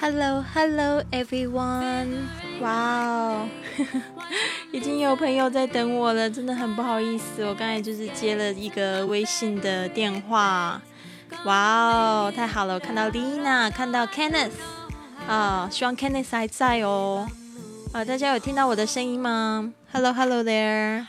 Hello, hello, everyone！哇哦，已经有朋友在等我了，真的很不好意思。我刚才就是接了一个微信的电话。哇哦，太好了！我看到 Lina，看到 Kenneth，啊，希望 Kenneth 还在哦。啊，大家有听到我的声音吗？Hello, hello there！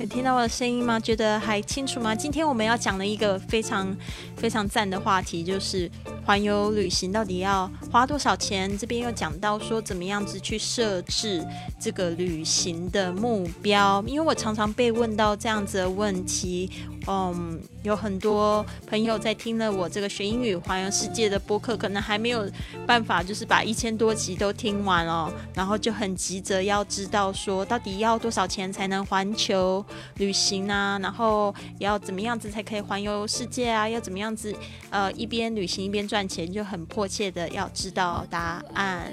有听到我的声音吗？觉得还清楚吗？今天我们要讲的一个非常非常赞的话题，就是环游旅行到底要花多少钱？这边又讲到说怎么样子去设置这个旅行的目标，因为我常常被问到这样子的问题。嗯，有很多朋友在听了我这个学英语环游世界的播客，可能还没有办法，就是把一千多集都听完哦，然后就很急着要知道说，到底要多少钱才能环球旅行啊？然后要怎么样子才可以环游世界啊？要怎么样子呃一边旅行一边赚钱，就很迫切的要知道答案。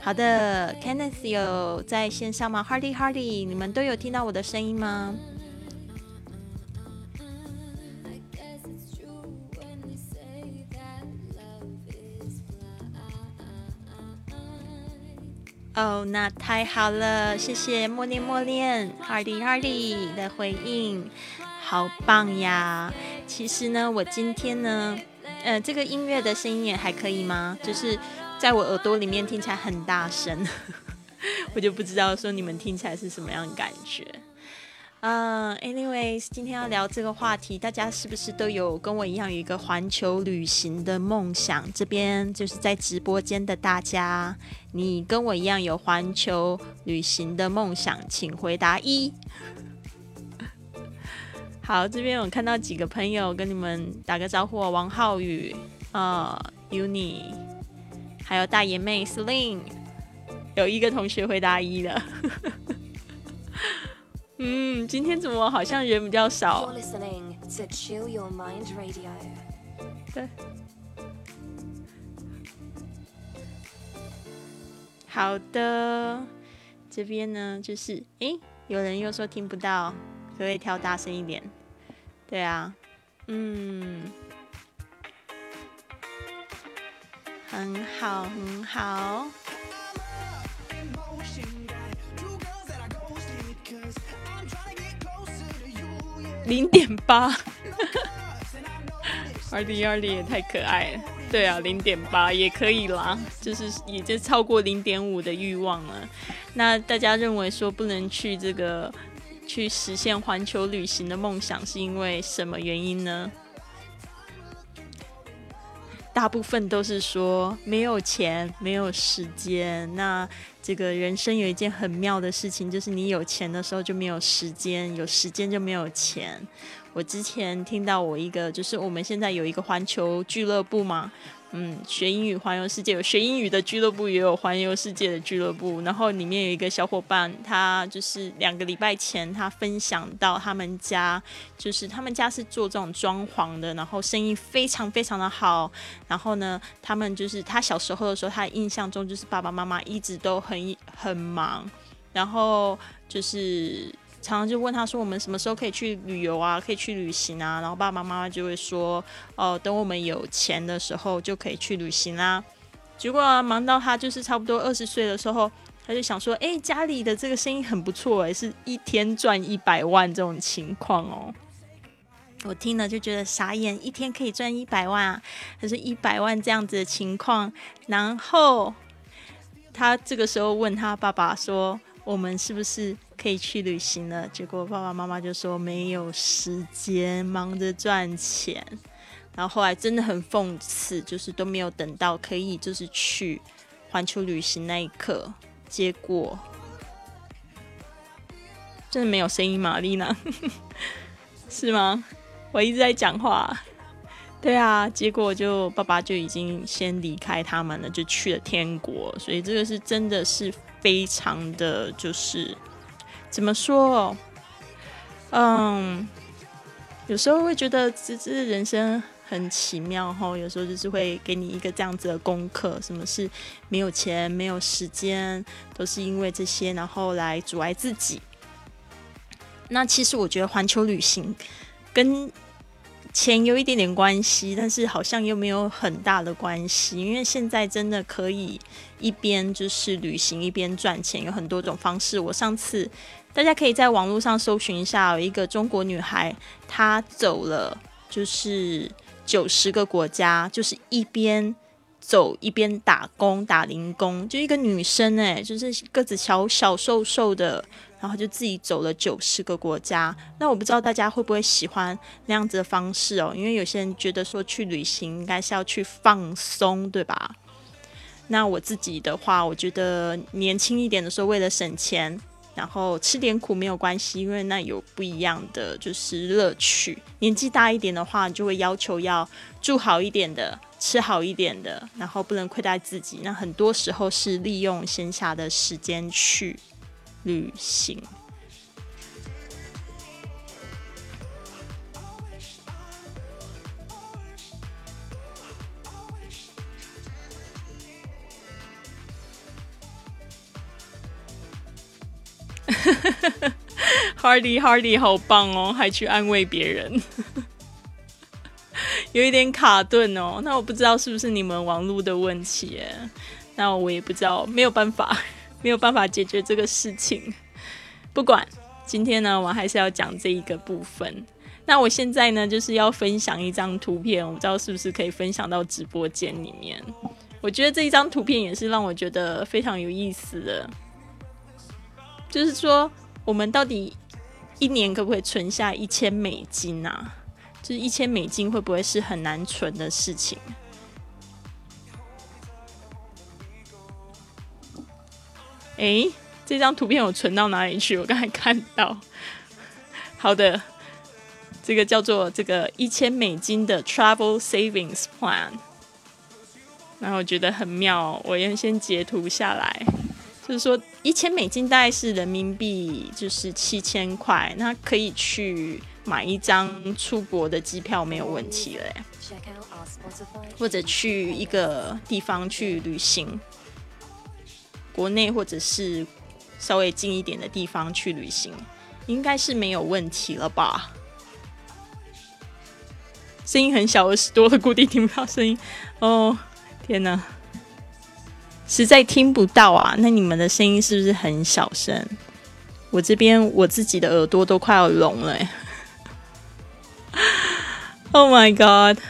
好的，Kenneth 有在线上吗？Hardy Hardy，你们都有听到我的声音吗？哦，那太好了，谢谢默念默念，Hardy Hardy 的回应，好棒呀！其实呢，我今天呢，呃，这个音乐的声音也还可以吗？就是在我耳朵里面听起来很大声，我就不知道说你们听起来是什么样的感觉。嗯，anyways，今天要聊这个话题，大家是不是都有跟我一样有一个环球旅行的梦想？这边就是在直播间的大家，你跟我一样有环球旅行的梦想，请回答一。好，这边我看到几个朋友跟你们打个招呼，王浩宇，呃，Uni，还有大爷妹 Sling，有一个同学回答一了。嗯，今天怎么好像人比较少？对，好的，这边呢就是，诶，有人又说听不到，可以调大声一点。对啊，嗯，很好，很好。零点八，二零二零也太可爱了。对啊，零点八也可以啦，就是已经超过零点五的欲望了。那大家认为说不能去这个去实现环球旅行的梦想，是因为什么原因呢？大部分都是说没有钱，没有时间。那这个人生有一件很妙的事情，就是你有钱的时候就没有时间，有时间就没有钱。我之前听到我一个，就是我们现在有一个环球俱乐部嘛。嗯，学英语环游世界有学英语的俱乐部，也有环游世界的俱乐部。然后里面有一个小伙伴，他就是两个礼拜前，他分享到他们家，就是他们家是做这种装潢的，然后生意非常非常的好。然后呢，他们就是他小时候的时候，他印象中就是爸爸妈妈一直都很很忙，然后就是。常常就问他说：“我们什么时候可以去旅游啊？可以去旅行啊？”然后爸爸妈妈就会说：“哦，等我们有钱的时候就可以去旅行啦。”结果忙到他就是差不多二十岁的时候，他就想说：“哎，家里的这个生意很不错，哎，是一天赚一百万这种情况哦。”我听了就觉得傻眼，一天可以赚一百万啊，还是一百万这样子的情况。然后他这个时候问他爸爸说：“我们是不是？”可以去旅行了，结果爸爸妈妈就说没有时间，忙着赚钱。然后后来真的很讽刺，就是都没有等到可以就是去环球旅行那一刻，结果真的没有声音吗？丽娜 是吗？我一直在讲话。对啊，结果就爸爸就已经先离开他们了，就去了天国。所以这个是真的是非常的就是。怎么说？嗯，有时候会觉得这这人生很奇妙哈。有时候就是会给你一个这样子的功课：什么是没有钱、没有时间，都是因为这些，然后来阻碍自己。那其实我觉得环球旅行跟钱有一点点关系，但是好像又没有很大的关系，因为现在真的可以一边就是旅行一边赚钱，有很多种方式。我上次大家可以在网络上搜寻一下，有一个中国女孩，她走了就是九十个国家，就是一边走一边打工打零工，就一个女生诶，就是个子小小瘦瘦的。然后就自己走了九十个国家，那我不知道大家会不会喜欢那样子的方式哦，因为有些人觉得说去旅行应该是要去放松，对吧？那我自己的话，我觉得年轻一点的时候为了省钱，然后吃点苦没有关系，因为那有不一样的就是乐趣。年纪大一点的话，就会要求要住好一点的，吃好一点的，然后不能亏待自己。那很多时候是利用闲暇的时间去。旅行。Hardy Hardy 好棒哦，还去安慰别人，有一点卡顿哦。那我不知道是不是你们网络的问题？那我也不知道，没有办法。没有办法解决这个事情，不管今天呢，我还是要讲这一个部分。那我现在呢，就是要分享一张图片，我不知道是不是可以分享到直播间里面。我觉得这一张图片也是让我觉得非常有意思的，就是说我们到底一年可不可以存下一千美金啊？就是一千美金会不会是很难存的事情？哎，这张图片我存到哪里去？我刚才看到。好的，这个叫做这个一千美金的 Travel Savings Plan，然后我觉得很妙，我要先截图下来。就是说，一千美金大概是人民币就是七千块，那可以去买一张出国的机票没有问题了，或者去一个地方去旅行。国内或者是稍微近一点的地方去旅行，应该是没有问题了吧？声音很小，耳朵的固定听不到声音。哦，天哪，实在听不到啊！那你们的声音是不是很小声？我这边我自己的耳朵都快要聋了。Oh my god！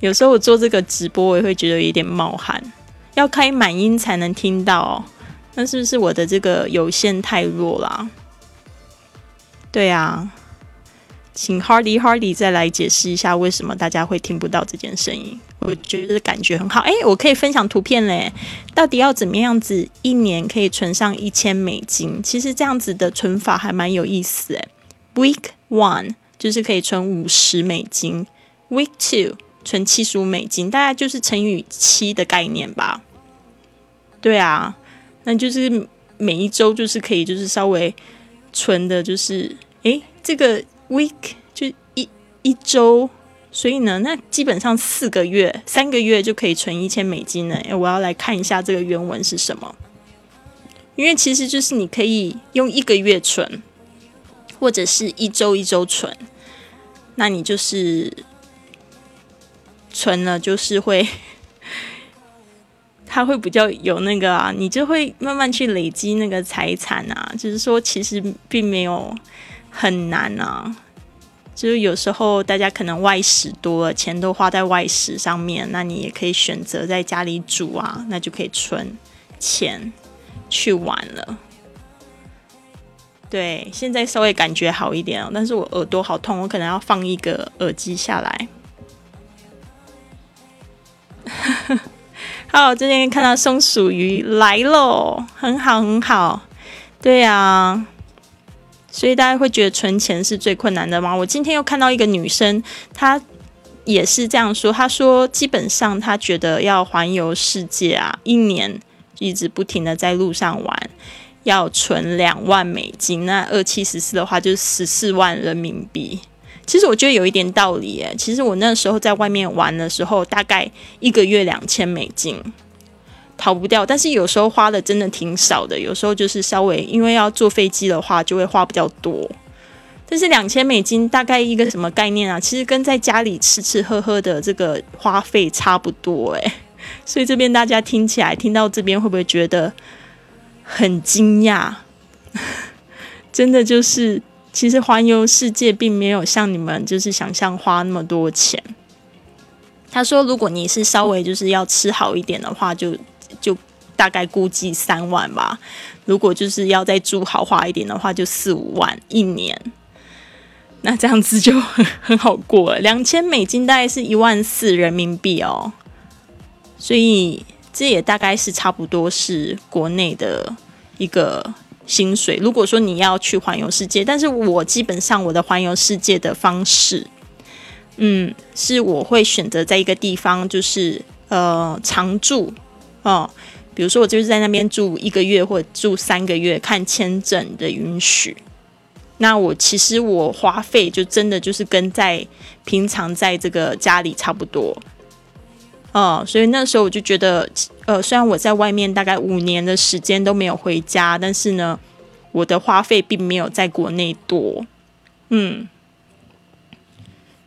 有时候我做这个直播，我也会觉得有点冒汗，要开满音才能听到。那是不是我的这个有线太弱啦？对啊，请 Hardy Hardy 再来解释一下为什么大家会听不到这件声音。我觉得感觉很好，哎，我可以分享图片嘞。到底要怎么样子一年可以存上一千美金？其实这样子的存法还蛮有意思诶。Week one 就是可以存五十美金，Week two 存七十五美金，大概就是乘以七的概念吧。对啊。那就是每一周就是可以就是稍微存的，就是诶，这个 week 就一一周，所以呢，那基本上四个月、三个月就可以存一千美金了。我要来看一下这个原文是什么，因为其实就是你可以用一个月存，或者是一周一周存，那你就是存了就是会。他会比较有那个啊，你就会慢慢去累积那个财产啊。就是说，其实并没有很难啊。就是有时候大家可能外食多了，钱都花在外食上面，那你也可以选择在家里煮啊，那就可以存钱去玩了。对，现在稍微感觉好一点哦，但是我耳朵好痛，我可能要放一个耳机下来。好，这边看到松鼠鱼来喽，很好很好，对呀，所以大家会觉得存钱是最困难的吗？我今天又看到一个女生，她也是这样说，她说基本上她觉得要环游世界啊，一年一直不停的在路上玩，要存两万美金，那二七十四的话就是十四万人民币。其实我觉得有一点道理诶。其实我那时候在外面玩的时候，大概一个月两千美金，逃不掉。但是有时候花的真的挺少的，有时候就是稍微因为要坐飞机的话，就会花比较多。但是两千美金大概一个什么概念啊？其实跟在家里吃吃喝喝的这个花费差不多诶。所以这边大家听起来听到这边会不会觉得很惊讶？真的就是，其实环游世界并没有像你们就是想象花那么多钱。他说，如果你是稍微就是要吃好一点的话，就就大概估计三万吧。如果就是要再住豪华一点的话，就四五万一年。那这样子就很很好过了，两千美金大概是一万四人民币哦，所以这也大概是差不多是国内的一个薪水。如果说你要去环游世界，但是我基本上我的环游世界的方式，嗯，是我会选择在一个地方就是呃常住哦，比如说我就是在那边住一个月或住三个月，看签证的允许。那我其实我花费就真的就是跟在平常在这个家里差不多，哦，所以那时候我就觉得，呃，虽然我在外面大概五年的时间都没有回家，但是呢，我的花费并没有在国内多，嗯，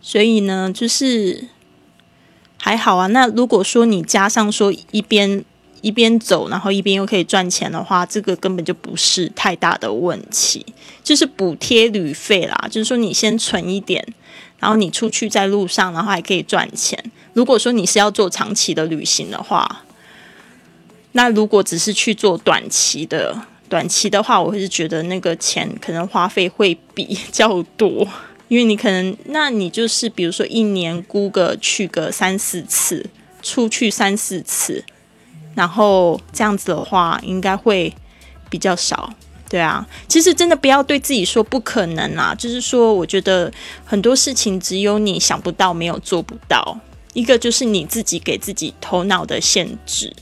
所以呢，就是还好啊。那如果说你加上说一边。一边走，然后一边又可以赚钱的话，这个根本就不是太大的问题，就是补贴旅费啦。就是说，你先存一点，然后你出去在路上，然后还可以赚钱。如果说你是要做长期的旅行的话，那如果只是去做短期的，短期的话，我是觉得那个钱可能花费会比较多，因为你可能，那你就是比如说一年估个去个三四次，出去三四次。然后这样子的话，应该会比较少，对啊。其实真的不要对自己说不可能啊，就是说，我觉得很多事情只有你想不到，没有做不到。一个就是你自己给自己头脑的限制，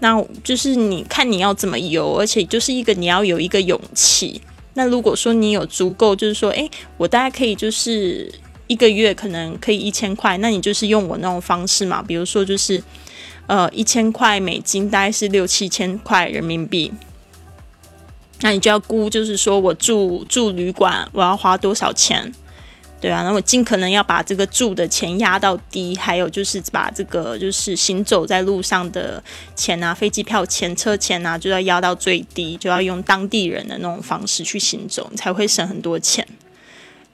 那就是你看你要怎么游，而且就是一个你要有一个勇气。那如果说你有足够，就是说，诶，我大概可以就是一个月可能可以一千块，那你就是用我那种方式嘛，比如说就是。呃，一千块美金大概是六七千块人民币，那你就要估，就是说我住住旅馆，我要花多少钱？对啊，那我尽可能要把这个住的钱压到低，还有就是把这个就是行走在路上的钱啊，飞机票钱、车钱啊，就要压到最低，就要用当地人的那种方式去行走，才会省很多钱。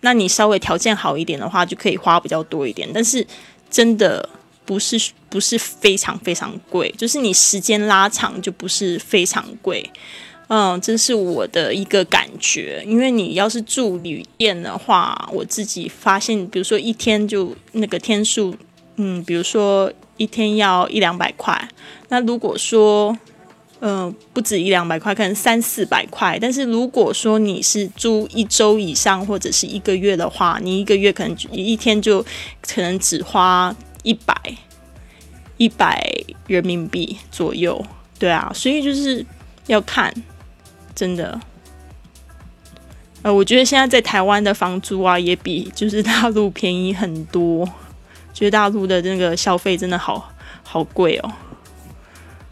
那你稍微条件好一点的话，就可以花比较多一点，但是真的。不是不是非常非常贵，就是你时间拉长就不是非常贵，嗯，这是我的一个感觉。因为你要是住旅店的话，我自己发现，比如说一天就那个天数，嗯，比如说一天要一两百块，那如果说，嗯，不止一两百块，可能三四百块。但是如果说你是住一周以上或者是一个月的话，你一个月可能一天就可能只花。一百一百人民币左右，对啊，所以就是要看，真的，呃，我觉得现在在台湾的房租啊，也比就是大陆便宜很多，觉得大陆的那个消费真的好好贵哦。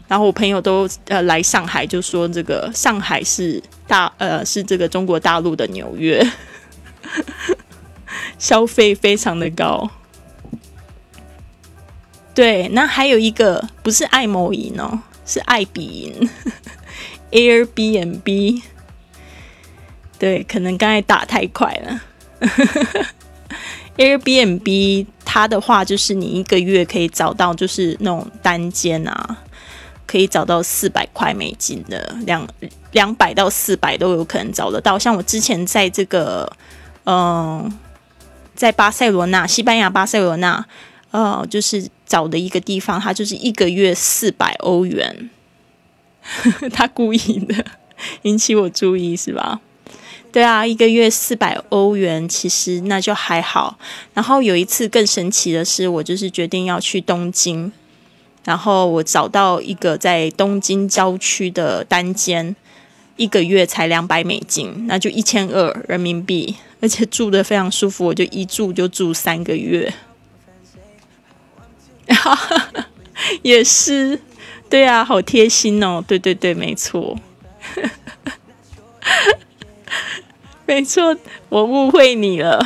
然后我朋友都呃来上海，就说这个上海是大呃是这个中国大陆的纽约，消费非常的高。对，那还有一个不是爱某银哦，是爱彼银，Airbnb。对，可能刚才打太快了。Airbnb 它的话就是你一个月可以找到就是那种单间啊，可以找到四百块美金的，两两百到四百都有可能找得到。像我之前在这个嗯，在巴塞罗那，西班牙巴塞罗那。呃，就是找的一个地方，它就是一个月四百欧元，他故意的 引起我注意是吧？对啊，一个月四百欧元，其实那就还好。然后有一次更神奇的是，我就是决定要去东京，然后我找到一个在东京郊区的单间，一个月才两百美金，那就一千二人民币，而且住的非常舒服，我就一住就住三个月。也是，对啊，好贴心哦！对对对，没错。没错，我误会你了。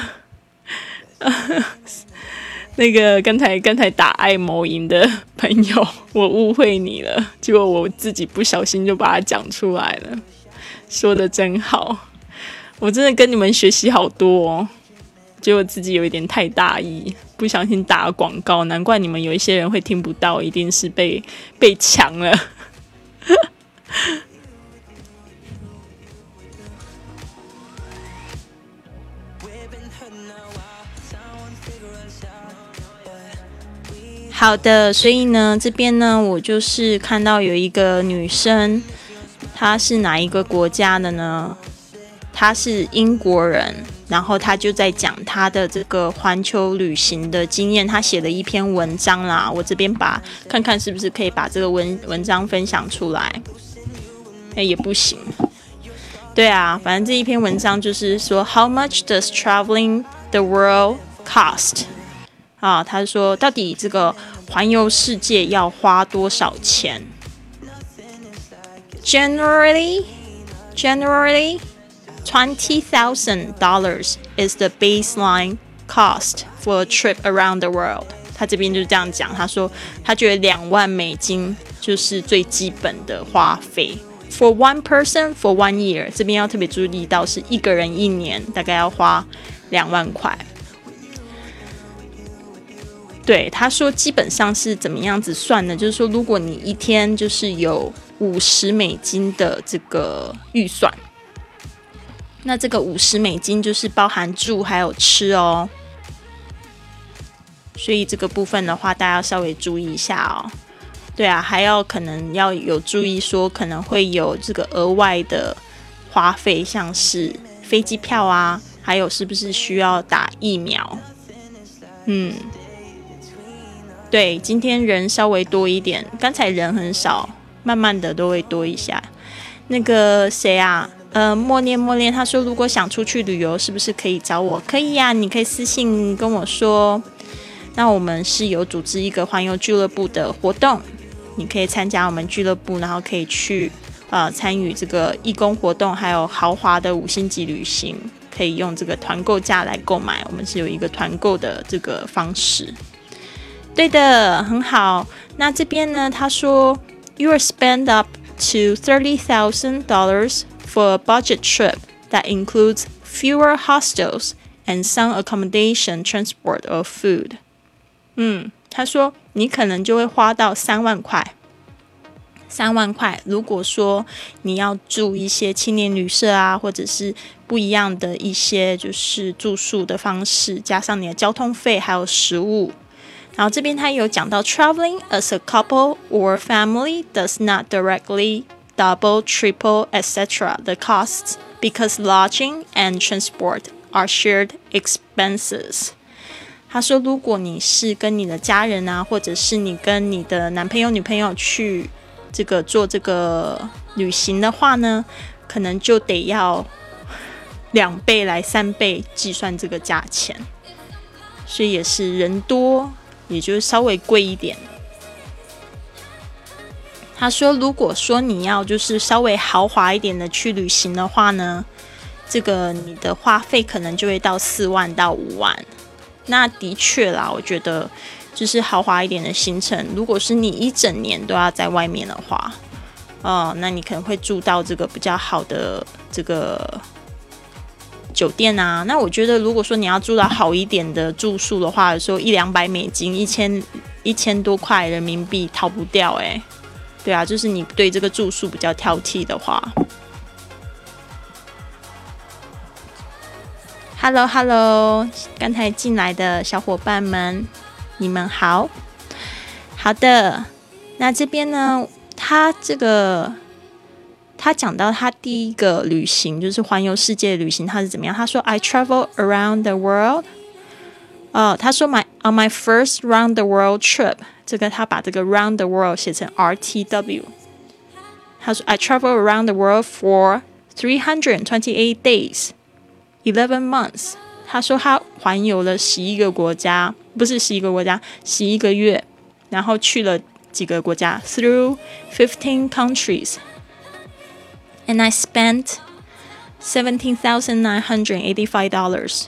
那个刚才刚才打爱某音的朋友，我误会你了，结果我自己不小心就把它讲出来了。说的真好，我真的跟你们学习好多，哦，觉得自己有一点太大意，不小心打了广告，难怪你们有一些人会听不到，一定是被被抢了。好的，所以呢，这边呢，我就是看到有一个女生，她是哪一个国家的呢？她是英国人，然后他就在讲他的这个环球旅行的经验，他写了一篇文章啦。我这边把看看是不是可以把这个文文章分享出来？哎，也不行。对啊，反正这一篇文章就是说，How much does traveling the world cost？啊，他说到底这个环游世界要花多少钱？Generally, generally, twenty thousand dollars is the baseline cost for a trip around the world。他这边就是这样讲，他说他觉得两万美金就是最基本的花费。For one person for one year，这边要特别注意到是一个人一年大概要花两万块。对，他说基本上是怎么样子算呢？就是说，如果你一天就是有五十美金的这个预算，那这个五十美金就是包含住还有吃哦。所以这个部分的话，大家要稍微注意一下哦。对啊，还要可能要有注意说，可能会有这个额外的花费，像是飞机票啊，还有是不是需要打疫苗？嗯。对，今天人稍微多一点，刚才人很少，慢慢的都会多一下。那个谁啊，呃，默念默念，他说如果想出去旅游，是不是可以找我？可以呀，你可以私信跟我说。那我们是有组织一个环游俱乐部的活动，你可以参加我们俱乐部，然后可以去呃参与这个义工活动，还有豪华的五星级旅行，可以用这个团购价来购买。我们是有一个团购的这个方式。对的，很好。那这边呢？他说，You are spend up to thirty thousand dollars for a budget trip that includes fewer hostels and some accommodation, transport or food。嗯，他说你可能就会花到三万块。三万块，如果说你要住一些青年旅社啊，或者是不一样的一些就是住宿的方式，加上你的交通费还有食物。然后这边他有讲到，traveling as a couple or family does not directly double, triple, etc. the costs because lodging and transport are shared expenses。他说，如果你是跟你的家人啊，或者是你跟你的男朋友、女朋友去这个做这个旅行的话呢，可能就得要两倍来三倍计算这个价钱，所以也是人多。也就是稍微贵一点。他说：“如果说你要就是稍微豪华一点的去旅行的话呢，这个你的花费可能就会到四万到五万。那的确啦，我觉得就是豪华一点的行程，如果是你一整年都要在外面的话，哦，那你可能会住到这个比较好的这个。”酒店啊，那我觉得如果说你要住到好一点的住宿的话，说一两百美金，一千一千多块人民币逃不掉哎。对啊，就是你对这个住宿比较挑剔的话。Hello Hello，刚才进来的小伙伴们，你们好。好的，那这边呢，他这个。他讲到他第一个旅行就是环游世界旅行，他是怎么样？他说：“I travel around the world。”哦，他说：“My on my first round the world trip。”这个他把这个 round the world 写成 R T W。他说：“I travel around the world for three hundred twenty eight days, eleven months。”他说他环游了十一个国家，不是十一个国家，十一个月，然后去了几个国家，through fifteen countries。and I spent seventeen thousand nine hundred eighty five dollars。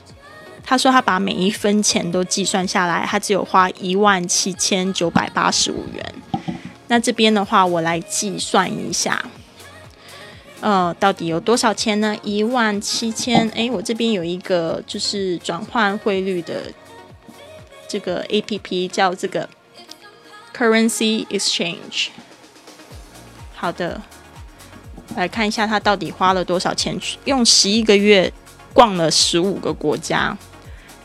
他说他把每一分钱都计算下来，他只有花一万七千九百八十五元。那这边的话，我来计算一下，呃，到底有多少钱呢？一万七千，哎，我这边有一个就是转换汇率的这个 A P P，叫这个 Currency Exchange。好的，来看一下他到底花了多少钱，用十一个月逛了十五个国家。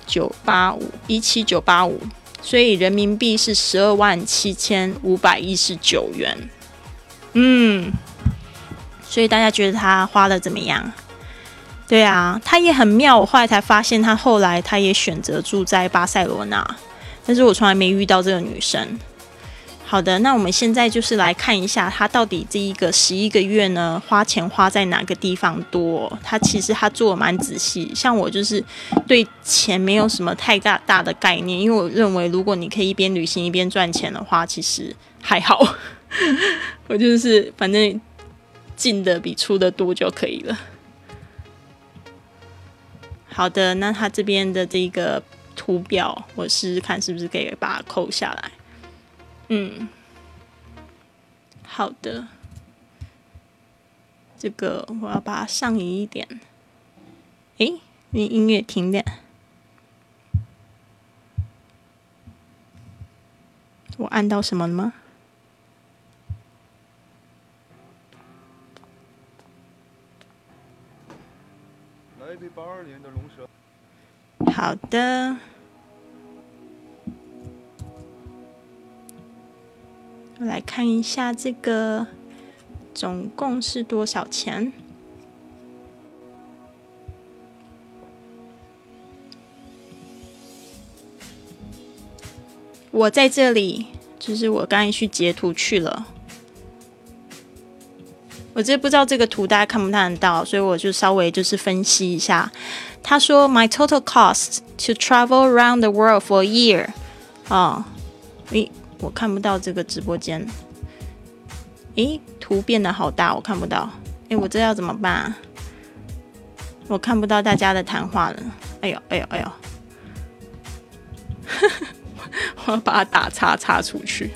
九八五一七九八五，所以人民币是十二万七千五百一十九元。嗯，所以大家觉得他花的怎么样？对啊，他也很妙。我后来才发现，他后来他也选择住在巴塞罗那，但是我从来没遇到这个女生。好的，那我们现在就是来看一下，他到底这一个十一个月呢，花钱花在哪个地方多？他其实他做的蛮仔细，像我就是对钱没有什么太大大的概念，因为我认为如果你可以一边旅行一边赚钱的话，其实还好。我就是反正进的比出的多就可以了。好的，那他这边的这个图表，我试试看是不是可以把它扣下来。嗯，好的，这个我要把它上移一点。诶，你音乐停点，我按到什么了吗？来一杯八二年的龙舌。好的。来看一下这个总共是多少钱？我在这里，就是我刚才去截图去了。我这不知道这个图大家看不看得到，所以我就稍微就是分析一下。他说：“My total cost to travel around the world for a year。”啊，你。我看不到这个直播间，诶，图变得好大，我看不到。诶，我这要怎么办？我看不到大家的谈话了。哎呦，哎呦，哎呦！我要把它打叉叉出去。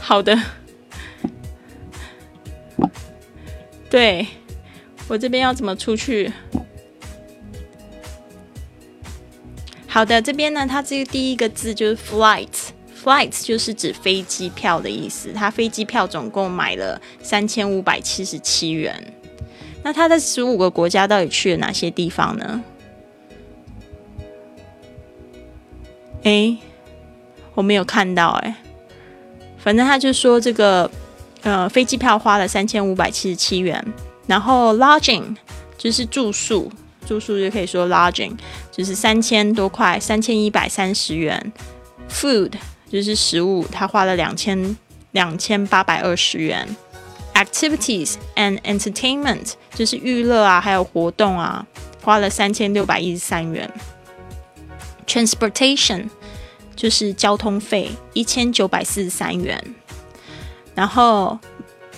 好的。对，我这边要怎么出去？好的，这边呢，它这个第一个字就是 flight。Flights 就是指飞机票的意思，他飞机票总共买了三千五百七十七元。那他的十五个国家到底去了哪些地方呢？哎，我没有看到哎。反正他就说这个呃飞机票花了三千五百七十七元，然后 lodging 就是住宿，住宿就可以说 lodging 就是三千多块，三千一百三十元。Food 就是食物，他花了两千两千八百二十元。Activities and entertainment 就是娱乐啊，还有活动啊，花了三千六百一十三元。Transportation 就是交通费，一千九百四十三元。然后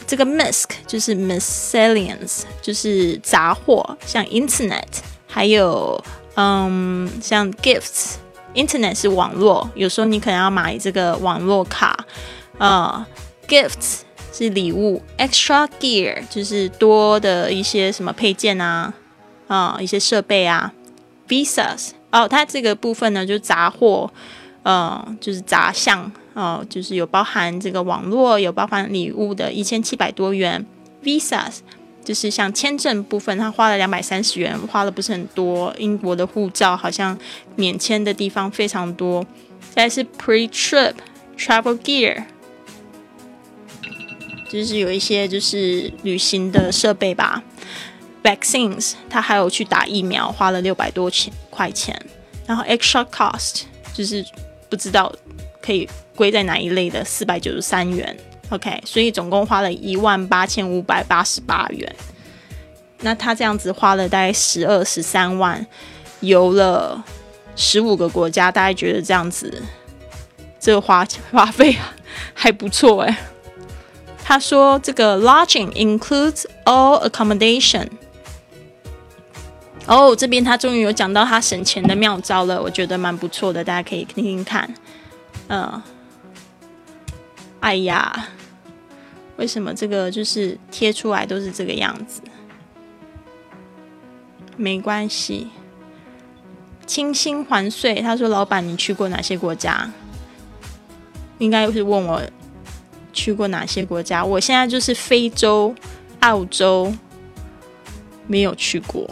这个 misc 就是 miscellaneous 就是杂货，像 Internet，还有嗯像 gifts。Internet 是网络，有时候你可能要买这个网络卡。呃，Gifts 是礼物，Extra Gear 就是多的一些什么配件啊，啊，一些设备啊。Visas 哦，它这个部分呢就是杂货，呃，就是杂项，哦，就是有包含这个网络，有包含礼物的，一千七百多元。Visas。就是像签证部分，他花了两百三十元，花了不是很多。英国的护照好像免签的地方非常多。再是 pre-trip travel gear，就是有一些就是旅行的设备吧。Vaccines，他还有去打疫苗，花了六百多钱块钱。然后 extra cost，就是不知道可以归在哪一类的，四百九十三元。OK，所以总共花了一万八千五百八十八元。那他这样子花了大概十二十三万，游了十五个国家，大家觉得这样子这个花 花费还不错哎。他说这个 lodging includes all accommodation，哦，这边他终于有讲到他省钱的妙招了，我觉得蛮不错的，大家可以听听看。嗯，哎呀，为什么这个就是贴出来都是这个样子？没关系，清心还税。他说：“老板，你去过哪些国家？”应该是问我去过哪些国家。我现在就是非洲、澳洲没有去过。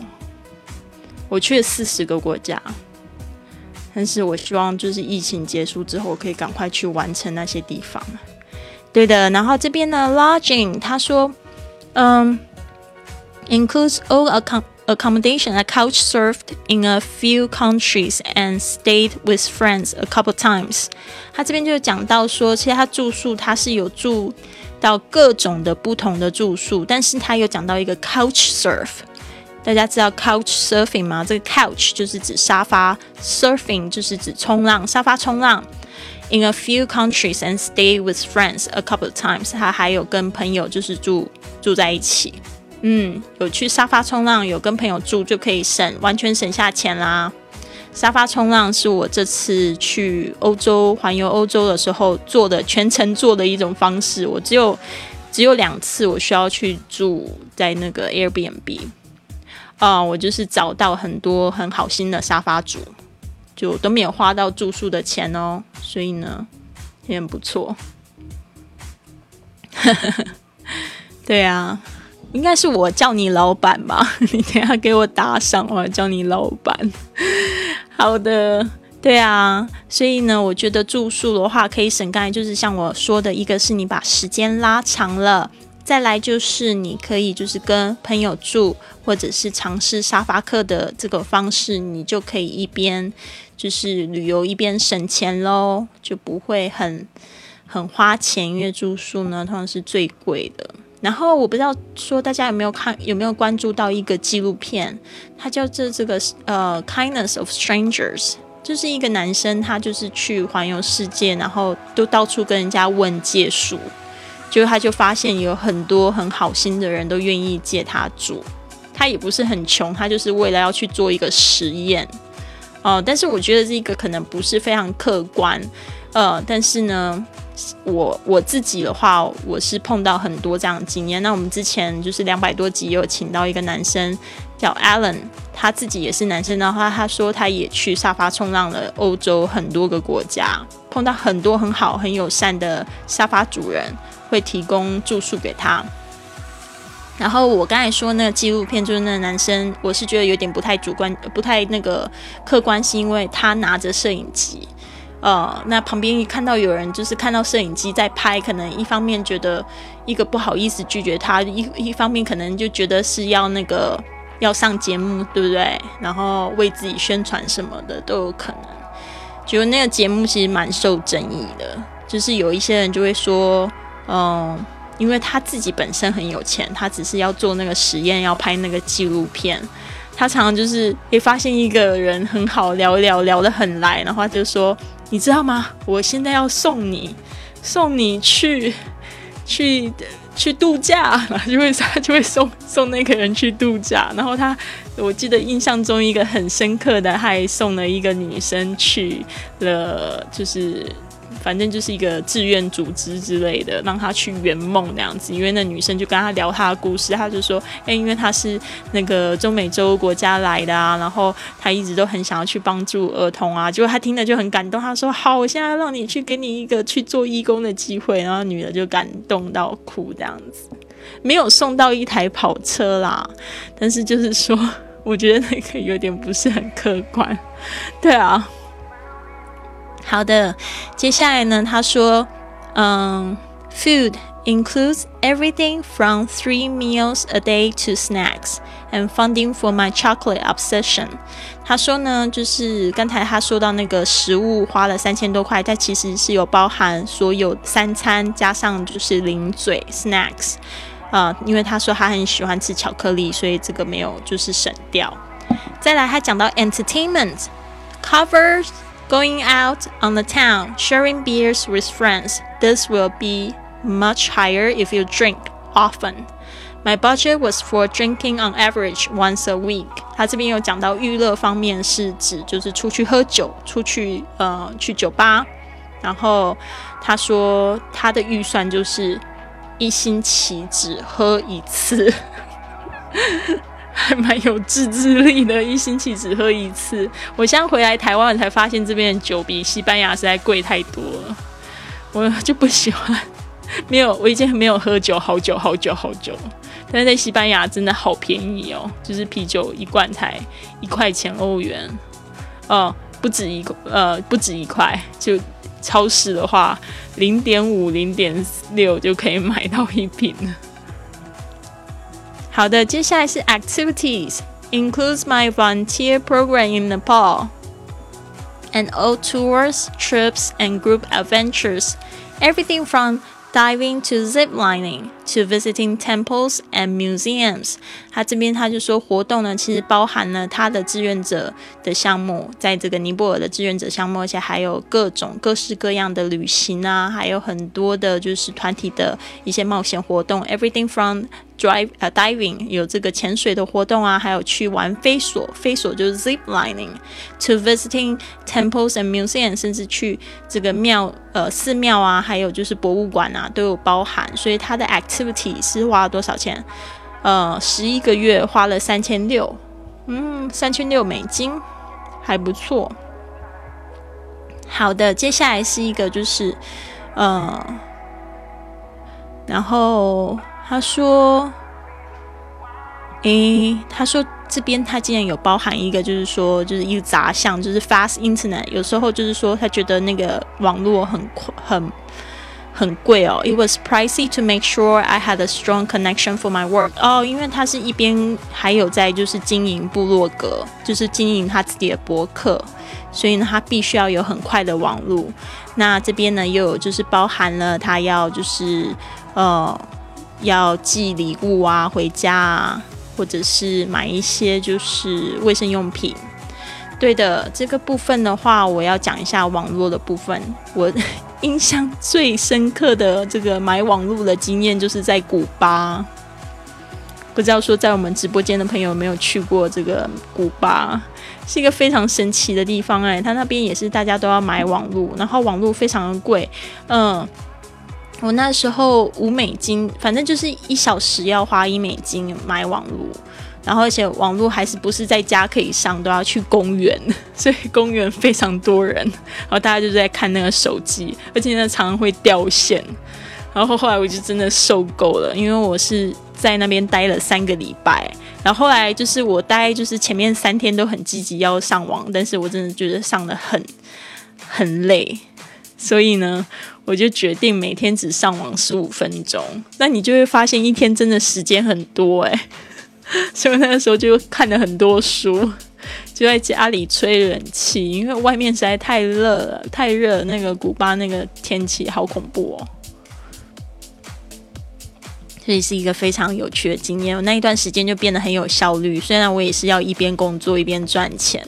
我去了四十个国家，但是我希望就是疫情结束之后，可以赶快去完成那些地方。对的，然后这边呢，lodging，他说，嗯，includes all accommodation, a couch surfed in a few countries and stayed with friends a couple times. 他这边就讲到说，其实他住宿他是有住到各种的不同的住宿，但是他有讲到一个 couch surf。大家知道 couch surfing 吗？这个 couch 就是指沙发，surfing 就是指冲浪，沙发冲浪。In a few countries and stay with friends a couple of times，他还有跟朋友就是住住在一起。嗯，有去沙发冲浪，有跟朋友住就可以省完全省下钱啦。沙发冲浪是我这次去欧洲环游欧洲的时候做的全程做的一种方式。我只有只有两次我需要去住在那个 Airbnb。啊，我就是找到很多很好心的沙发主，就都没有花到住宿的钱哦，所以呢也很不错。对啊，应该是我叫你老板吧？你等下给我打赏，我要叫你老板。好的，对啊，所以呢，我觉得住宿的话可以省，刚才就是像我说的，一个是你把时间拉长了。再来就是你可以就是跟朋友住，或者是尝试沙发客的这个方式，你就可以一边就是旅游一边省钱喽，就不会很很花钱，因为住宿呢通常是最贵的。然后我不知道说大家有没有看有没有关注到一个纪录片，它叫做这个呃《Kindness of Strangers》，就是一个男生他就是去环游世界，然后都到处跟人家问借书。就他就发现有很多很好心的人都愿意借他住，他也不是很穷，他就是为了要去做一个实验，哦，但是我觉得这个可能不是非常客观，呃，但是呢，我我自己的话，我是碰到很多这样的经验。那我们之前就是两百多集有请到一个男生叫 Alan，他自己也是男生的话，他说他也去沙发冲浪了欧洲很多个国家，碰到很多很好很友善的沙发主人。会提供住宿给他。然后我刚才说那个纪录片，就是那个男生，我是觉得有点不太主观，不太那个客观，是因为他拿着摄影机，呃，那旁边一看到有人就是看到摄影机在拍，可能一方面觉得一个不好意思拒绝他，一一方面可能就觉得是要那个要上节目，对不对？然后为自己宣传什么的都有可能。就那个节目其实蛮受争议的，就是有一些人就会说。嗯，因为他自己本身很有钱，他只是要做那个实验，要拍那个纪录片。他常常就是会发现一个人很好聊聊聊得很来，然后他就说：“你知道吗？我现在要送你，送你去去去度假。”然后就会他 就会送送那个人去度假。然后他，我记得印象中一个很深刻的，还送了一个女生去了，就是。反正就是一个志愿组织之类的，让他去圆梦那样子。因为那女生就跟他聊她的故事，他就说：“哎，因为他是那个中美洲国家来的啊，然后他一直都很想要去帮助儿童啊。”结果他听了就很感动，他说：“好，我现在让你去给你一个去做义工的机会。”然后女的就感动到哭这样子，没有送到一台跑车啦，但是就是说，我觉得那个有点不是很客观，对啊。好的，接下来呢？他说，嗯，food includes everything from three meals a day to snacks and funding for my chocolate obsession。他说呢，就是刚才他说到那个食物花了三千多块，但其实是有包含所有三餐加上就是零嘴 snacks 啊，因为他说他很喜欢吃巧克力，所以这个没有就是省掉。再来，他讲到 entertainment covers。Going out on the town, sharing beers with friends. This will be much higher if you drink often. My budget was for drinking on average once a week. 他这边有讲到娱乐方面是指就是出去喝酒，出去呃去酒吧，然后他说他的预算就是一星期只喝一次， 还蛮有自制力的，一星期只喝一次。我现在回来台湾才发现这边的酒比西班牙实在贵太多了，我就不喜欢。没有，我已经没有喝酒好久好久好久。但是在西班牙真的好便宜哦，就是啤酒一罐才一块钱欧元，哦，不止一呃不止一块，就超市的话零点五零点六就可以买到一瓶。好的，接下来是 activities includes my volunteer program in Nepal and all tours, trips and group adventures, everything from Diving to zip lining To visiting temples and museums。他这边他就说，活动呢其实包含了他的志愿者的项目，在这个尼泊尔的志愿者项目，而且还有各种各式各样的旅行啊，还有很多的就是团体的一些冒险活动。Everything from drive 呃 diving 有这个潜水的活动啊，还有去玩飞索，飞索就是 zip lining，to visiting temples and museums，甚至去这个庙呃寺庙啊，还有就是博物馆啊都有包含。所以他的 act 是不是是花了多少钱？呃，十一个月花了三千六，嗯，三千六美金，还不错。好的，接下来是一个就是呃，然后。他说：“诶，他说这边他竟然有包含一个，就是说，就是一个杂项，就是 fast internet。有时候就是说，他觉得那个网络很很很贵哦。It was pricey to make sure I had a strong connection for my work。哦，因为他是一边还有在就是经营部落格，就是经营他自己的博客，所以呢，他必须要有很快的网络。那这边呢，又有就是包含了他要就是呃。”要寄礼物啊，回家啊，或者是买一些就是卫生用品。对的，这个部分的话，我要讲一下网络的部分。我 印象最深刻的这个买网络的经验，就是在古巴。不知道说在我们直播间的朋友有没有去过这个古巴？是一个非常神奇的地方哎，它那边也是大家都要买网络，然后网络非常的贵，嗯。我那时候五美金，反正就是一小时要花一美金买网络，然后而且网络还是不是在家可以上，都要去公园，所以公园非常多人，然后大家就在看那个手机，而且呢常常会掉线，然后后来我就真的受够了，因为我是在那边待了三个礼拜，然后后来就是我待就是前面三天都很积极要上网，但是我真的觉得上的很很累，所以呢。我就决定每天只上网十五分钟，那你就会发现一天真的时间很多诶。所以那个时候就看了很多书，就在家里吹冷气，因为外面实在太热了，太热，那个古巴那个天气好恐怖哦。这也是一个非常有趣的经验。我那一段时间就变得很有效率，虽然我也是要一边工作一边赚钱，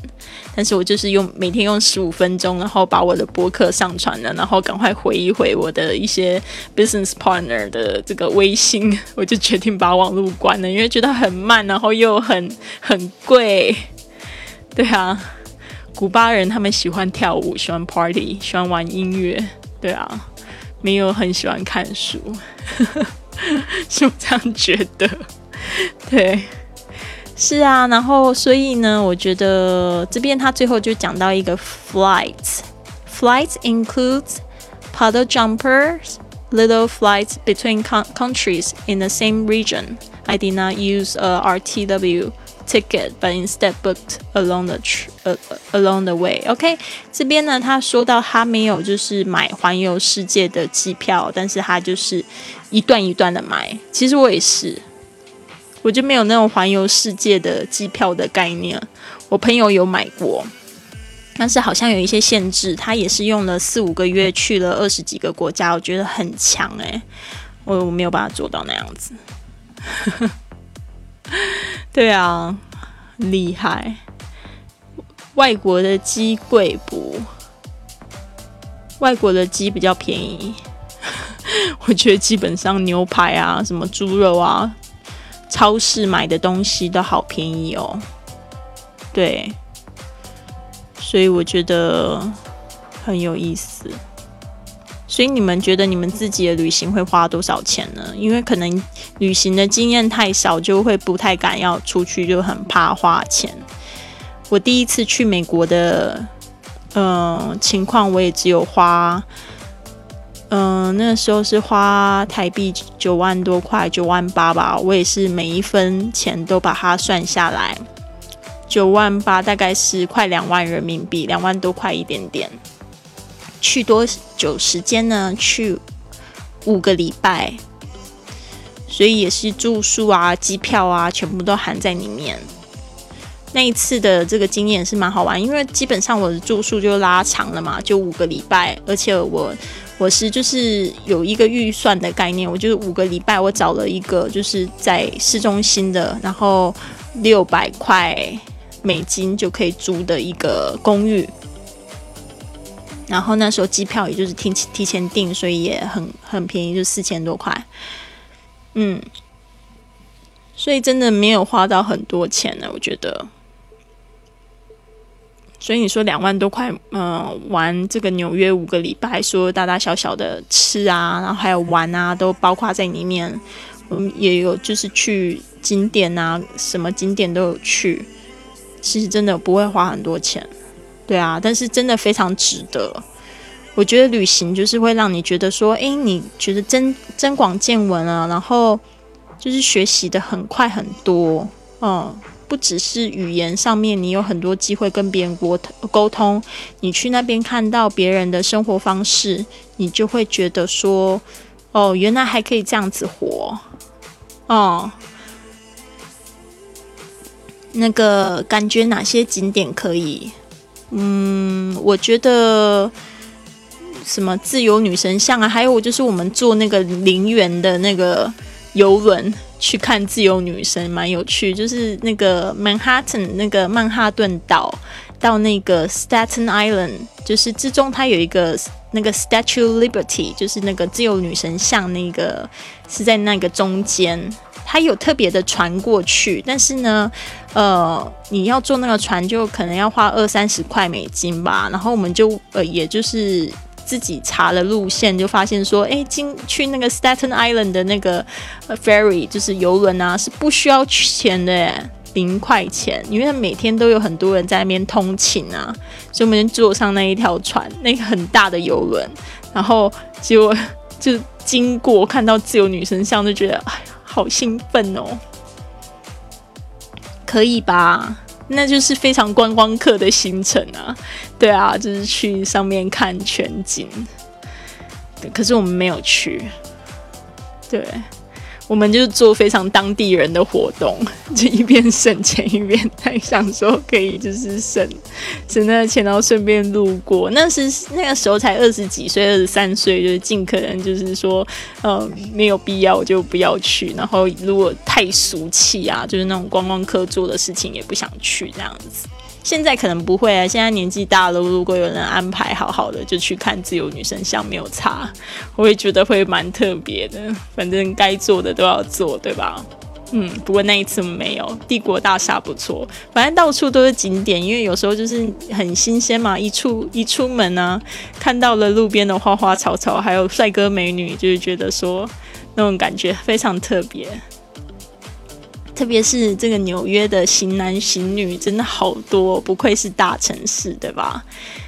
但是我就是用每天用十五分钟，然后把我的博客上传了，然后赶快回一回我的一些 business partner 的这个微信，我就决定把网络关了，因为觉得很慢，然后又很很贵。对啊，古巴人他们喜欢跳舞，喜欢 party，喜欢玩音乐。对啊，没有很喜欢看书。是这样觉得，对，是啊，然后所以呢，我觉得这边他最后就讲到一个 flights，flights includes puddle jumpers, little flights between countries in the same region. I did not use a RTW ticket, but instead booked along the uh along the way. OK，这边呢，他说到他没有就是买环游世界的机票，但是他就是一段一段的买。其实我也是，我就没有那种环游世界的机票的概念。我朋友有买过，但是好像有一些限制，他也是用了四五个月去了二十几个国家，我觉得很强诶，我我没有办法做到那样子。对啊，厉害！外国的鸡贵不？外国的鸡比较便宜。我觉得基本上牛排啊，什么猪肉啊，超市买的东西都好便宜哦。对，所以我觉得很有意思。所以你们觉得你们自己的旅行会花多少钱呢？因为可能旅行的经验太少，就会不太敢要出去，就很怕花钱。我第一次去美国的，嗯，情况我也只有花，嗯，那时候是花台币九万多块，九万八吧。我也是每一分钱都把它算下来，九万八大概是快两万人民币，两万多块一点点。去多久时间呢？去五个礼拜，所以也是住宿啊、机票啊，全部都含在里面。那一次的这个经验是蛮好玩，因为基本上我的住宿就拉长了嘛，就五个礼拜，而且我我是就是有一个预算的概念，我就是五个礼拜，我找了一个就是在市中心的，然后六百块美金就可以租的一个公寓。然后那时候机票也就是提提前订，所以也很很便宜，就四千多块。嗯，所以真的没有花到很多钱呢，我觉得。所以你说两万多块，嗯，玩这个纽约五个礼拜，说大大小小的吃啊，然后还有玩啊，都包括在里面。我们也有就是去景点啊，什么景点都有去。其实真的不会花很多钱。对啊，但是真的非常值得。我觉得旅行就是会让你觉得说，诶，你觉得增增广见闻啊，然后就是学习的很快很多，嗯，不只是语言上面，你有很多机会跟别人沟沟通。你去那边看到别人的生活方式，你就会觉得说，哦，原来还可以这样子活，哦，那个感觉哪些景点可以。嗯，我觉得什么自由女神像啊，还有就是我们坐那个陵园的那个游轮去看自由女神，蛮有趣。就是那个 Manhattan 那个曼哈顿岛到那个 Staten Island，就是之中它有一个那个 Statue Liberty，就是那个自由女神像，那个是在那个中间。它有特别的船过去，但是呢，呃，你要坐那个船就可能要花二三十块美金吧。然后我们就呃，也就是自己查了路线，就发现说，哎，进去那个 Staten Island 的那个 ferry 就是游轮啊，是不需要钱的，零块钱，因为每天都有很多人在那边通勤啊，所以我们就坐上那一条船，那个很大的游轮，然后结果 就经过看到自由女神像，就觉得，哎呀。好兴奋哦！可以吧？那就是非常观光客的行程啊。对啊，就是去上面看全景。可是我们没有去。对。我们就是做非常当地人的活动，就一边省钱一边在想说可以就是省省那个钱，然后顺便路过。那是那个时候才二十几岁，二十三岁，就是尽可能就是说，呃，没有必要就不要去。然后如果太俗气啊，就是那种观光客做的事情也不想去这样子。现在可能不会啊，现在年纪大了，如果有人安排好好的，就去看自由女神像没有差，我也觉得会蛮特别的。反正该做的都要做，对吧？嗯，不过那一次没有。帝国大厦不错，反正到处都是景点，因为有时候就是很新鲜嘛，一出一出门呢，看到了路边的花花草草，还有帅哥美女，就是觉得说那种感觉非常特别。特别是这个纽约的型男型女真的好多，不愧是大城市，对吧？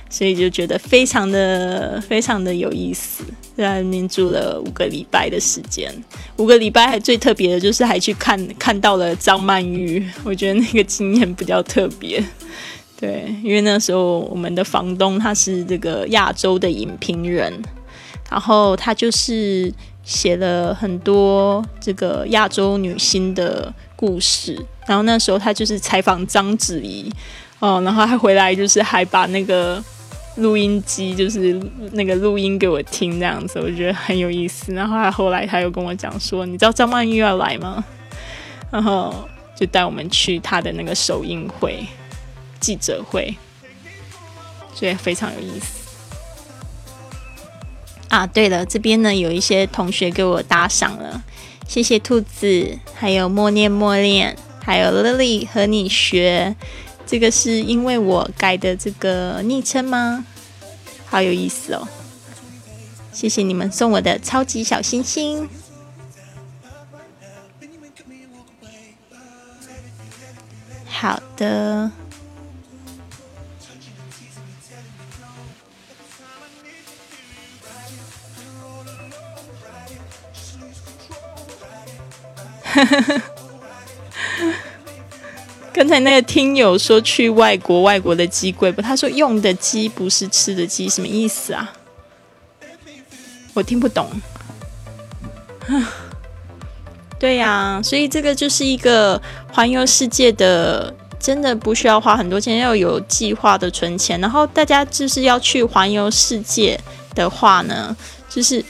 所以就觉得非常的非常的有意思，在那边住了五个礼拜的时间，五个礼拜还最特别的就是还去看看到了张曼玉，我觉得那个经验比较特别。对，因为那时候我们的房东他是这个亚洲的影评人，然后他就是写了很多这个亚洲女星的。故事，然后那时候他就是采访章子怡，哦，然后他回来就是还把那个录音机，就是那个录音给我听，这样子我觉得很有意思。然后他后来他又跟我讲说，你知道张曼玉要来吗？然后就带我们去他的那个首映会、记者会，所以非常有意思。啊，对了，这边呢有一些同学给我打赏了。谢谢兔子，还有默念默念，还有 Lily 和你学，这个是因为我改的这个昵称吗？好有意思哦！谢谢你们送我的超级小星星。好的。刚才那个听友说去外国，外国的鸡贵不？他说用的鸡不是吃的鸡，什么意思啊？我听不懂。对呀，所以这个就是一个环游世界的，真的不需要花很多钱，要有计划的存钱。然后大家就是要去环游世界的话呢，就是。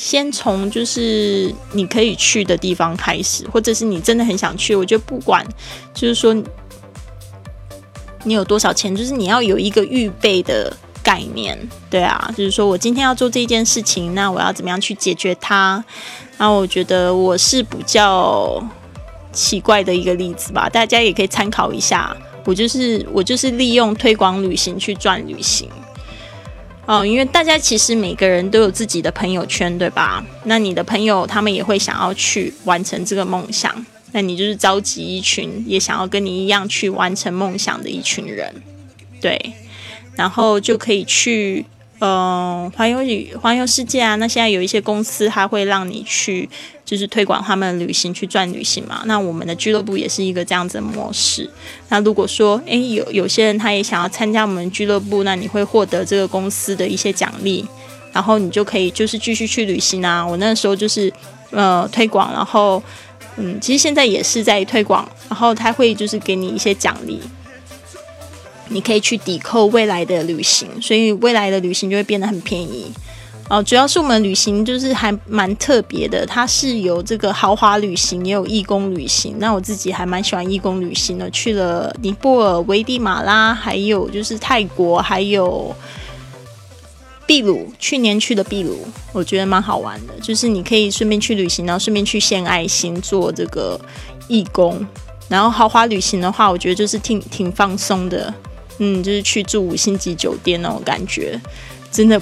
先从就是你可以去的地方开始，或者是你真的很想去，我觉得不管就是说你有多少钱，就是你要有一个预备的概念，对啊，就是说我今天要做这件事情，那我要怎么样去解决它？那我觉得我是比较奇怪的一个例子吧，大家也可以参考一下。我就是我就是利用推广旅行去赚旅行。哦，因为大家其实每个人都有自己的朋友圈，对吧？那你的朋友他们也会想要去完成这个梦想，那你就是召集一群也想要跟你一样去完成梦想的一群人，对，然后就可以去。嗯，环游旅环游世界啊，那现在有一些公司，它会让你去，就是推广他们的旅行去赚旅行嘛。那我们的俱乐部也是一个这样子的模式。那如果说，诶，有有些人他也想要参加我们俱乐部，那你会获得这个公司的一些奖励，然后你就可以就是继续去旅行啊。我那时候就是呃推广，然后嗯，其实现在也是在推广，然后他会就是给你一些奖励。你可以去抵扣未来的旅行，所以未来的旅行就会变得很便宜哦。主要是我们旅行就是还蛮特别的，它是有这个豪华旅行，也有义工旅行。那我自己还蛮喜欢义工旅行的，去了尼泊尔、危地马拉，还有就是泰国，还有秘鲁。去年去的秘鲁，我觉得蛮好玩的，就是你可以顺便去旅行，然后顺便去献爱心，做这个义工。然后豪华旅行的话，我觉得就是挺挺放松的。嗯，就是去住五星级酒店那种感觉，真的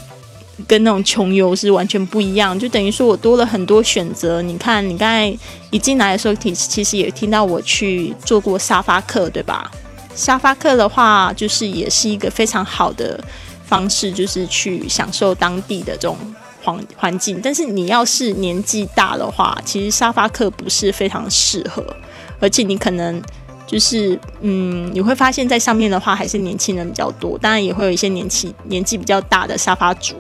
跟那种穷游是完全不一样。就等于说我多了很多选择。你看，你刚才一进来的时候，其其实也听到我去做过沙发客，对吧？沙发客的话，就是也是一个非常好的方式，就是去享受当地的这种环环境。但是你要是年纪大的话，其实沙发客不是非常适合，而且你可能。就是，嗯，你会发现在上面的话还是年轻人比较多，当然也会有一些年纪年纪比较大的沙发主，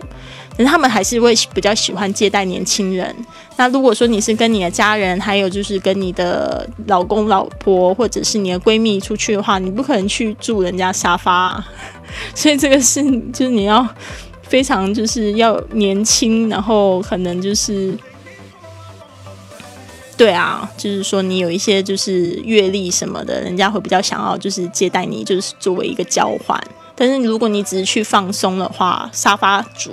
但是他们还是会比较喜欢接待年轻人。那如果说你是跟你的家人，还有就是跟你的老公老婆或者是你的闺蜜出去的话，你不可能去住人家沙发，所以这个是就是你要非常就是要年轻，然后可能就是。对啊，就是说你有一些就是阅历什么的，人家会比较想要就是接待你，就是作为一个交换。但是如果你只是去放松的话，沙发主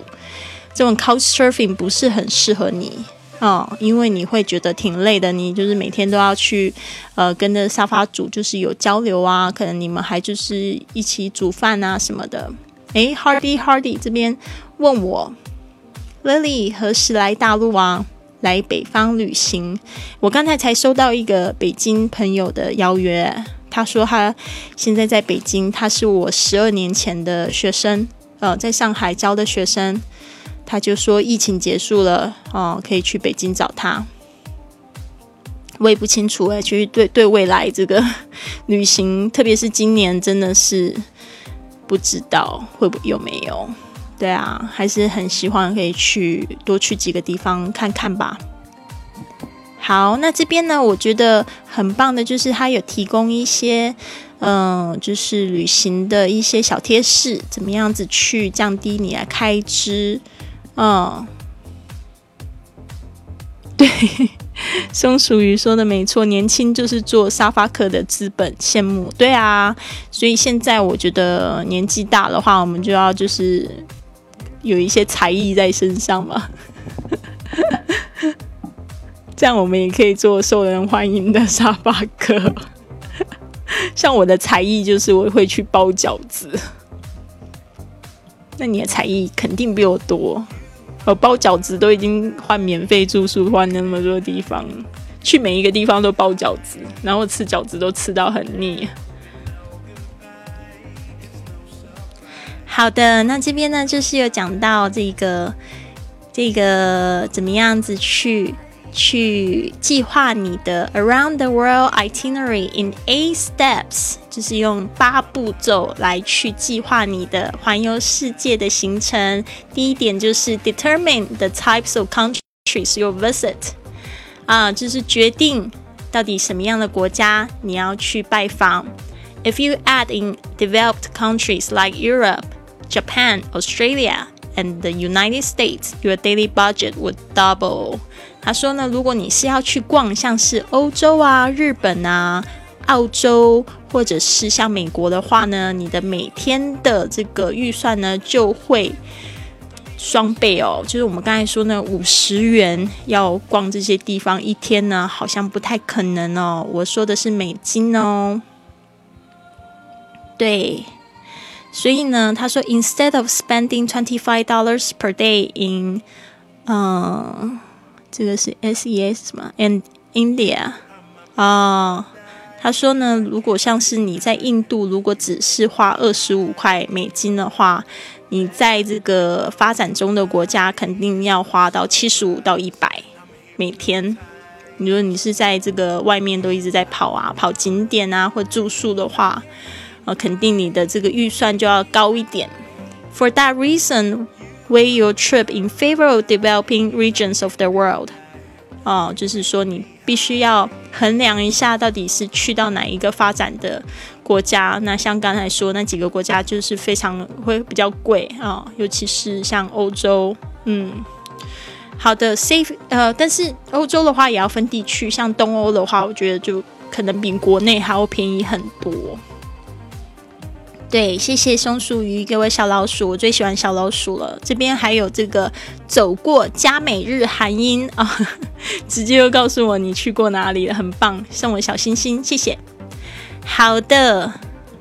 这种 couch surfing 不是很适合你啊，因为你会觉得挺累的。你就是每天都要去呃跟着沙发主就是有交流啊，可能你们还就是一起煮饭啊什么的。诶 h a r d y Hardy 这边问我，Lily 何时来大陆啊？来北方旅行，我刚才才收到一个北京朋友的邀约。他说他现在在北京，他是我十二年前的学生，呃，在上海教的学生。他就说疫情结束了，哦，可以去北京找他。我也不清楚哎，其实对对未来这个旅行，特别是今年，真的是不知道会不会有没有。对啊，还是很希望可以去多去几个地方看看吧。好，那这边呢，我觉得很棒的，就是它有提供一些，嗯，就是旅行的一些小贴士，怎么样子去降低你的开支。嗯，对，松鼠鱼说的没错，年轻就是做沙发客的资本，羡慕。对啊，所以现在我觉得年纪大的话，我们就要就是。有一些才艺在身上嘛，这样我们也可以做受人欢迎的沙发客。像我的才艺就是我会去包饺子，那你的才艺肯定比我多。我包饺子都已经换免费住宿，换那么多地方，去每一个地方都包饺子，然后吃饺子都吃到很腻。好的，那这边呢就是有讲到这个这个怎么样子去去计划你的 Around the World Itinerary in Eight Steps，就是用八步骤来去计划你的环游世界的行程。第一点就是 Determine the types of countries you visit，啊，就是决定到底什么样的国家你要去拜访。If you add in developed countries like Europe Japan, Australia, and the United States, your daily budget would double. 他说呢，如果你是要去逛像是欧洲啊、日本啊、澳洲，或者是像美国的话呢，你的每天的这个预算呢就会双倍哦。就是我们刚才说呢，五十元要逛这些地方，一天呢好像不太可能哦。我说的是美金哦，对。所以呢，他说，instead of spending twenty five dollars per day in，嗯，这个是 S E S 嘛，and India，啊，他说呢，如果像是你在印度，如果只是花二十五块美金的话，你在这个发展中的国家肯定要花到七十五到一百每天。如果你是在这个外面都一直在跑啊，跑景点啊，或住宿的话。呃，肯定你的这个预算就要高一点。For that reason, weigh your trip in favor of developing regions of the world. 哦，就是说你必须要衡量一下，到底是去到哪一个发展的国家。那像刚才说那几个国家，就是非常会比较贵啊，尤其是像欧洲。嗯，好的，safe。呃，但是欧洲的话也要分地区，像东欧的话，我觉得就可能比国内还要便宜很多。对，谢谢松鼠鱼给我小老鼠，我最喜欢小老鼠了。这边还有这个走过加美日韩音啊，直接又告诉我你去过哪里了，很棒，送我小心心，谢谢。好的。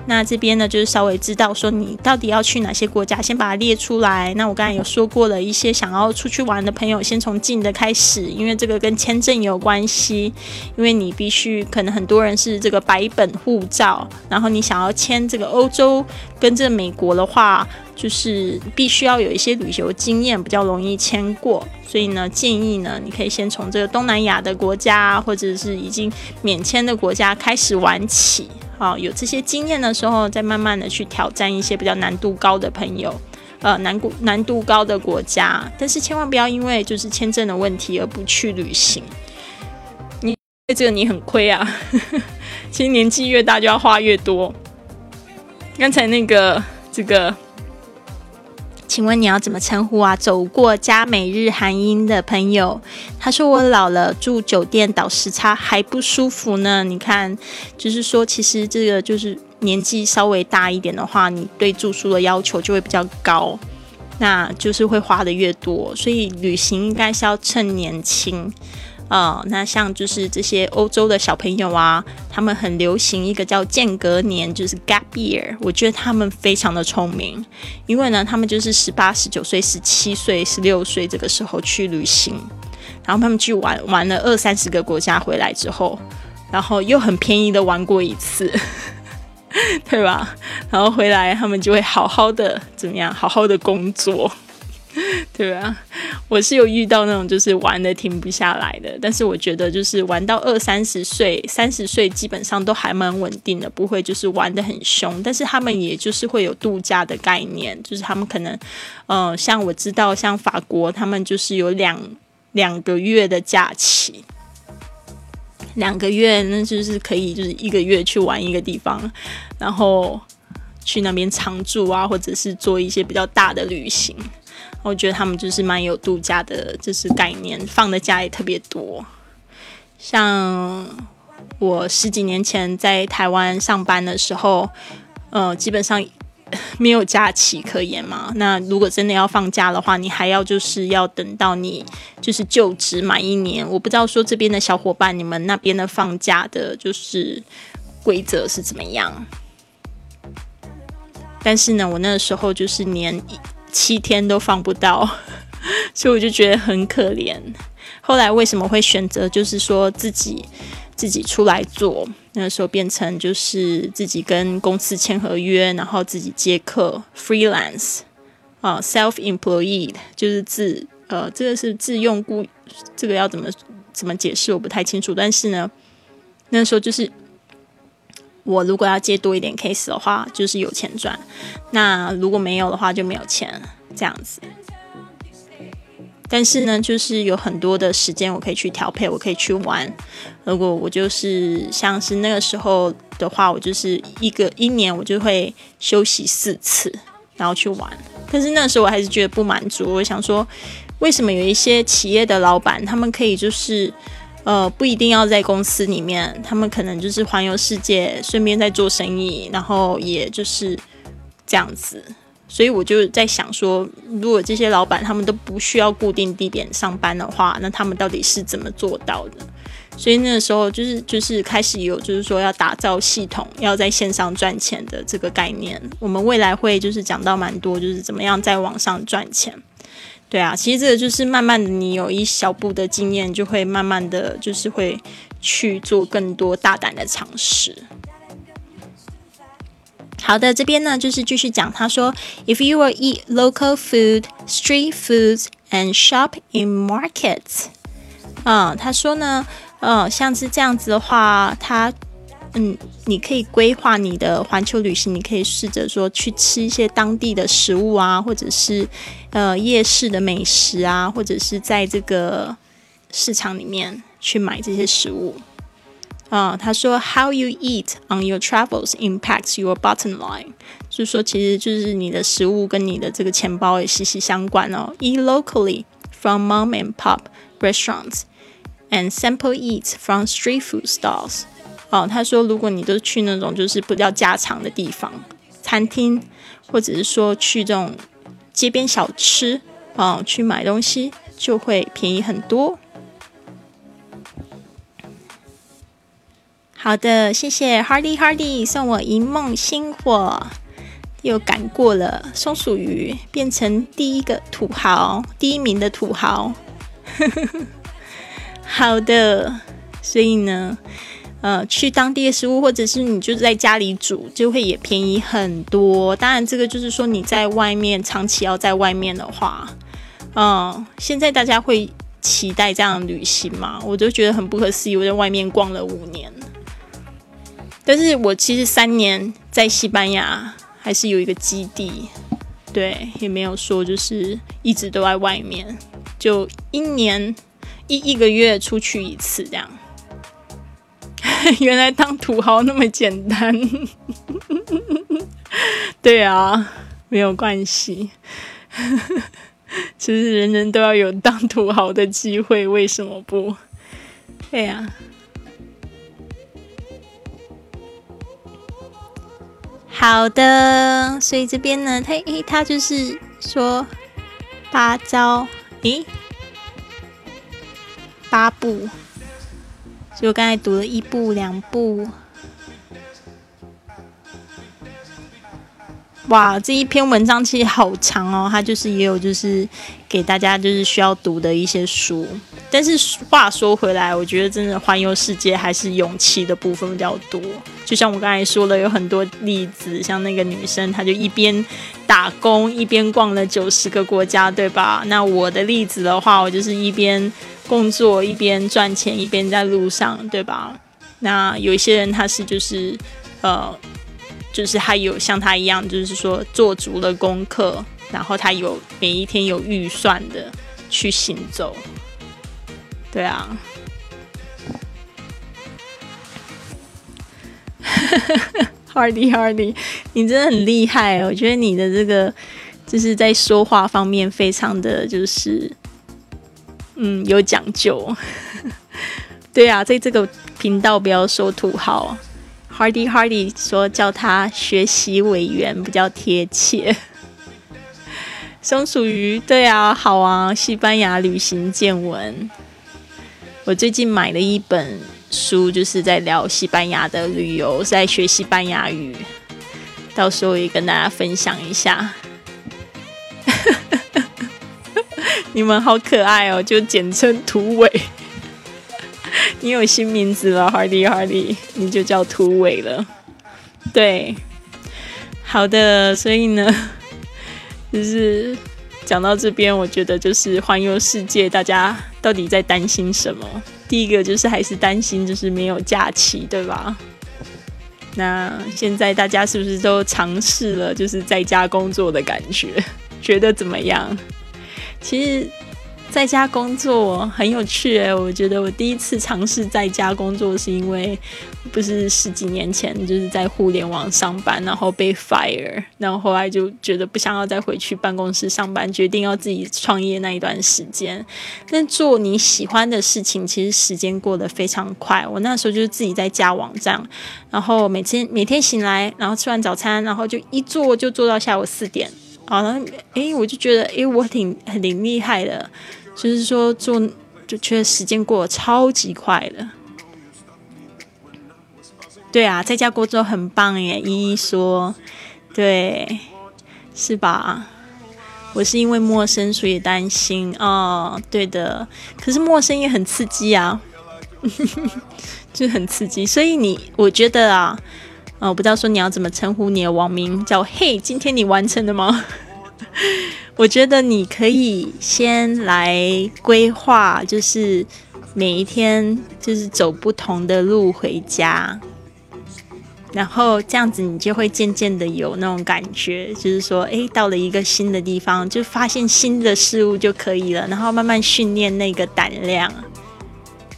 那这边呢，就是稍微知道说你到底要去哪些国家，先把它列出来。那我刚才有说过了一些想要出去玩的朋友，先从近的开始，因为这个跟签证有关系。因为你必须，可能很多人是这个白本护照，然后你想要签这个欧洲跟这美国的话，就是必须要有一些旅游经验，比较容易签过。所以呢，建议呢，你可以先从这个东南亚的国家，或者是已经免签的国家开始玩起。好，有这些经验的时候，再慢慢的去挑战一些比较难度高的朋友，呃，难难度高的国家。但是千万不要因为就是签证的问题而不去旅行。你这个你很亏啊！其实年纪越大就要花越多。刚才那个这个。请问你要怎么称呼啊？走过加美日韩英的朋友，他说我老了，住酒店倒时差还不舒服呢。你看，就是说，其实这个就是年纪稍微大一点的话，你对住宿的要求就会比较高，那就是会花的越多。所以旅行应该是要趁年轻。呃，那像就是这些欧洲的小朋友啊，他们很流行一个叫间隔年，就是 gap year。我觉得他们非常的聪明，因为呢，他们就是十八、十九岁、十七岁、十六岁这个时候去旅行，然后他们去玩玩了二三十个国家回来之后，然后又很便宜的玩过一次，对吧？然后回来他们就会好好的怎么样，好好的工作。对啊，我是有遇到那种就是玩的停不下来的，但是我觉得就是玩到二三十岁、三十岁基本上都还蛮稳定的，不会就是玩的很凶。但是他们也就是会有度假的概念，就是他们可能，呃，像我知道像法国，他们就是有两两个月的假期，两个月那就是可以就是一个月去玩一个地方，然后去那边常住啊，或者是做一些比较大的旅行。我觉得他们就是蛮有度假的，就是概念，放的假也特别多。像我十几年前在台湾上班的时候，呃，基本上 没有假期可言嘛。那如果真的要放假的话，你还要就是要等到你就是就职满一年。我不知道说这边的小伙伴，你们那边的放假的，就是规则是怎么样。但是呢，我那个时候就是连七天都放不到，所以我就觉得很可怜。后来为什么会选择就是说自己自己出来做？那时候变成就是自己跟公司签合约，然后自己接客，freelance 啊，self-employed 就是自呃，这个是自用雇，这个要怎么怎么解释我不太清楚。但是呢，那时候就是我如果要接多一点 case 的话，就是有钱赚；那如果没有的话，就没有钱这样子。但是呢，就是有很多的时间我可以去调配，我可以去玩。如果我就是像是那个时候的话，我就是一个一年我就会休息四次，然后去玩。但是那时候我还是觉得不满足，我想说，为什么有一些企业的老板他们可以就是呃不一定要在公司里面，他们可能就是环游世界，顺便在做生意，然后也就是这样子。所以我就在想说，如果这些老板他们都不需要固定地点上班的话，那他们到底是怎么做到的？所以那个时候就是就是开始有就是说要打造系统，要在线上赚钱的这个概念。我们未来会就是讲到蛮多，就是怎么样在网上赚钱。对啊，其实这个就是慢慢的，你有一小步的经验，就会慢慢的就是会去做更多大胆的尝试。好的，这边呢就是继续讲。他说：“If you will eat local food, street foods, and shop in markets，嗯，他说呢，呃，像是这样子的话，他，嗯，你可以规划你的环球旅行，你可以试着说去吃一些当地的食物啊，或者是呃夜市的美食啊，或者是在这个市场里面去买这些食物。”啊，他说，How you eat on your travels impacts your bottom line，就是说，其实就是你的食物跟你的这个钱包也息息相关哦。Eat locally from mom and pop restaurants and sample eat from street food stalls。哦，他说，如果你都去那种就是比较家常的地方，餐厅，或者是说去这种街边小吃，哦，去买东西就会便宜很多。好的，谢谢 Hardy Hardy 送我一梦星火，又赶过了松鼠鱼，变成第一个土豪，第一名的土豪。好的，所以呢，呃，去当地的食物，或者是你就在家里煮，就会也便宜很多。当然，这个就是说你在外面长期要在外面的话，嗯，现在大家会期待这样旅行吗？我就觉得很不可思议，我在外面逛了五年。但是我其实三年在西班牙还是有一个基地，对，也没有说就是一直都在外面，就一年一一个月出去一次这样。原来当土豪那么简单，对啊，没有关系，其实人人都要有当土豪的机会，为什么不？对呀。好的，所以这边呢，他诶，他就是说八招，诶，八步，就刚才读了一步两步，哇，这一篇文章其实好长哦，它就是也有就是给大家就是需要读的一些书。但是话说回来，我觉得真的环游世界还是勇气的部分比较多。就像我刚才说了，有很多例子，像那个女生，她就一边打工一边逛了九十个国家，对吧？那我的例子的话，我就是一边工作一边赚钱，一边在路上，对吧？那有一些人他是就是呃，就是他有像他一样，就是说做足了功课，然后他有每一天有预算的去行走。对啊，Hardy Hardy，你真的很厉害，我觉得你的这个就是在说话方面非常的就是，嗯，有讲究。对啊，在这个频道不要说土豪，Hardy Hardy 说叫他学习委员比较贴切。松鼠鱼，对啊，好啊，西班牙旅行见闻。我最近买了一本书，就是在聊西班牙的旅游，在学西班牙语，到时候也跟大家分享一下。你们好可爱哦，就简称土尾。你有新名字了，Hardy Hardy，你就叫土尾了。对，好的，所以呢，就是讲到这边，我觉得就是环游世界，大家到底在担心什么？第一个就是还是担心就是没有假期，对吧？那现在大家是不是都尝试了就是在家工作的感觉？觉得怎么样？其实。在家工作很有趣诶，我觉得我第一次尝试在家工作是因为不是十几年前就是在互联网上班，然后被 fire，然后后来就觉得不想要再回去办公室上班，决定要自己创业那一段时间。但做你喜欢的事情，其实时间过得非常快。我那时候就是自己在家网站，然后每天每天醒来，然后吃完早餐，然后就一做就做到下午四点。好了，诶，我就觉得诶，我挺很挺厉害的。就是说，做就觉得时间过得超级快的。对啊，在家工作很棒耶！依依说，对，是吧？我是因为陌生所以担心哦。对的，可是陌生也很刺激啊，就很刺激。所以你，我觉得啊，啊，我不知道说你要怎么称呼你的网名，叫嘿，今天你完成了吗？我觉得你可以先来规划，就是每一天就是走不同的路回家，然后这样子你就会渐渐的有那种感觉，就是说，哎，到了一个新的地方，就发现新的事物就可以了，然后慢慢训练那个胆量，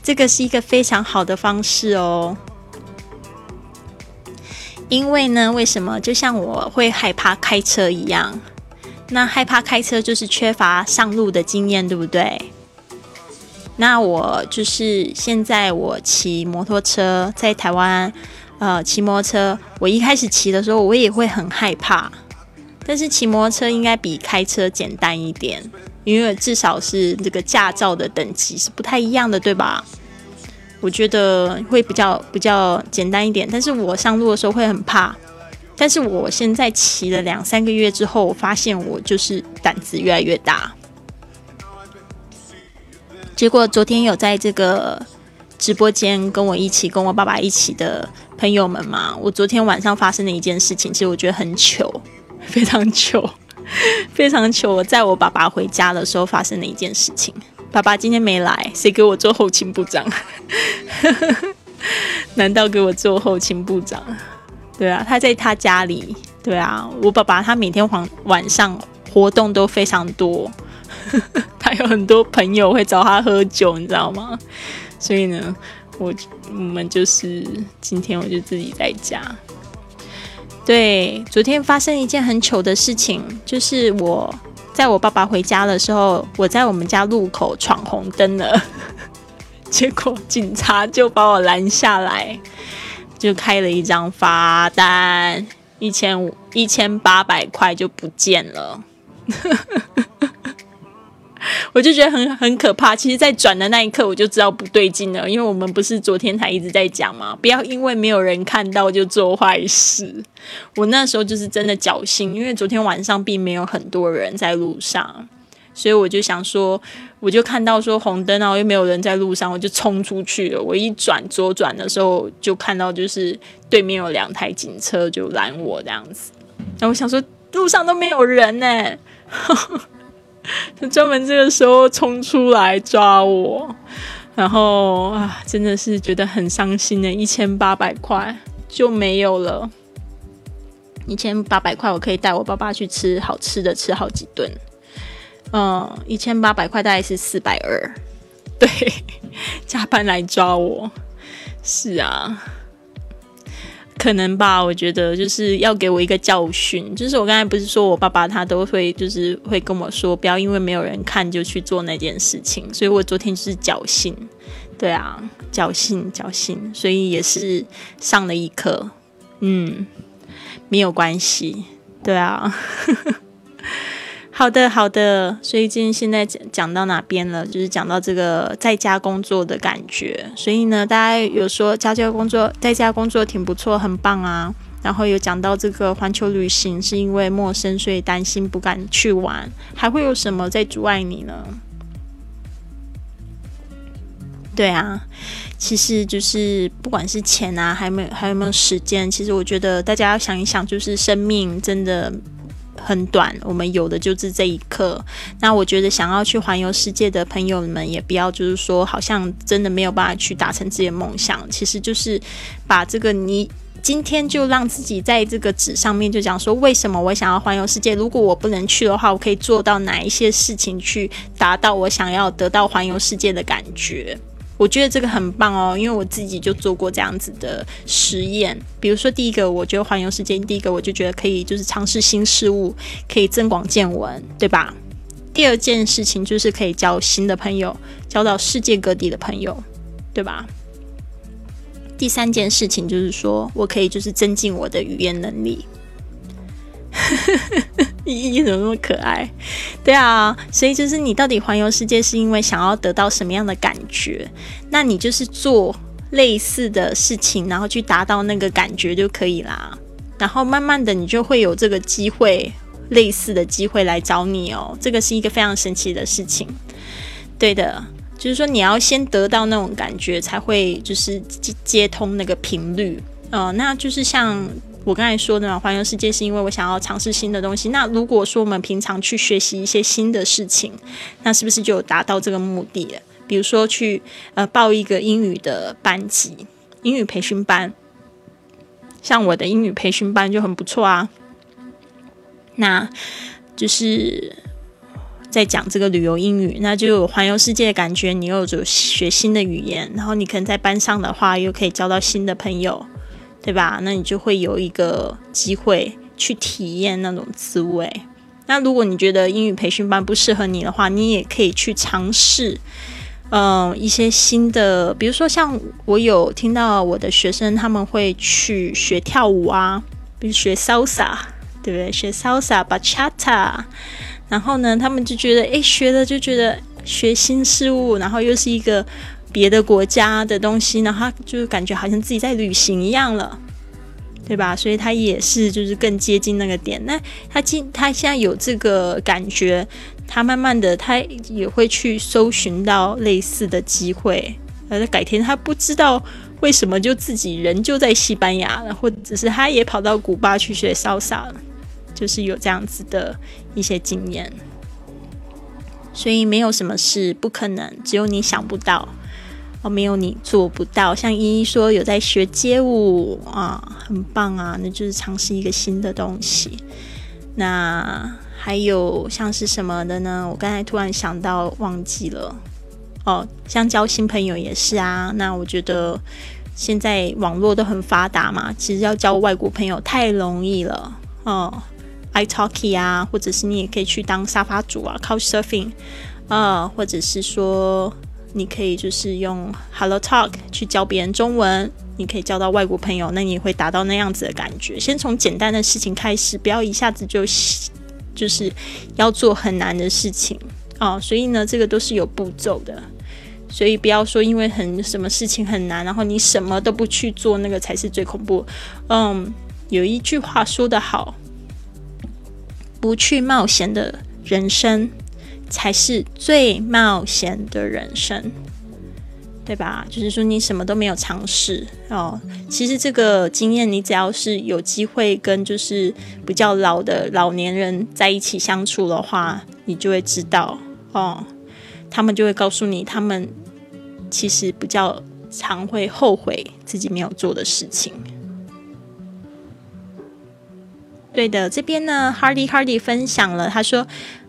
这个是一个非常好的方式哦。因为呢，为什么？就像我会害怕开车一样。那害怕开车就是缺乏上路的经验，对不对？那我就是现在我骑摩托车在台湾，呃，骑摩托车，我一开始骑的时候我也会很害怕，但是骑摩托车应该比开车简单一点，因为至少是这个驾照的等级是不太一样的，对吧？我觉得会比较比较简单一点，但是我上路的时候会很怕。但是我现在骑了两三个月之后，我发现我就是胆子越来越大。结果昨天有在这个直播间跟我一起、跟我爸爸一起的朋友们嘛，我昨天晚上发生的一件事情，其实我觉得很糗，非常糗，非常糗。我在我爸爸回家的时候发生的一件事情。爸爸今天没来，谁给我做后勤部长？难道给我做后勤部长？对啊，他在他家里。对啊，我爸爸他每天晚晚上活动都非常多，他有很多朋友会找他喝酒，你知道吗？所以呢，我我们就是今天我就自己在家。对，昨天发生一件很糗的事情，就是我在我爸爸回家的时候，我在我们家路口闯红灯了，结果警察就把我拦下来。就开了一张罚单，一千五一千八百块就不见了，我就觉得很很可怕。其实，在转的那一刻，我就知道不对劲了，因为我们不是昨天才一直在讲嘛？不要因为没有人看到就做坏事。我那时候就是真的侥幸，因为昨天晚上并没有很多人在路上。所以我就想说，我就看到说红灯啊，又没有人在路上，我就冲出去了。我一转左转的时候，就看到就是对面有两台警车就拦我这样子。然后我想说，路上都没有人呢，他专门这个时候冲出来抓我，然后啊，真的是觉得很伤心的，一千八百块就没有了。一千八百块，我可以带我爸爸去吃好吃的，吃好几顿。嗯，一千八百块大概是四百二，对，加班来抓我，是啊，可能吧？我觉得就是要给我一个教训，就是我刚才不是说我爸爸他都会就是会跟我说，不要因为没有人看就去做那件事情，所以我昨天就是侥幸，对啊，侥幸侥幸，所以也是上了一课，嗯，没有关系，对啊。好的，好的。所以今天现在讲讲到哪边了？就是讲到这个在家工作的感觉。所以呢，大家有说家教工作在家工作挺不错，很棒啊。然后有讲到这个环球旅行是因为陌生，所以担心不敢去玩。还会有什么在阻碍你呢？对啊，其实就是不管是钱啊，还没有还有没有时间，其实我觉得大家要想一想，就是生命真的。很短，我们有的就是这一刻。那我觉得想要去环游世界的朋友们，也不要就是说，好像真的没有办法去达成自己的梦想。其实就是把这个，你今天就让自己在这个纸上面就讲说，为什么我想要环游世界？如果我不能去的话，我可以做到哪一些事情去达到我想要得到环游世界的感觉？我觉得这个很棒哦，因为我自己就做过这样子的实验。比如说，第一个，我觉得环游世界，第一个我就觉得可以，就是尝试新事物，可以增广见闻，对吧？第二件事情就是可以交新的朋友，交到世界各地的朋友，对吧？第三件事情就是说我可以就是增进我的语言能力。依依怎么那么可爱？对啊，所以就是你到底环游世界是因为想要得到什么样的感觉？那你就是做类似的事情，然后去达到那个感觉就可以啦。然后慢慢的，你就会有这个机会，类似的机会来找你哦。这个是一个非常神奇的事情。对的，就是说你要先得到那种感觉，才会就是接接通那个频率。哦，那就是像。我刚才说的嘛，环游世界是因为我想要尝试新的东西。那如果说我们平常去学习一些新的事情，那是不是就达到这个目的了？比如说去呃报一个英语的班级，英语培训班，像我的英语培训班就很不错啊。那就是在讲这个旅游英语，那就环游世界的感觉。你又有学新的语言，然后你可能在班上的话，又可以交到新的朋友。对吧？那你就会有一个机会去体验那种滋味。那如果你觉得英语培训班不适合你的话，你也可以去尝试，嗯，一些新的，比如说像我有听到我的学生他们会去学跳舞啊，比如学 salsa，对不对？学 salsa bachata，然后呢，他们就觉得，诶，学了就觉得学新事物，然后又是一个。别的国家的东西呢，他就是感觉好像自己在旅行一样了，对吧？所以他也是就是更接近那个点。那他今他现在有这个感觉，他慢慢的他也会去搜寻到类似的机会。而，改天他不知道为什么就自己人就在西班牙了，或者是他也跑到古巴去学潇洒了，就是有这样子的一些经验。所以没有什么事不可能，只有你想不到。没有你做不到，像依依说有在学街舞啊，很棒啊，那就是尝试一个新的东西。那还有像是什么的呢？我刚才突然想到忘记了哦，像交新朋友也是啊。那我觉得现在网络都很发达嘛，其实要交外国朋友太容易了哦。iTalki 啊，或者是你也可以去当沙发主啊，Couch Surfing 啊，或者是说。你可以就是用 Hello Talk 去教别人中文，你可以交到外国朋友，那你会达到那样子的感觉。先从简单的事情开始，不要一下子就就是要做很难的事情哦。所以呢，这个都是有步骤的，所以不要说因为很什么事情很难，然后你什么都不去做，那个才是最恐怖。嗯，有一句话说得好，不去冒险的人生。才是最冒险的人生，对吧？就是说你什么都没有尝试哦。其实这个经验，你只要是有机会跟就是比较老的老年人在一起相处的话，你就会知道哦。他们就会告诉你，他们其实比较常会后悔自己没有做的事情。对的，这边呢，Hardy Hardy 分享了，他说。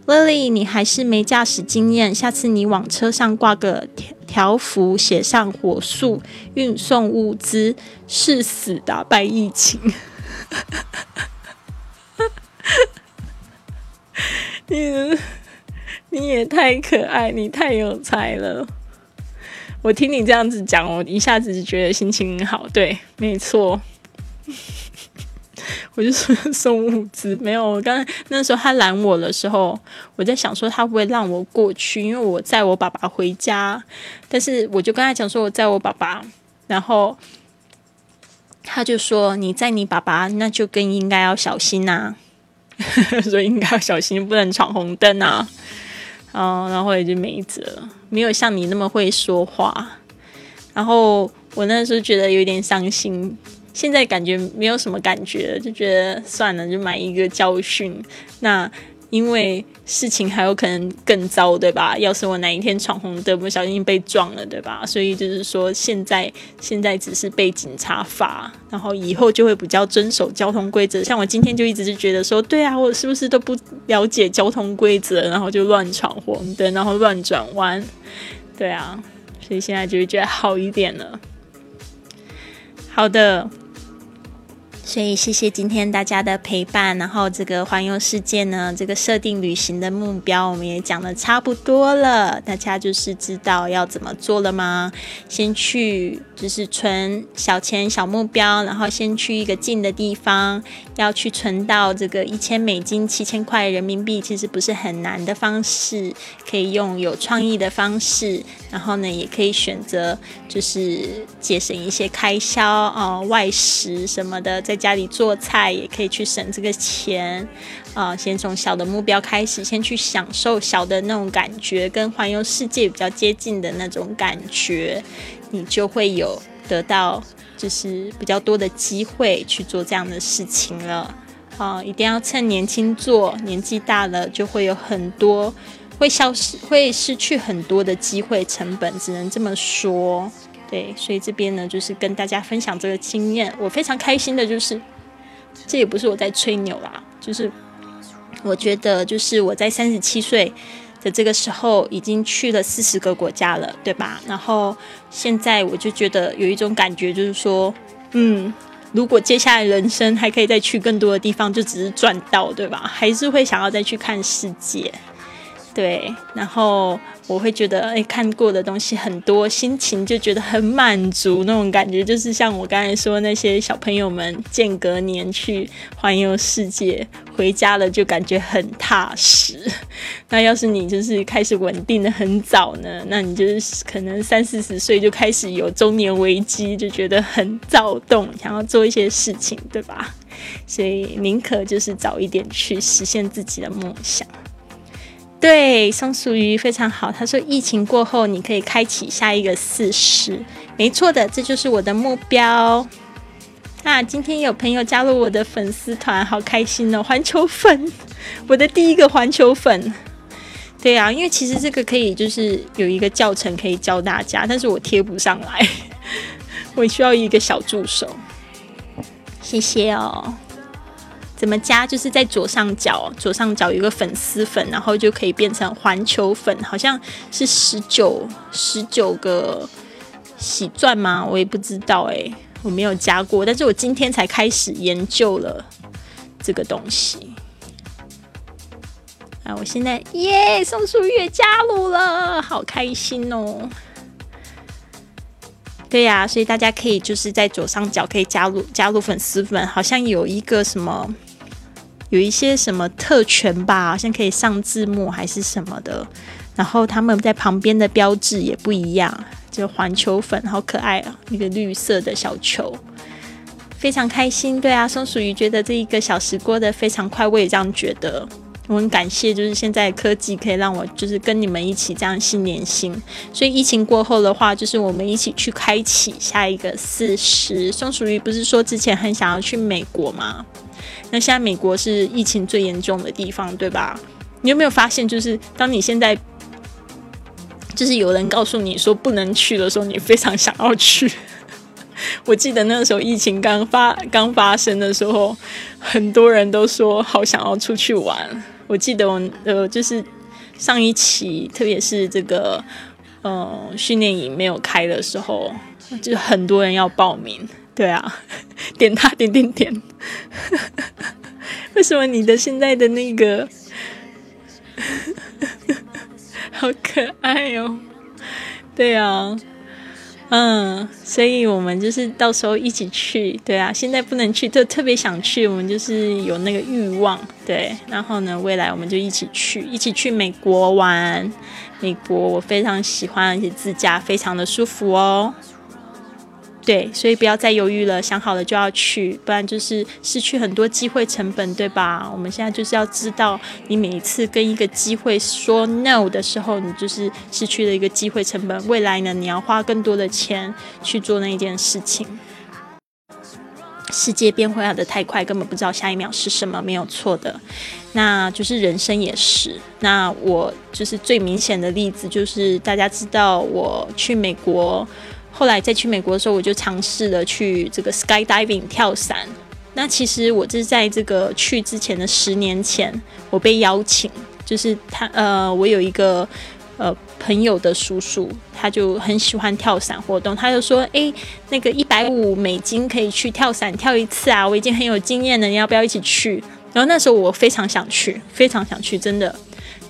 Lily，你还是没驾驶经验，下次你往车上挂个条条幅，写上火速运送物资，誓死打败疫情。你你也太可爱，你太有才了。我听你这样子讲，我一下子就觉得心情很好。对，没错。我就说 送物资，没有。我刚那时候他拦我的时候，我在想说他不会让我过去，因为我载我爸爸回家。但是我就跟他讲说我载我爸爸，然后他就说你载你爸爸，那就更应该要小心呐，所以应该要小心，不能闯红灯啊。哦，然后也就没辙，没有像你那么会说话。然后我那时候觉得有点伤心。现在感觉没有什么感觉，就觉得算了，就买一个教训。那因为事情还有可能更糟，对吧？要是我哪一天闯红灯，不小心被撞了，对吧？所以就是说，现在现在只是被警察罚，然后以后就会比较遵守交通规则。像我今天就一直就觉得说，对啊，我是不是都不了解交通规则，然后就乱闯红灯，然后乱转弯，对啊，所以现在就会觉得好一点了。好的。所以谢谢今天大家的陪伴，然后这个环游世界呢，这个设定旅行的目标我们也讲的差不多了，大家就是知道要怎么做了吗？先去就是存小钱小目标，然后先去一个近的地方，要去存到这个一千美金七千块人民币，其实不是很难的方式，可以用有创意的方式，然后呢也可以选择就是节省一些开销啊，外食什么的，在家里做菜也可以去省这个钱啊！先从小的目标开始，先去享受小的那种感觉，跟环游世界比较接近的那种感觉，你就会有得到就是比较多的机会去做这样的事情了啊！一定要趁年轻做，年纪大了就会有很多会消失、会失去很多的机会成本，只能这么说。对，所以这边呢，就是跟大家分享这个经验。我非常开心的，就是这也不是我在吹牛啦，就是我觉得，就是我在三十七岁的这个时候，已经去了四十个国家了，对吧？然后现在我就觉得有一种感觉，就是说，嗯，如果接下来人生还可以再去更多的地方，就只是赚到，对吧？还是会想要再去看世界。对，然后我会觉得，哎，看过的东西很多，心情就觉得很满足，那种感觉就是像我刚才说那些小朋友们间隔年去环游世界，回家了就感觉很踏实。那要是你就是开始稳定的很早呢，那你就是可能三四十岁就开始有中年危机，就觉得很躁动，想要做一些事情，对吧？所以宁可就是早一点去实现自己的梦想。对，松鼠鱼非常好。他说，疫情过后你可以开启下一个四十，没错的，这就是我的目标。那今天有朋友加入我的粉丝团，好开心哦！环球粉，我的第一个环球粉。对啊，因为其实这个可以就是有一个教程可以教大家，但是我贴不上来，我需要一个小助手。谢谢哦。怎么加？就是在左上角，左上角有个粉丝粉，然后就可以变成环球粉，好像是十九十九个喜钻吗？我也不知道哎，我没有加过，但是我今天才开始研究了这个东西。啊，我现在耶，宋树月加入了，好开心哦！对呀，所以大家可以就是在左上角可以加入加入粉丝粉，好像有一个什么。有一些什么特权吧，好像可以上字幕还是什么的，然后他们在旁边的标志也不一样，就环球粉好可爱啊，一个绿色的小球，非常开心。对啊，松鼠鱼觉得这一个小时过得非常快，我也这样觉得。我很感谢，就是现在科技可以让我就是跟你们一起这样心连心。所以疫情过后的话，就是我们一起去开启下一个四十。松鼠鱼不是说之前很想要去美国吗？那现在美国是疫情最严重的地方，对吧？你有没有发现，就是当你现在就是有人告诉你说不能去的时候，你非常想要去。我记得那个时候疫情刚发刚发生的时候，很多人都说好想要出去玩。我记得我呃，就是上一期，特别是这个呃训练营没有开的时候，就很多人要报名。对啊，点他点点点。为什么你的现在的那个 好可爱哦？对啊，嗯，所以我们就是到时候一起去，对啊，现在不能去，就特别想去，我们就是有那个欲望，对，然后呢，未来我们就一起去，一起去美国玩，美国我非常喜欢，而且自驾非常的舒服哦。对，所以不要再犹豫了，想好了就要去，不然就是失去很多机会成本，对吧？我们现在就是要知道，你每一次跟一个机会说 no 的时候，你就是失去了一个机会成本。未来呢，你要花更多的钱去做那一件事情。世界变化的太快，根本不知道下一秒是什么，没有错的。那就是人生也是。那我就是最明显的例子，就是大家知道我去美国。后来再去美国的时候，我就尝试了去这个 skydiving 跳伞。那其实我这是在这个去之前的十年前，我被邀请，就是他呃，我有一个呃朋友的叔叔，他就很喜欢跳伞活动，他就说：“哎，那个一百五美金可以去跳伞跳一次啊，我已经很有经验了，你要不要一起去？”然后那时候我非常想去，非常想去，真的。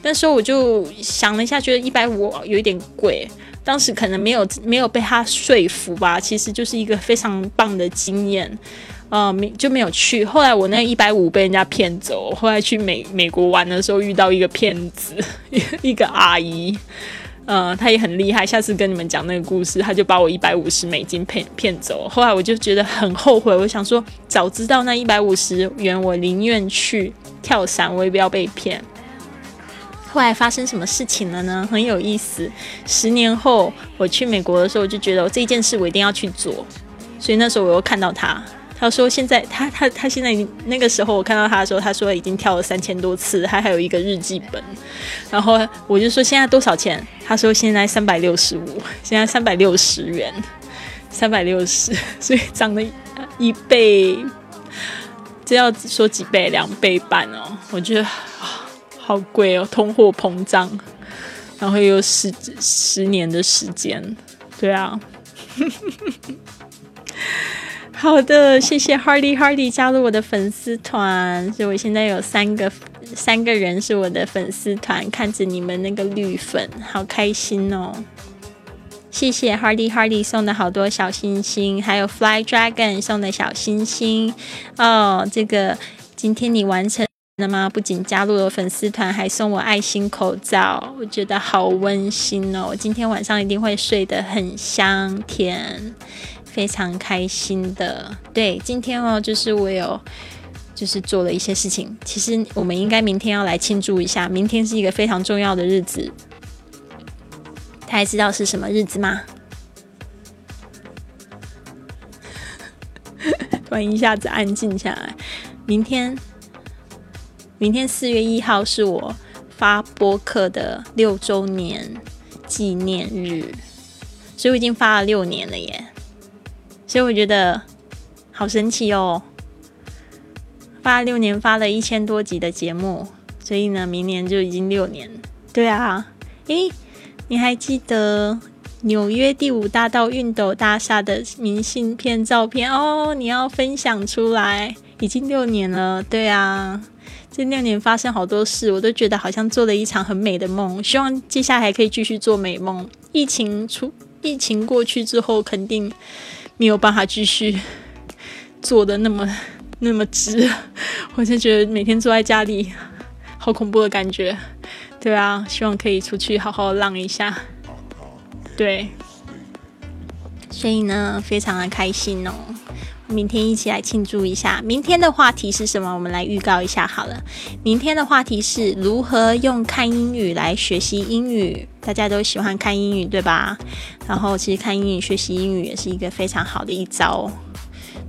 那时候我就想了一下，觉得一百五有一点贵。当时可能没有没有被他说服吧，其实就是一个非常棒的经验，呃，没就没有去。后来我那一百五被人家骗走，后来去美美国玩的时候遇到一个骗子，一个阿姨，呃，她也很厉害。下次跟你们讲那个故事，她就把我一百五十美金骗骗走。后来我就觉得很后悔，我想说早知道那一百五十元，我宁愿去跳伞，我也不要被骗。后来发生什么事情了呢？很有意思。十年后我去美国的时候，我就觉得这件事我一定要去做。所以那时候我又看到他，他说现在他他他现在那个时候我看到他的时候，他说已经跳了三千多次，他还有一个日记本。然后我就说现在多少钱？他说现在三百六十五，现在三百六十元，三百六十，所以涨了一倍。这要说几倍？两倍半哦。我觉得。好贵哦，通货膨胀，然后又十十年的时间，对啊。好的，谢谢 Hardy Hardy 加入我的粉丝团，所以我现在有三个三个人是我的粉丝团，看着你们那个绿粉，好开心哦。谢谢 Hardy Hardy 送的好多小星星，还有 Fly Dragon 送的小星星哦。这个今天你完成。那么不仅加入了粉丝团，还送我爱心口罩，我觉得好温馨哦！我今天晚上一定会睡得很香甜，非常开心的。对，今天哦，就是我有就是做了一些事情。其实我们应该明天要来庆祝一下，明天是一个非常重要的日子。大家知道是什么日子吗？突然一下子安静下来，明天。明天四月一号是我发播客的六周年纪念日，所以我已经发了六年了耶！所以我觉得好神奇哦，发了六年，发了一千多集的节目，所以呢，明年就已经六年。对啊，诶，你还记得纽约第五大道熨斗大厦的明信片照片哦？你要分享出来，已经六年了。对啊。这六年发生好多事，我都觉得好像做了一场很美的梦。希望接下来还可以继续做美梦。疫情出，疫情过去之后，肯定没有办法继续做的那么那么直。我就觉得每天坐在家里，好恐怖的感觉。对啊，希望可以出去好好浪一下。对，所以呢，非常的开心哦。明天一起来庆祝一下。明天的话题是什么？我们来预告一下好了。明天的话题是如何用看英语来学习英语。大家都喜欢看英语，对吧？然后其实看英语学习英语也是一个非常好的一招。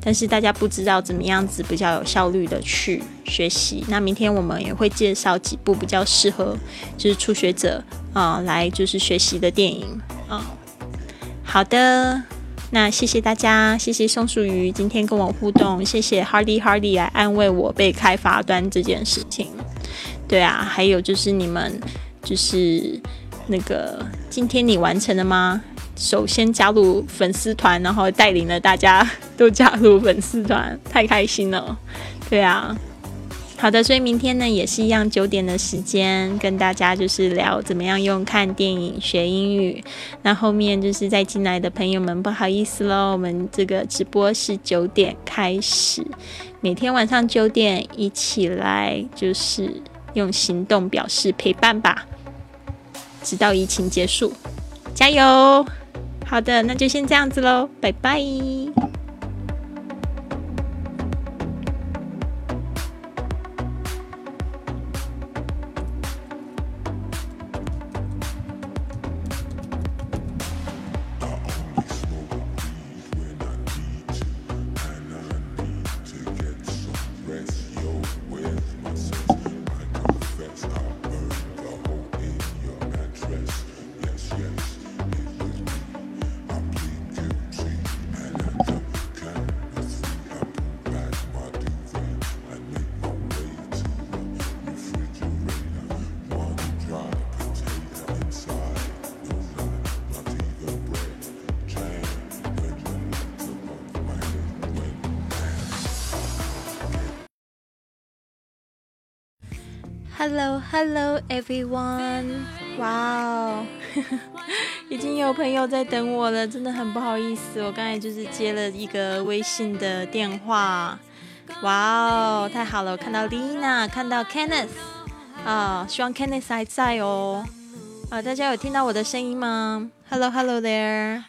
但是大家不知道怎么样子比较有效率的去学习。那明天我们也会介绍几部比较适合就是初学者啊来就是学习的电影啊。好的。那谢谢大家，谢谢松鼠鱼今天跟我互动，谢谢 Hardy Hardy 来安慰我被开罚单这件事情。对啊，还有就是你们就是那个今天你完成了吗？首先加入粉丝团，然后带领了大家都加入粉丝团，太开心了。对啊，好的，所以明天呢也是一样九点的时间，跟大家就是聊怎么样用看电影学英语。那后面就是在进来的朋友们，不好意思喽，我们这个直播是九点开始，每天晚上九点一起来，就是用行动表示陪伴吧，直到疫情结束，加油！好的，那就先这样子喽，拜拜。Hello, hello, everyone! 哇哦，已经有朋友在等我了，真的很不好意思。我刚才就是接了一个微信的电话。哇哦，太好了！我看到 Lina，看到 Kenneth，啊，希望 Kenneth 还在哦。啊，大家有听到我的声音吗？Hello, hello there！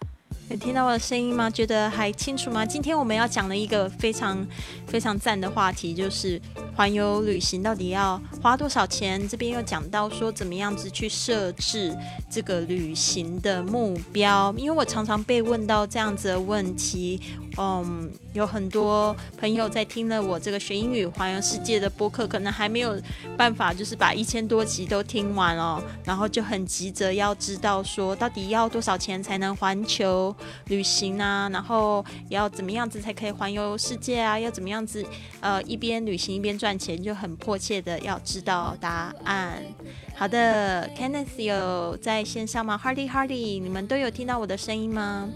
有听到我的声音吗？觉得还清楚吗？今天我们要讲的一个非常非常赞的话题，就是环游旅行到底要花多少钱？这边又讲到说怎么样子去设置这个旅行的目标，因为我常常被问到这样子的问题。嗯，有很多朋友在听了我这个学英语环游世界的播客，可能还没有办法，就是把一千多集都听完哦，然后就很急着要知道说，到底要多少钱才能环球旅行啊？然后要怎么样子才可以环游世界啊？要怎么样子呃一边旅行一边赚钱，就很迫切的要知道答案。好的，Kenneth 有在线上吗？Hardy Hardy，你们都有听到我的声音吗？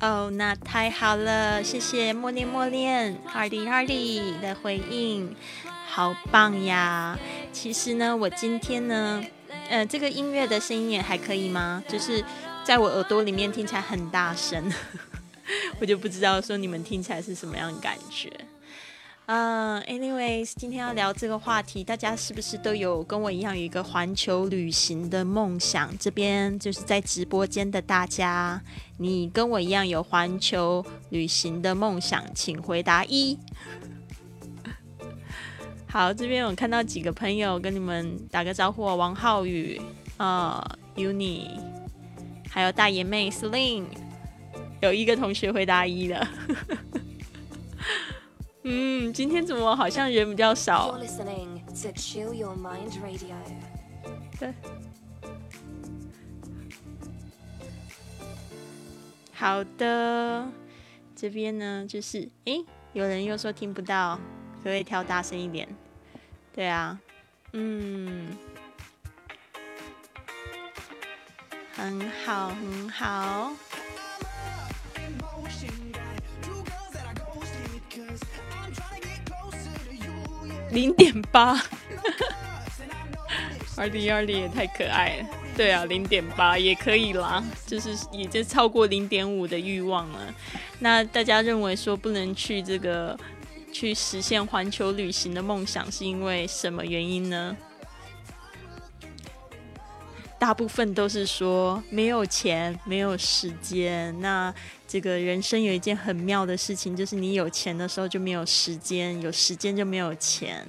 哦，那太好了，谢谢默念默念二零二零的回应，好棒呀！其实呢，我今天呢，呃，这个音乐的声音也还可以吗？就是在我耳朵里面听起来很大声，我就不知道说你们听起来是什么样的感觉。嗯，anyways，今天要聊这个话题，大家是不是都有跟我一样有一个环球旅行的梦想？这边就是在直播间的大家，你跟我一样有环球旅行的梦想，请回答一。好，这边我看到几个朋友跟你们打个招呼，王浩宇啊，Uni，还有大爷妹 Sling，有一个同学回答一了。嗯，今天怎么好像人比较少？对，好的，这边呢就是，诶，有人又说听不到，可不可以调大声一点？对啊，嗯，很好，很好。零点八，二零二零也太可爱了。对啊，零点八也可以啦，就是已经超过零点五的欲望了。那大家认为说不能去这个去实现环球旅行的梦想，是因为什么原因呢？大部分都是说没有钱，没有时间。那这个人生有一件很妙的事情，就是你有钱的时候就没有时间，有时间就没有钱。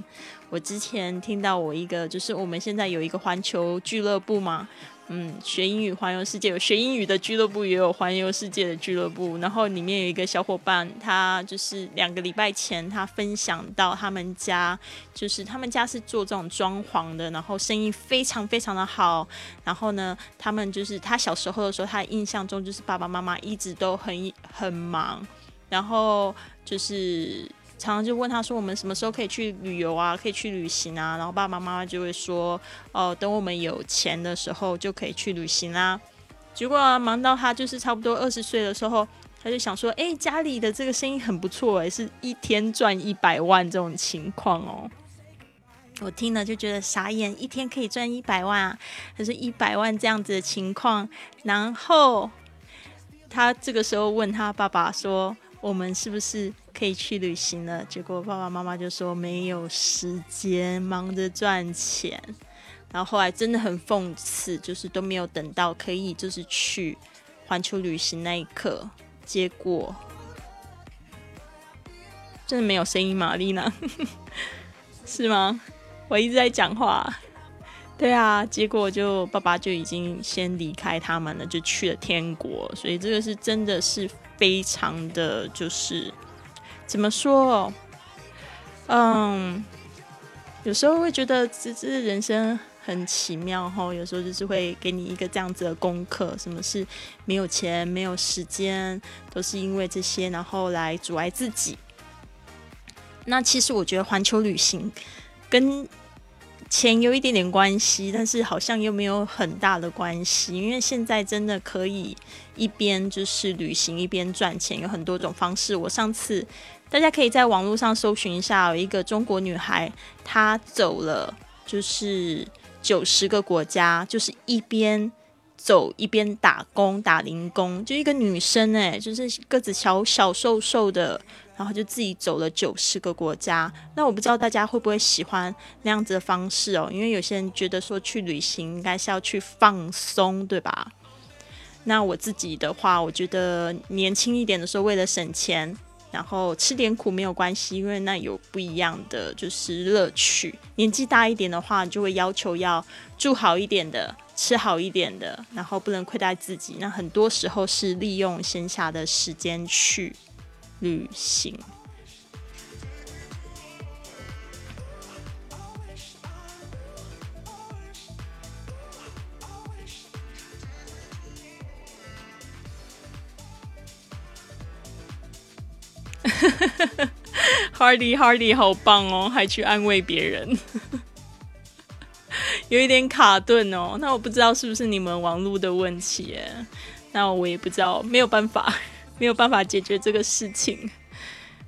我之前听到我一个，就是我们现在有一个环球俱乐部嘛。嗯，学英语环游世界有学英语的俱乐部，也有环游世界的俱乐部。然后里面有一个小伙伴，他就是两个礼拜前，他分享到他们家，就是他们家是做这种装潢的，然后生意非常非常的好。然后呢，他们就是他小时候的时候，他印象中就是爸爸妈妈一直都很很忙，然后就是。常常就问他说：“我们什么时候可以去旅游啊？可以去旅行啊？”然后爸爸妈妈就会说：“哦，等我们有钱的时候就可以去旅行啦。”结果忙到他就是差不多二十岁的时候，他就想说：“哎，家里的这个生意很不错哎，是一天赚一百万这种情况哦。”我听了就觉得傻眼，一天可以赚一百万啊，可是一百万这样子的情况。然后他这个时候问他爸爸说：“我们是不是？”可以去旅行了，结果爸爸妈妈就说没有时间，忙着赚钱。然后后来真的很讽刺，就是都没有等到可以就是去环球旅行那一刻，结果真的没有声音吗？丽娜是吗？我一直在讲话。对啊，结果就爸爸就已经先离开他们了，就去了天国。所以这个是真的是非常的就是。怎么说？嗯，有时候会觉得这这人生很奇妙哈。有时候就是会给你一个这样子的功课：什么是没有钱、没有时间，都是因为这些，然后来阻碍自己。那其实我觉得环球旅行跟钱有一点点关系，但是好像又没有很大的关系，因为现在真的可以一边就是旅行一边赚钱，有很多种方式。我上次。大家可以在网络上搜寻一下，有一个中国女孩，她走了就是九十个国家，就是一边走一边打工打零工，就一个女生哎，就是个子小小瘦瘦的，然后就自己走了九十个国家。那我不知道大家会不会喜欢那样子的方式哦，因为有些人觉得说去旅行应该是要去放松，对吧？那我自己的话，我觉得年轻一点的时候，为了省钱。然后吃点苦没有关系，因为那有不一样的就是乐趣。年纪大一点的话，就会要求要住好一点的，吃好一点的，然后不能亏待自己。那很多时候是利用闲暇的时间去旅行。Hardy Hardy 好棒哦，还去安慰别人，有一点卡顿哦。那我不知道是不是你们网络的问题耶？那我也不知道，没有办法，没有办法解决这个事情。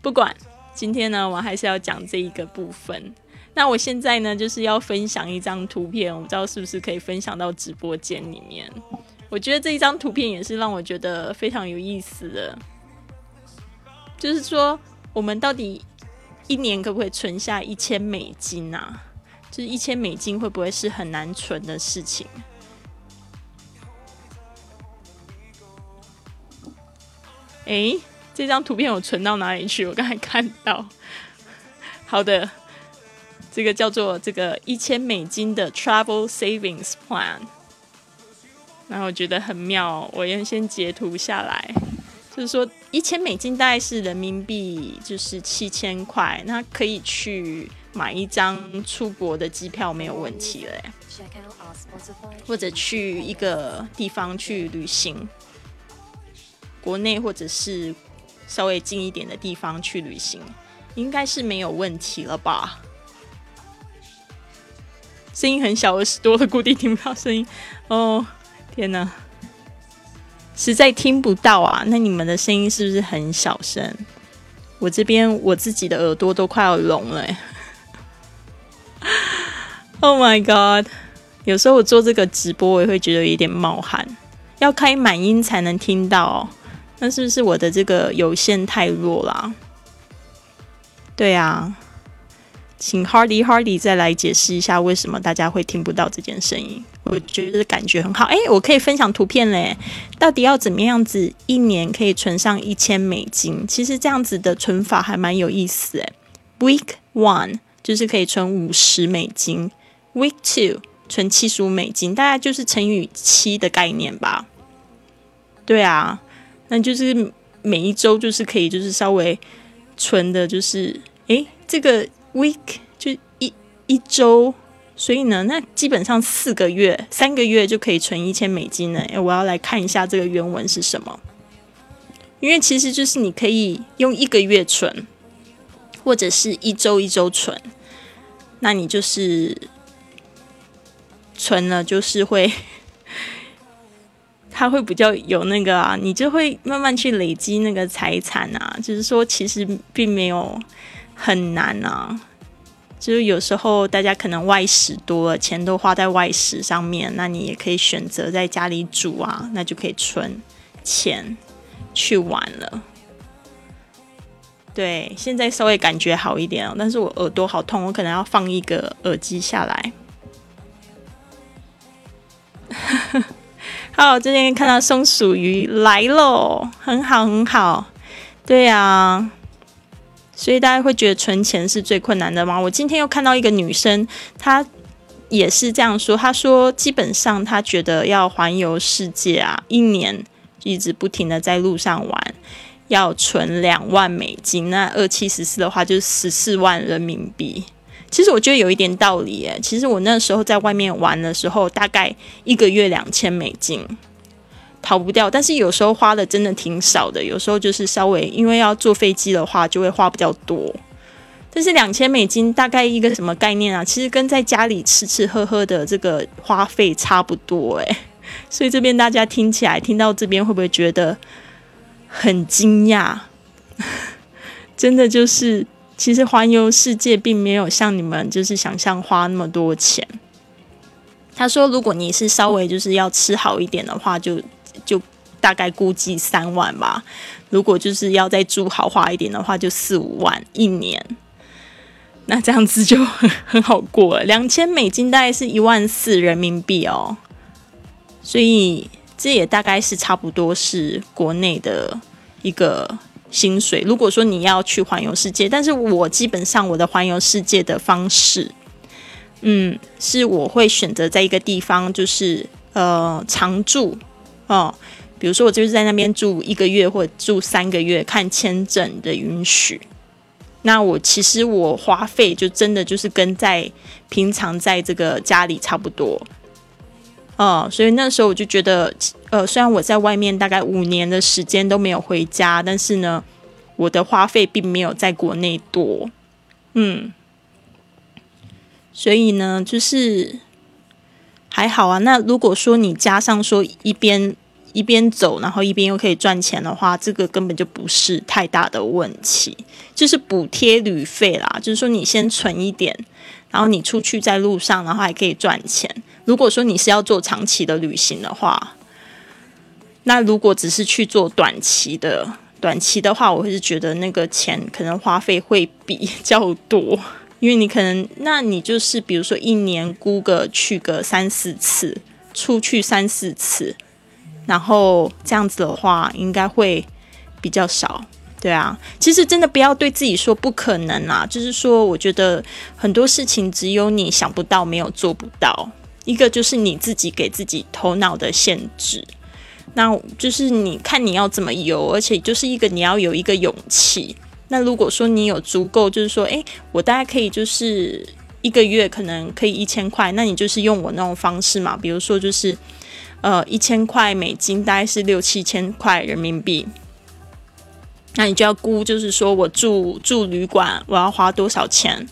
不管，今天呢，我还是要讲这一个部分。那我现在呢，就是要分享一张图片，我不知道是不是可以分享到直播间里面。我觉得这一张图片也是让我觉得非常有意思的。就是说，我们到底一年可不可以存下一千美金啊？就是一千美金会不会是很难存的事情？哎，这张图片我存到哪里去？我刚才看到。好的，这个叫做这个一千美金的 Travel Savings Plan，然后我觉得很妙，我要先截图下来。就是说，一千美金大概是人民币，就是七千块，那可以去买一张出国的机票没有问题了，或者去一个地方去旅行，国内或者是稍微近一点的地方去旅行，应该是没有问题了吧？声音很小，耳朵的固定听不到声音。哦，天哪！实在听不到啊！那你们的声音是不是很小声？我这边我自己的耳朵都快要聋了。Oh my god！有时候我做这个直播，我也会觉得有点冒汗，要开满音才能听到哦。那是不是我的这个有线太弱啦？对啊。请 Hardy Hardy 再来解释一下为什么大家会听不到这件声音。我觉得感觉很好，哎，我可以分享图片嘞。到底要怎么样子一年可以存上一千美金？其实这样子的存法还蛮有意思哎。Week one 就是可以存五十美金，Week two 存七十五美金，大概就是乘以七的概念吧。对啊，那就是每一周就是可以就是稍微存的，就是诶，这个。week 就一一周，所以呢，那基本上四个月、三个月就可以存一千美金了。哎，我要来看一下这个原文是什么，因为其实就是你可以用一个月存，或者是一周一周存，那你就是存了，就是会，它会比较有那个啊，你就会慢慢去累积那个财产啊。就是说，其实并没有很难啊。就是有时候大家可能外食多了，钱都花在外食上面，那你也可以选择在家里煮啊，那就可以存钱去玩了。对，现在稍微感觉好一点哦，但是我耳朵好痛，我可能要放一个耳机下来。好，今天看到松鼠鱼来喽，很好很好，对呀。所以大家会觉得存钱是最困难的吗？我今天又看到一个女生，她也是这样说。她说，基本上她觉得要环游世界啊，一年一直不停的在路上玩，要存两万美金。那二七十四的话，就是十四万人民币。其实我觉得有一点道理诶。其实我那时候在外面玩的时候，大概一个月两千美金。逃不掉，但是有时候花的真的挺少的，有时候就是稍微因为要坐飞机的话，就会花比较多。但是两千美金大概一个什么概念啊？其实跟在家里吃吃喝喝的这个花费差不多诶。所以这边大家听起来听到这边会不会觉得很惊讶？真的就是，其实环游世界并没有像你们就是想象花那么多钱。他说，如果你是稍微就是要吃好一点的话，就。就大概估计三万吧，如果就是要再住豪华一点的话，就四五万一年。那这样子就很很好过了，两千美金大概是一万四人民币哦，所以这也大概是差不多是国内的一个薪水。如果说你要去环游世界，但是我基本上我的环游世界的方式，嗯，是我会选择在一个地方就是呃常住。哦，比如说我就是在那边住一个月或者住三个月，看签证的允许。那我其实我花费就真的就是跟在平常在这个家里差不多。哦，所以那时候我就觉得，呃，虽然我在外面大概五年的时间都没有回家，但是呢，我的花费并没有在国内多。嗯，所以呢，就是还好啊。那如果说你加上说一边。一边走，然后一边又可以赚钱的话，这个根本就不是太大的问题，就是补贴旅费啦。就是说，你先存一点，然后你出去在路上，然后还可以赚钱。如果说你是要做长期的旅行的话，那如果只是去做短期的，短期的话，我会是觉得那个钱可能花费会比较多，因为你可能，那你就是比如说一年估个去个三四次，出去三四次。然后这样子的话，应该会比较少，对啊。其实真的不要对自己说不可能啊，就是说，我觉得很多事情只有你想不到，没有做不到。一个就是你自己给自己头脑的限制，那就是你看你要怎么游，而且就是一个你要有一个勇气。那如果说你有足够，就是说，诶，我大概可以就是一个月可能可以一千块，那你就是用我那种方式嘛，比如说就是。呃，一千块美金大概是六七千块人民币，那你就要估，就是说我住住旅馆，我要花多少钱？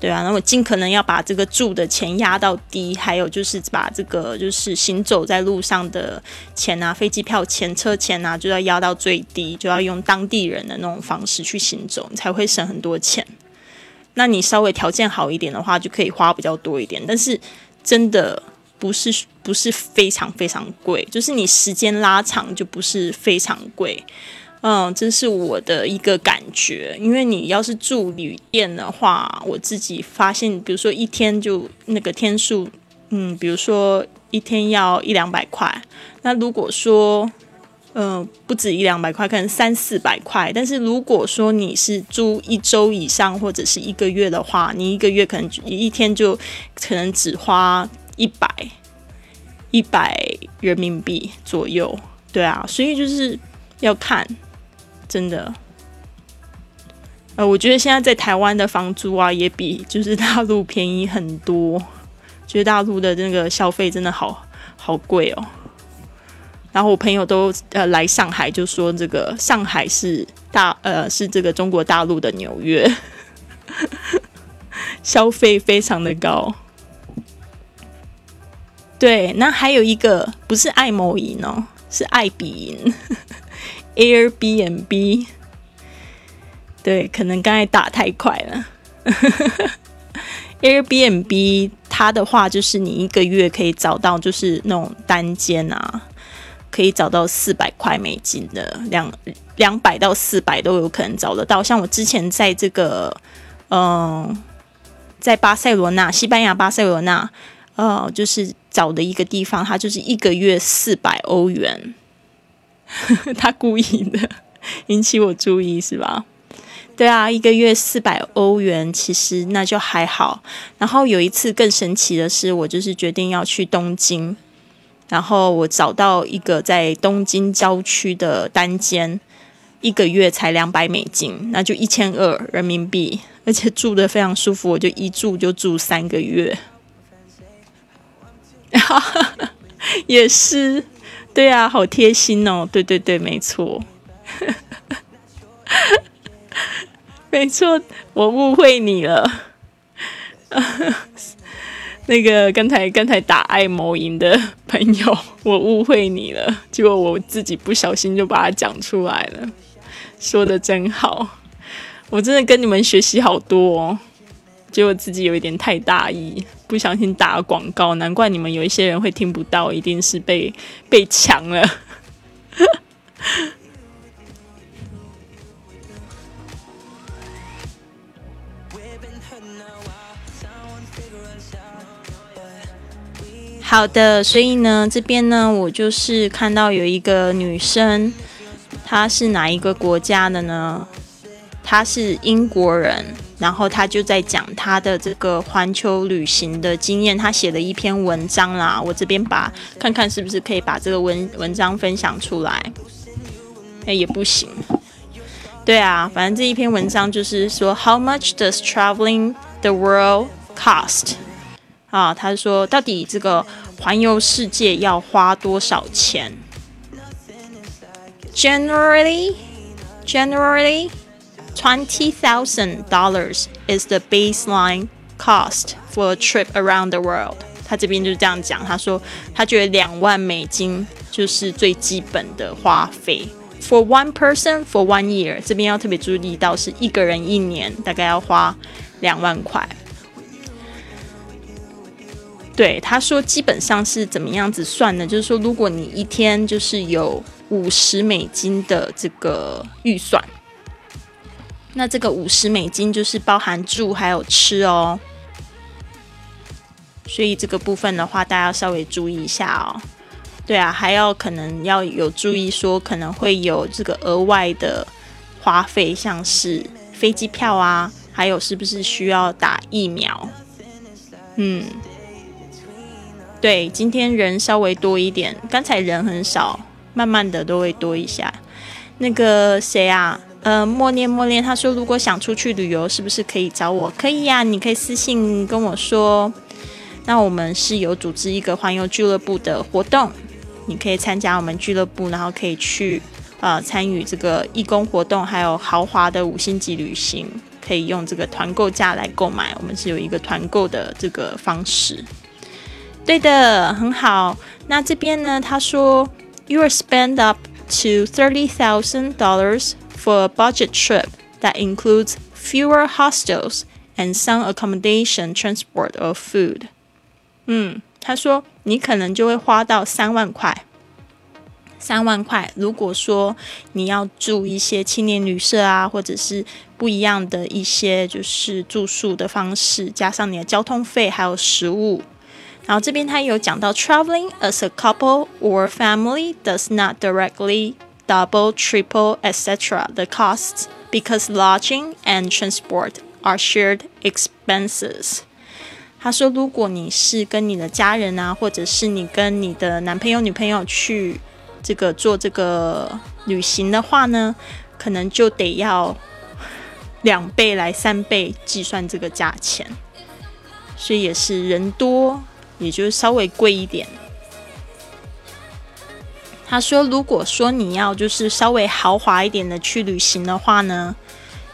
对啊，那我尽可能要把这个住的钱压到低，还有就是把这个就是行走在路上的钱啊，飞机票钱、车钱啊，就要压到最低，就要用当地人的那种方式去行走，你才会省很多钱。那你稍微条件好一点的话，就可以花比较多一点，但是真的。不是不是非常非常贵，就是你时间拉长就不是非常贵，嗯，这是我的一个感觉。因为你要是住旅店的话，我自己发现，比如说一天就那个天数，嗯，比如说一天要一两百块，那如果说，嗯，不止一两百块，可能三四百块。但是如果说你是租一周以上或者是一个月的话，你一个月可能一天就可能只花。一百一百人民币左右，对啊，所以就是要看，真的。呃，我觉得现在在台湾的房租啊，也比就是大陆便宜很多。觉得大陆的那个消费真的好好贵哦。然后我朋友都呃来上海，就说这个上海是大呃是这个中国大陆的纽约。消费非常的高。对，那还有一个不是爱某银哦，是爱彼银，Airbnb。对，可能刚才打太快了。Airbnb 它的话就是你一个月可以找到就是那种单间啊，可以找到四百块美金的，两两百到四百都有可能找得到。像我之前在这个，嗯，在巴塞罗那，西班牙巴塞罗那，呃，就是找的一个地方，它就是一个月四百欧元。他故意的引起我注意是吧？对啊，一个月四百欧元，其实那就还好。然后有一次更神奇的是，我就是决定要去东京，然后我找到一个在东京郊区的单间，一个月才两百美金，那就一千二人民币，而且住的非常舒服，我就一住就住三个月。也是，对啊，好贴心哦，对对对，没错。没错，我误会你了。那个刚才刚才打爱某赢的朋友，我误会你了。结果我自己不小心就把它讲出来了，说的真好。我真的跟你们学习好多，哦，结果自己有一点太大意，不小心打广告。难怪你们有一些人会听不到，一定是被被抢了。好的，所以呢，这边呢，我就是看到有一个女生，她是哪一个国家的呢？他是英国人，然后他就在讲他的这个环球旅行的经验，他写了一篇文章啦。我这边把看看是不是可以把这个文文章分享出来。哎，也不行。对啊，反正这一篇文章就是说，How much does traveling the world cost？啊，他说到底这个环游世界要花多少钱？Generally, generally, twenty thousand dollars is the baseline cost for a trip around the world。他这边就是这样讲，他说他觉得两万美金就是最基本的花费。For one person for one year，这边要特别注意到是一个人一年大概要花两万块。对，他说基本上是怎么样子算呢？就是说，如果你一天就是有五十美金的这个预算，那这个五十美金就是包含住还有吃哦。所以这个部分的话，大家要稍微注意一下哦。对啊，还要可能要有注意说，可能会有这个额外的花费，像是飞机票啊，还有是不是需要打疫苗？嗯。对，今天人稍微多一点，刚才人很少，慢慢的都会多一下。那个谁啊，呃，默念默念，他说如果想出去旅游，是不是可以找我？可以呀，你可以私信跟我说。那我们是有组织一个环游俱乐部的活动，你可以参加我们俱乐部，然后可以去呃参与这个义工活动，还有豪华的五星级旅行，可以用这个团购价来购买。我们是有一个团购的这个方式。对的，很好。那这边呢？他说，You are spend up to thirty thousand dollars for a budget trip that includes fewer hostels and some accommodation, transport or food。嗯，他说你可能就会花到三万块。三万块，如果说你要住一些青年旅社啊，或者是不一样的一些就是住宿的方式，加上你的交通费还有食物。然后这边他有讲到，traveling as a couple or family does not directly double, triple, etc. the costs because lodging and transport are shared expenses。他说，如果你是跟你的家人啊，或者是你跟你的男朋友、女朋友去这个做这个旅行的话呢，可能就得要两倍来三倍计算这个价钱，所以也是人多。也就是稍微贵一点。他说：“如果说你要就是稍微豪华一点的去旅行的话呢，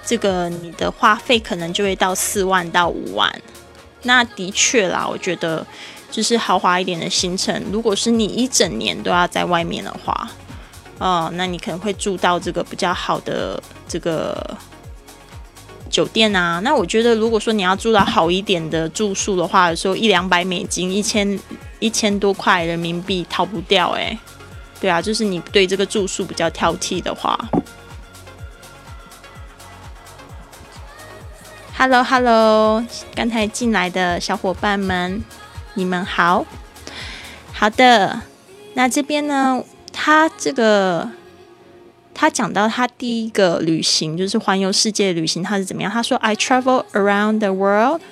这个你的花费可能就会到四万到五万。那的确啦，我觉得就是豪华一点的行程，如果是你一整年都要在外面的话，哦，那你可能会住到这个比较好的这个酒店啊。那我觉得，如果说你要住到好一点的住宿的话，有时候一两百美金，一千一千多块人民币逃不掉诶。对啊，就是你对这个住宿比较挑剔的话。Hello，Hello，刚才进来的小伙伴们，你们好。好的，那这边呢，他这个他讲到他第一个旅行就是环游世界旅行，他是怎么样？他说：“I travel around the world。”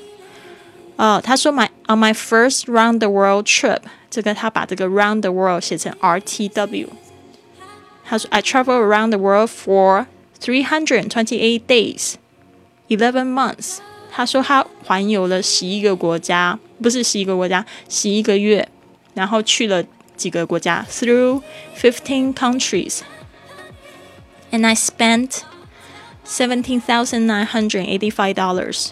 哦，他说：“My on my first round the world trip。”这个他把这个 round the world 写成 R T W。他说：“I travel around the world for three hundred twenty eight days。” Eleven months，他说他环游了十一个国家，不是十一个国家，十一个月，然后去了几个国家，through fifteen countries，and I spent seventeen thousand nine hundred eighty-five dollars。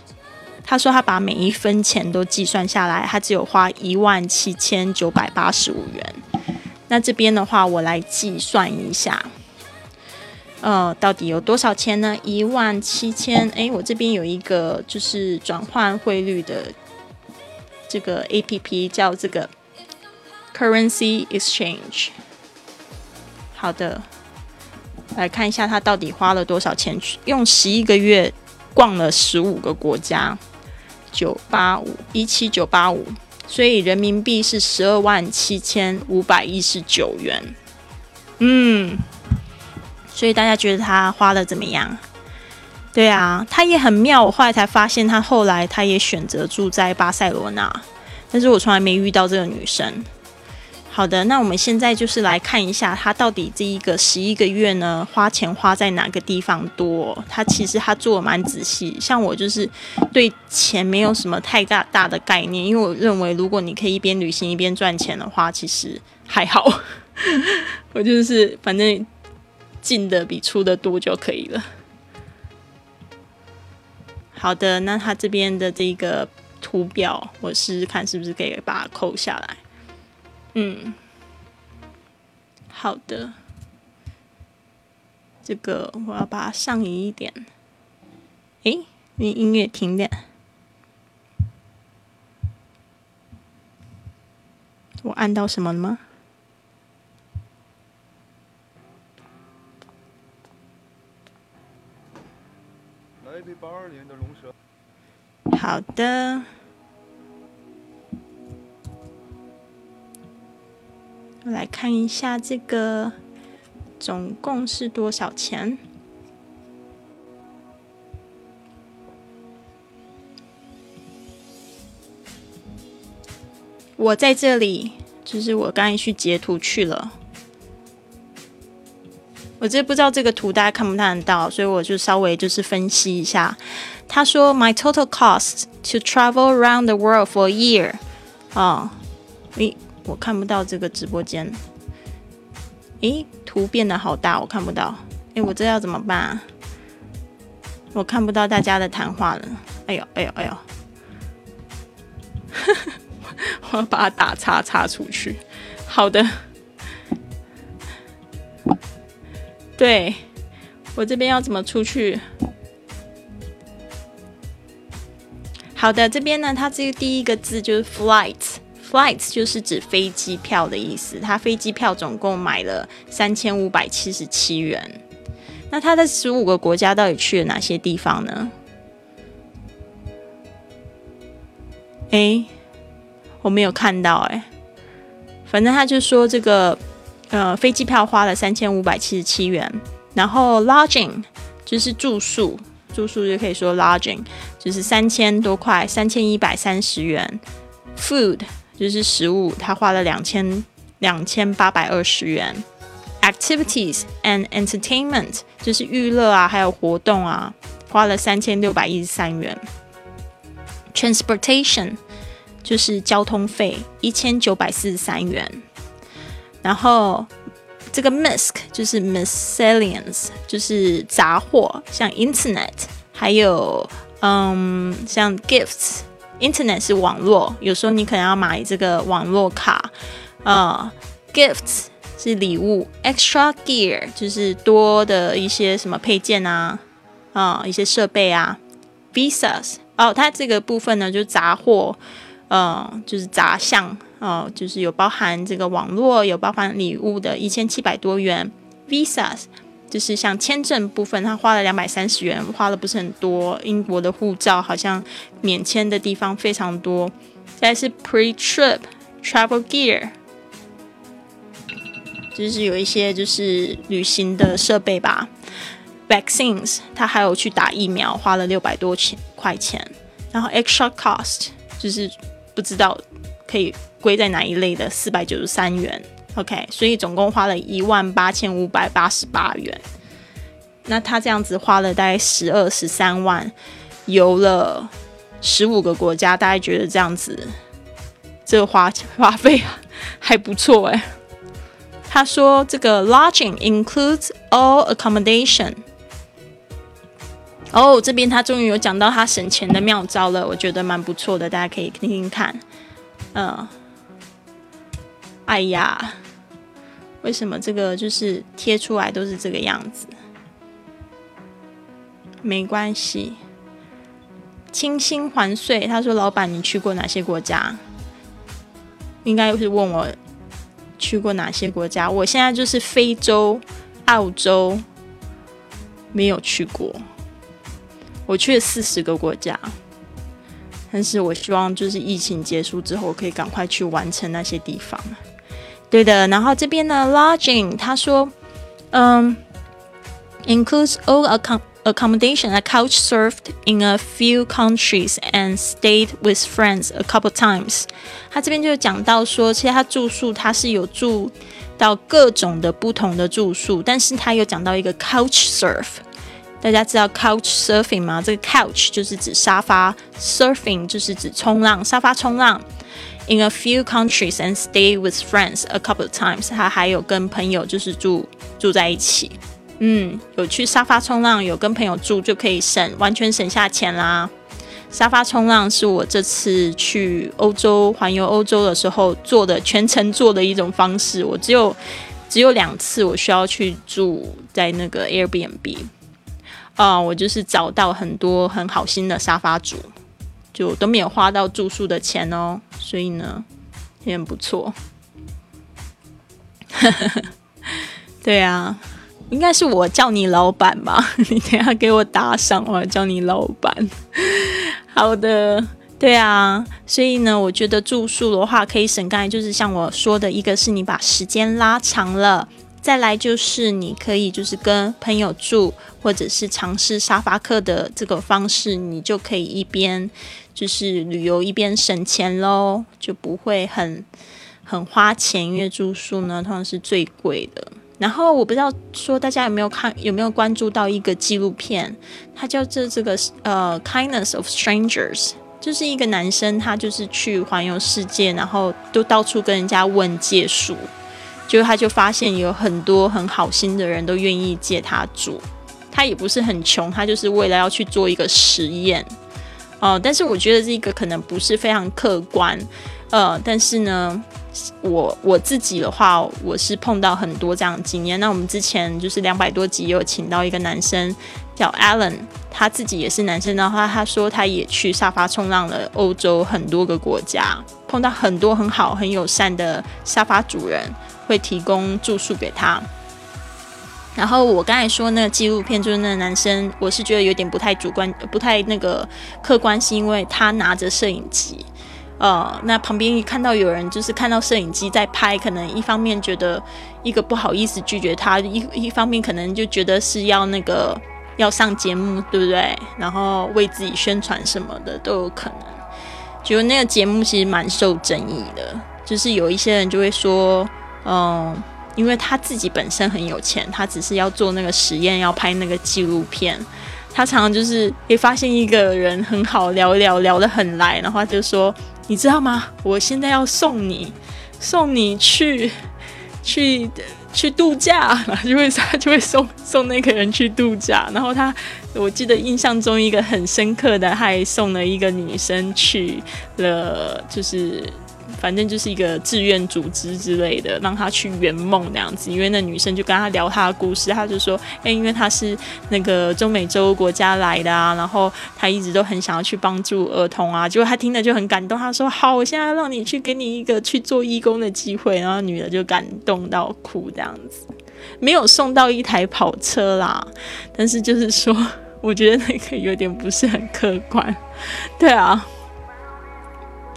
他说他把每一分钱都计算下来，他只有花一万七千九百八十五元。那这边的话，我来计算一下。呃，到底有多少钱呢？一万七千。哎，我这边有一个就是转换汇率的这个 A P P，叫这个 Currency Exchange。好的，来看一下他到底花了多少钱去，用十一个月逛了十五个国家，九八五一七九八五，所以人民币是十二万七千五百一十九元。嗯。所以大家觉得他花的怎么样？对啊，他也很妙。我后来才发现，他后来他也选择住在巴塞罗那，但是我从来没遇到这个女生。好的，那我们现在就是来看一下，他到底这一个十一个月呢，花钱花在哪个地方多？他其实他做的蛮仔细。像我就是对钱没有什么太大大的概念，因为我认为如果你可以一边旅行一边赚钱的话，其实还好。我就是反正。进的比出的多就可以了。好的，那他这边的这个图表，我试试看是不是可以把它扣下来。嗯，好的，这个我要把它上移一点。诶，你音乐停点。我按到什么了吗？好的，来看一下这个总共是多少钱。我在这里，就是我刚才去截图去了。我这不知道这个图大家看不看得到，所以我就稍微就是分析一下。他说，My total cost to travel around the world for a year。啊，你，我看不到这个直播间。诶，图变得好大，我看不到。诶，我这要怎么办？我看不到大家的谈话了。哎呦，哎呦，哎呦！我要把它打叉叉出去。好的。对，我这边要怎么出去？好的，这边呢，它这个第一个字就是 flight Flights 就是指飞机票的意思。他飞机票总共买了三千五百七十七元。那他在十五个国家到底去了哪些地方呢？哎，我没有看到哎。反正他就说这个。呃，飞机票花了三千五百七十七元，然后 lodging 就是住宿，住宿就可以说 lodging 就是三千多块，三千一百三十元。food 就是食物，他花了两千两千八百二十元。activities and entertainment 就是娱乐啊，还有活动啊，花了三千六百一十三元。transportation 就是交通费，一千九百四十三元。然后这个 misc 就是 miscellaneous，就是杂货，像 internet，还有嗯像 gifts。Internet 是网络，有时候你可能要买这个网络卡。呃，Gifts 是礼物，Extra gear 就是多的一些什么配件啊，啊，一些设备啊。Visas 哦，它这个部分呢就是杂货，呃，就是杂项，哦，就是有包含这个网络，有包含礼物的，一千七百多元。Visas。就是像签证部分，他花了两百三十元，花了不是很多。英国的护照好像免签的地方非常多。再是 pre-trip travel gear，就是有一些就是旅行的设备吧。Vaccines，他还有去打疫苗，花了六百多钱块钱。然后 extra cost，就是不知道可以归在哪一类的，四百九十三元。OK，所以总共花了一万八千五百八十八元。那他这样子花了大概十二十三万，游了十五个国家，大家觉得这样子这个花 花费还不错哎。他说这个 lodging includes all accommodation。哦，这边他终于有讲到他省钱的妙招了，我觉得蛮不错的，大家可以听听看。嗯。哎呀，为什么这个就是贴出来都是这个样子？没关系，清新还税。他说：“老板，你去过哪些国家？”应该是问我去过哪些国家。我现在就是非洲、澳洲没有去过，我去了四十个国家。但是我希望就是疫情结束之后，可以赶快去完成那些地方。对的，然后这边呢，lodging，他说，嗯，includes all accommodation, a couch surfed in a few countries and stayed with friends a couple times. 他这边就讲到说，其实他住宿他是有住到各种的不同的住宿，但是他有讲到一个 couch surf。大家知道 couch surfing 吗？这个 couch 就是指沙发，surfing 就是指冲浪，沙发冲浪。In a few countries and stay with friends a couple of times。他还有跟朋友就是住住在一起，嗯，有去沙发冲浪，有跟朋友住就可以省完全省下钱啦。沙发冲浪是我这次去欧洲环游欧洲的时候做的全程做的一种方式。我只有只有两次我需要去住在那个 Airbnb，啊，我就是找到很多很好心的沙发主。就都没有花到住宿的钱哦，所以呢也很不错。对啊，应该是我叫你老板吧？你等下给我打赏，我叫你老板。好的，对啊，所以呢，我觉得住宿的话可以省，刚才就是像我说的，一个是你把时间拉长了。再来就是你可以就是跟朋友住，或者是尝试沙发客的这个方式，你就可以一边就是旅游一边省钱喽，就不会很很花钱，因为住宿呢通常是最贵的。然后我不知道说大家有没有看有没有关注到一个纪录片，它叫做这个呃 Kindness of Strangers，就是一个男生他就是去环游世界，然后都到处跟人家问借书。就他就发现有很多很好心的人都愿意借他住，他也不是很穷，他就是为了要去做一个实验，哦，但是我觉得这个可能不是非常客观，呃，但是呢，我我自己的话，我是碰到很多这样的经验。那我们之前就是两百多集有请到一个男生叫 Alan，他自己也是男生的话，他说他也去沙发冲浪了欧洲很多个国家，碰到很多很好很友善的沙发主人。会提供住宿给他。然后我刚才说那个纪录片，就是那个男生，我是觉得有点不太主观，不太那个客观，是因为他拿着摄影机，呃，那旁边一看到有人就是看到摄影机在拍，可能一方面觉得一个不好意思拒绝他，一一方面可能就觉得是要那个要上节目，对不对？然后为自己宣传什么的都有可能。就那个节目其实蛮受争议的，就是有一些人就会说。嗯，因为他自己本身很有钱，他只是要做那个实验，要拍那个纪录片。他常常就是会发现一个人很好聊聊，聊得很来，然后他就说：“你知道吗？我现在要送你，送你去去去度假，然后就会他 就会送送那个人去度假。然后他，我记得印象中一个很深刻的，还送了一个女生去了，就是。反正就是一个志愿组织之类的，让他去圆梦那样子。因为那女生就跟他聊她的故事，他就说：“哎，因为他是那个中美洲国家来的啊，然后他一直都很想要去帮助儿童啊。”结果他听了就很感动，他说：“好，我现在让你去给你一个去做义工的机会。”然后女的就感动到哭这样子，没有送到一台跑车啦，但是就是说，我觉得那个有点不是很客观，对啊。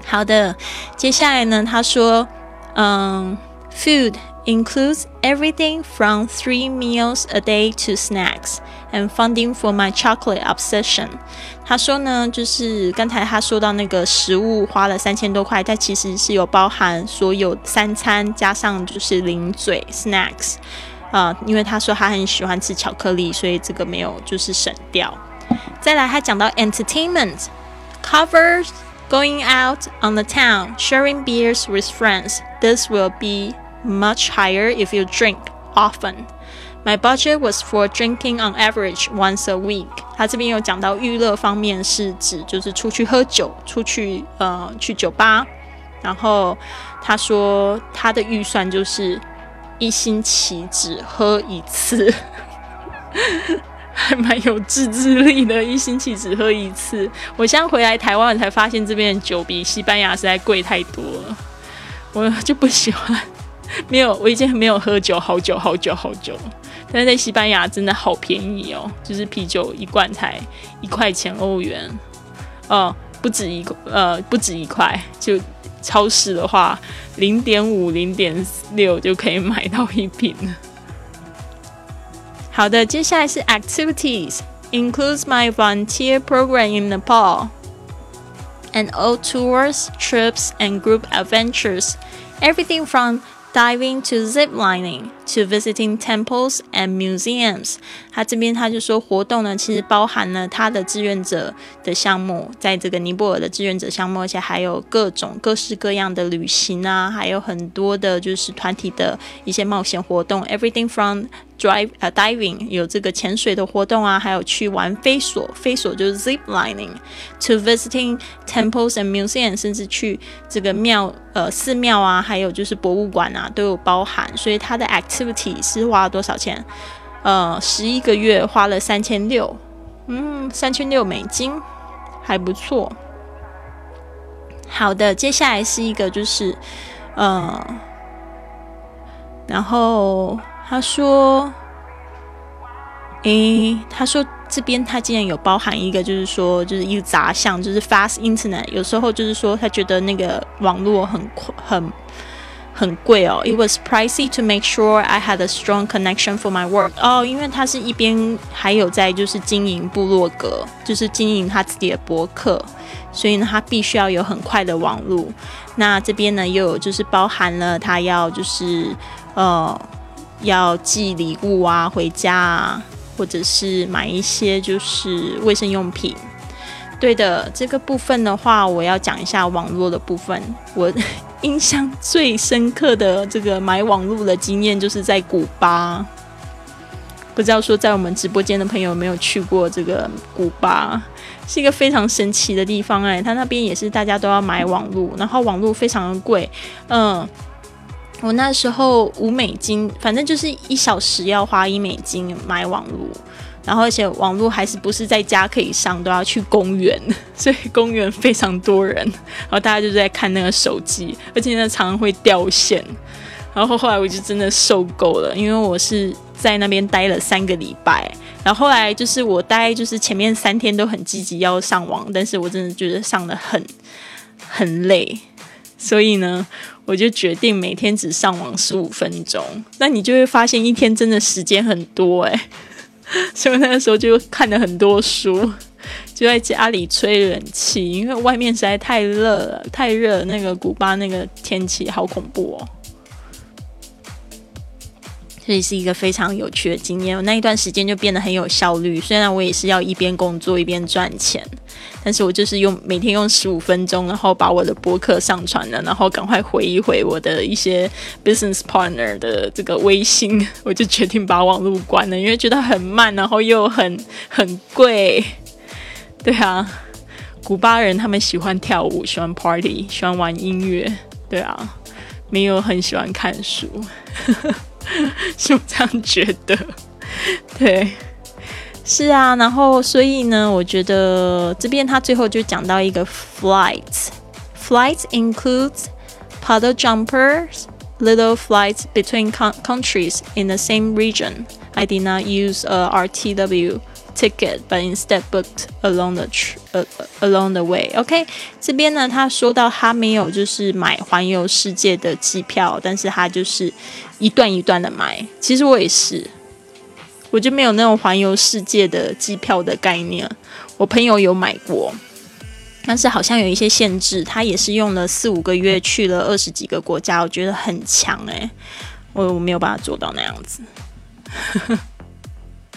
好的，接下来呢？他说，嗯，food includes everything from three meals a day to snacks and funding for my chocolate obsession。他说呢，就是刚才他说到那个食物花了三千多块，但其实是有包含所有三餐加上就是零嘴 snacks 啊，因为他说他很喜欢吃巧克力，所以这个没有就是省掉。再来，他讲到 entertainment covers。Going out on the town, sharing beers with friends. This will be much higher if you drink often. My budget was for drinking on average once a week. 他这边有讲到娱乐方面是指就是出去喝酒，出去呃去酒吧。然后他说他的预算就是一星期只喝一次。 还蛮有自制力的，一星期只喝一次。我现在回来台湾才发现，这边的酒比西班牙实在贵太多了。我就不喜欢，没有，我已经没有喝酒好久好久好久。但是在西班牙真的好便宜哦，就是啤酒一罐才一块钱欧元，哦，不止一呃不止一块，就超市的话零点五零点六就可以买到一瓶了。好的，接下来是 activities includes my volunteer program in Nepal and all tours, trips, and group adventures. Everything from diving to zip lining to visiting temples and museums。他这边他就说活动呢，其实包含了他的志愿者的项目，在这个尼泊尔的志愿者项目，而且还有各种各式各样的旅行啊，还有很多的就是团体的一些冒险活动。Everything from drive 呃 diving 有这个潜水的活动啊，还有去玩飞索，飞索就是 zip lining，to visiting temples and museums，甚至去这个庙呃寺庙啊，还有就是博物馆啊都有包含。所以它的 activity 是花了多少钱？呃，十一个月花了三千六，嗯，三千六美金，还不错。好的，接下来是一个就是呃，然后。他说：“诶，他说这边他竟然有包含一个，就是说，就是一个杂项，就是 fast internet。有时候就是说，他觉得那个网络很很很贵哦。It was pricey to make sure I had a strong connection for my work。哦，因为他是一边还有在就是经营部落格，就是经营他自己的博客，所以呢，他必须要有很快的网络。那这边呢，又有就是包含了他要就是呃。”要寄礼物啊，回家啊，或者是买一些就是卫生用品。对的，这个部分的话，我要讲一下网络的部分。我印象最深刻的这个买网络的经验，就是在古巴。不知道说在我们直播间的朋友有没有去过这个古巴？是一个非常神奇的地方哎，它那边也是大家都要买网络，然后网络非常的贵，嗯。我那时候五美金，反正就是一小时要花一美金买网络，然后而且网络还是不是在家可以上，都要去公园，所以公园非常多人，然后大家就在看那个手机，而且呢常常会掉线，然后后来我就真的受够了，因为我是在那边待了三个礼拜，然后后来就是我待就是前面三天都很积极要上网，但是我真的觉得上的很很累，所以呢。我就决定每天只上网十五分钟，那你就会发现一天真的时间很多诶。所以那个时候就看了很多书，就在家里吹冷气，因为外面实在太热了，太热，那个古巴那个天气好恐怖哦。这也是一个非常有趣的经验，我那一段时间就变得很有效率，虽然我也是要一边工作一边赚钱。但是我就是用每天用十五分钟，然后把我的博客上传了，然后赶快回一回我的一些 business partner 的这个微信，我就决定把网络关了，因为觉得很慢，然后又很很贵。对啊，古巴人他们喜欢跳舞，喜欢 party，喜欢玩音乐。对啊，没有很喜欢看书，是我这样觉得。对。是啊，然后所以呢，我觉得这边他最后就讲到一个 flights。Flights includes paddle jumpers, little flights between countries in the same region. I did not use a RTW Ticket, but instead booked along the along the way. OK，这边呢，他说到他没有就是买环游世界的机票，但是他就是一段一段的买。其实我也是。我就没有那种环游世界的机票的概念。我朋友有买过，但是好像有一些限制。他也是用了四五个月去了二十几个国家，我觉得很强诶，我我没有办法做到那样子。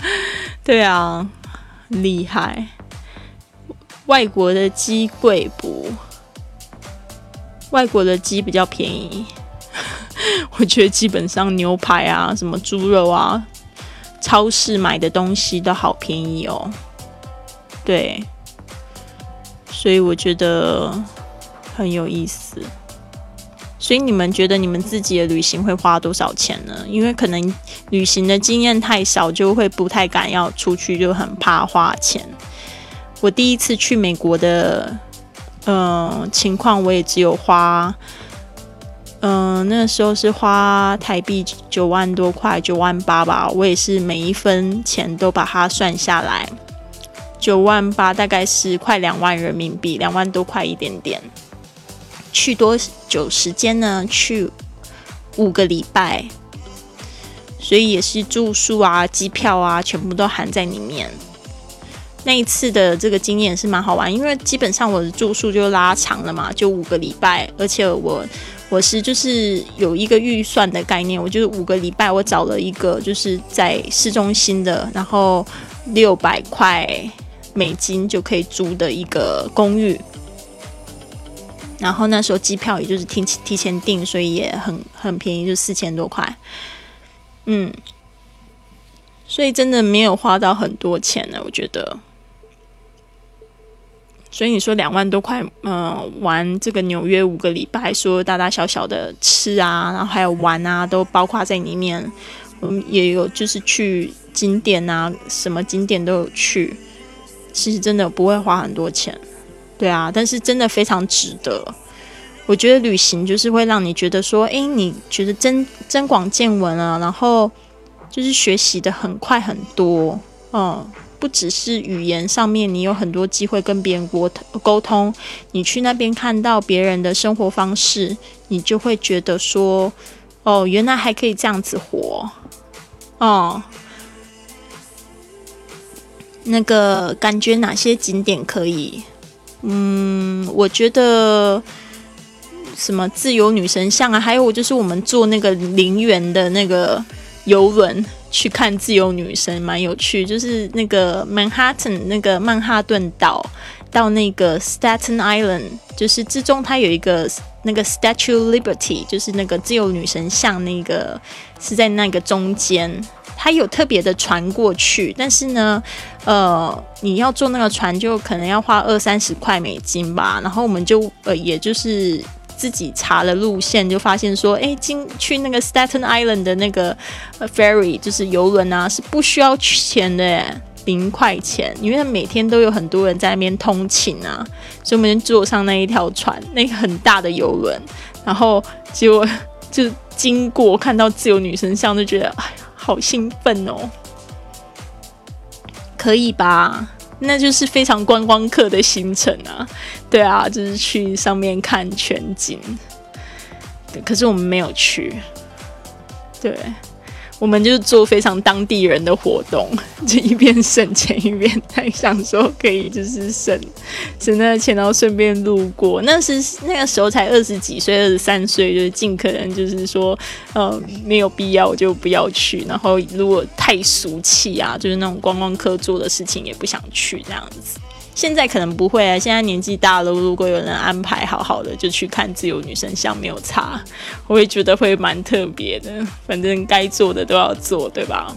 对啊，厉害！外国的鸡贵不？外国的鸡比较便宜。我觉得基本上牛排啊，什么猪肉啊。超市买的东西都好便宜哦，对，所以我觉得很有意思。所以你们觉得你们自己的旅行会花多少钱呢？因为可能旅行的经验太少，就会不太敢要出去，就很怕花钱。我第一次去美国的，嗯，情况我也只有花。嗯，那时候是花台币九万多块，九万八吧。我也是每一分钱都把它算下来，九万八大概是快两万人民币，两万多块一点点。去多久时间呢？去五个礼拜，所以也是住宿啊、机票啊，全部都含在里面。那一次的这个经验是蛮好玩，因为基本上我的住宿就拉长了嘛，就五个礼拜，而且我。我是就是有一个预算的概念，我就是五个礼拜，我找了一个就是在市中心的，然后六百块美金就可以租的一个公寓，然后那时候机票也就是提提前订，所以也很很便宜，就四千多块，嗯，所以真的没有花到很多钱呢，我觉得。所以你说两万多块，嗯，玩这个纽约五个礼拜，说大大小小的吃啊，然后还有玩啊，都包括在里面。我们也有就是去景点啊，什么景点都有去。其实真的不会花很多钱，对啊，但是真的非常值得。我觉得旅行就是会让你觉得说，诶，你觉得增增广见闻啊，然后就是学习的很快很多，嗯。不只是语言上面，你有很多机会跟别人沟沟通。你去那边看到别人的生活方式，你就会觉得说：“哦，原来还可以这样子活。”哦，那个感觉哪些景点可以？嗯，我觉得什么自由女神像啊，还有就是我们坐那个陵园的那个游轮。去看自由女神蛮有趣，就是那个 Manhattan 那个曼哈顿岛到那个 Staten Island，就是之中它有一个那个 Statue Liberty，就是那个自由女神像，那个是在那个中间，他有特别的船过去，但是呢，呃，你要坐那个船就可能要花二三十块美金吧，然后我们就呃，也就是。自己查了路线，就发现说，哎，进去那个 Staten Island 的那个 ferry 就是游轮啊，是不需要钱的，零块钱，因为每天都有很多人在那边通勤啊，所以我们就坐上那一条船，那个很大的游轮，然后结果 就经过看到自由女神像，就觉得哎呀，好兴奋哦，可以吧？那就是非常观光客的行程啊，对啊，就是去上面看全景。可是我们没有去，对。我们就是做非常当地人的活动，就一边省钱一边在想说可以就是省省那个钱，然后顺便路过。那是那个时候才二十几岁，二十三岁，就是尽可能就是说，呃，没有必要就不要去。然后如果太俗气啊，就是那种观光客做的事情也不想去这样子。现在可能不会啊，现在年纪大了，如果有人安排好好的，就去看自由女神像，没有差，我会觉得会蛮特别的。反正该做的都要做，对吧？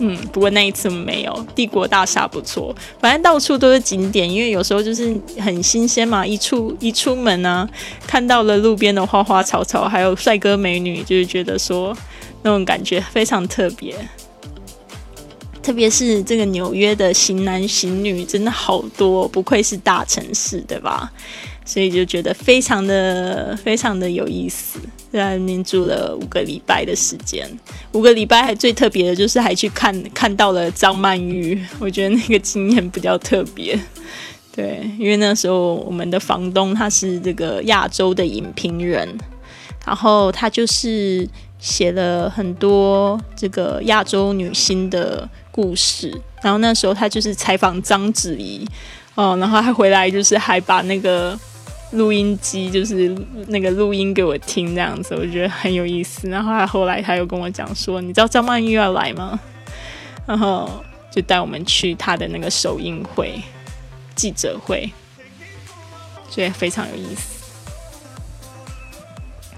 嗯，不过那一次没有。帝国大厦不错，反正到处都是景点，因为有时候就是很新鲜嘛。一出一出门呢，看到了路边的花花草草，还有帅哥美女，就是觉得说那种感觉非常特别。特别是这个纽约的型男型女真的好多，不愧是大城市，对吧？所以就觉得非常的非常的有意思。在那边住了五个礼拜的时间，五个礼拜还最特别的就是还去看看到了张曼玉，我觉得那个经验比较特别。对，因为那时候我们的房东他是这个亚洲的影评人，然后他就是写了很多这个亚洲女星的故事，然后那时候他就是采访章子怡，哦，然后他回来就是还把那个。录音机就是那个录音给我听这样子，我觉得很有意思。然后他后来他又跟我讲说：“你知道张曼玉要来吗？”然后就带我们去他的那个首映会、记者会，所以非常有意思。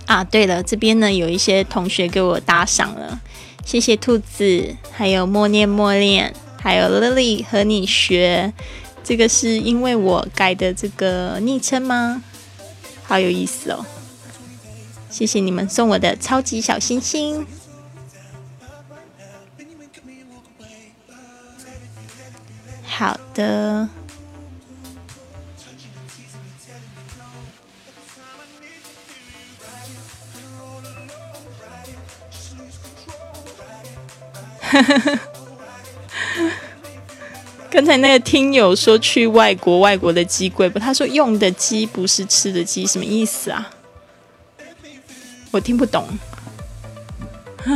啊，对了，这边呢有一些同学给我打赏了，谢谢兔子，还有默念默念，还有 Lily 和你学。这个是因为我改的这个昵称吗？好有意思哦！谢谢你们送我的超级小星星。好的。刚才那个听友说去外国，外国的鸡贵不？他说用的鸡不是吃的鸡，什么意思啊？我听不懂。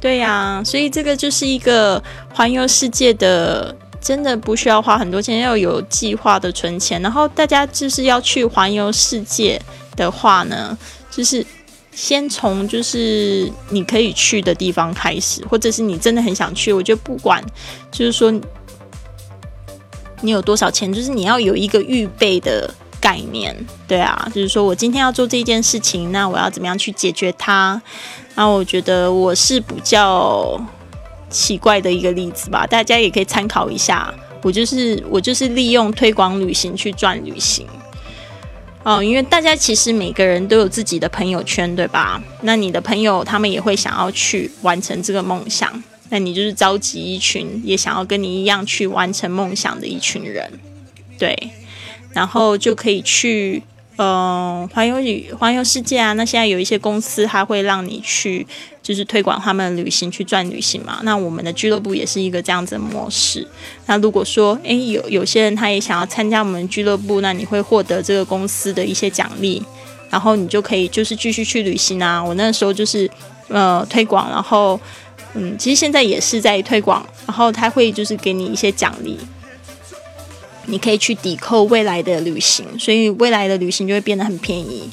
对呀，所以这个就是一个环游世界的，真的不需要花很多钱，要有计划的存钱。然后大家就是要去环游世界的话呢，就是先从就是你可以去的地方开始，或者是你真的很想去，我觉得不管就是说。你有多少钱？就是你要有一个预备的概念，对啊，就是说我今天要做这件事情，那我要怎么样去解决它？那我觉得我是比较奇怪的一个例子吧，大家也可以参考一下。我就是我就是利用推广旅行去赚旅行，哦，因为大家其实每个人都有自己的朋友圈，对吧？那你的朋友他们也会想要去完成这个梦想。那你就是召集一群也想要跟你一样去完成梦想的一群人，对，然后就可以去嗯环游旅环游世界啊。那现在有一些公司它会让你去，就是推广他们旅行去赚旅行嘛。那我们的俱乐部也是一个这样子的模式。那如果说诶有有些人他也想要参加我们俱乐部，那你会获得这个公司的一些奖励，然后你就可以就是继续去旅行啊。我那时候就是呃推广，然后。嗯，其实现在也是在推广，然后他会就是给你一些奖励，你可以去抵扣未来的旅行，所以未来的旅行就会变得很便宜。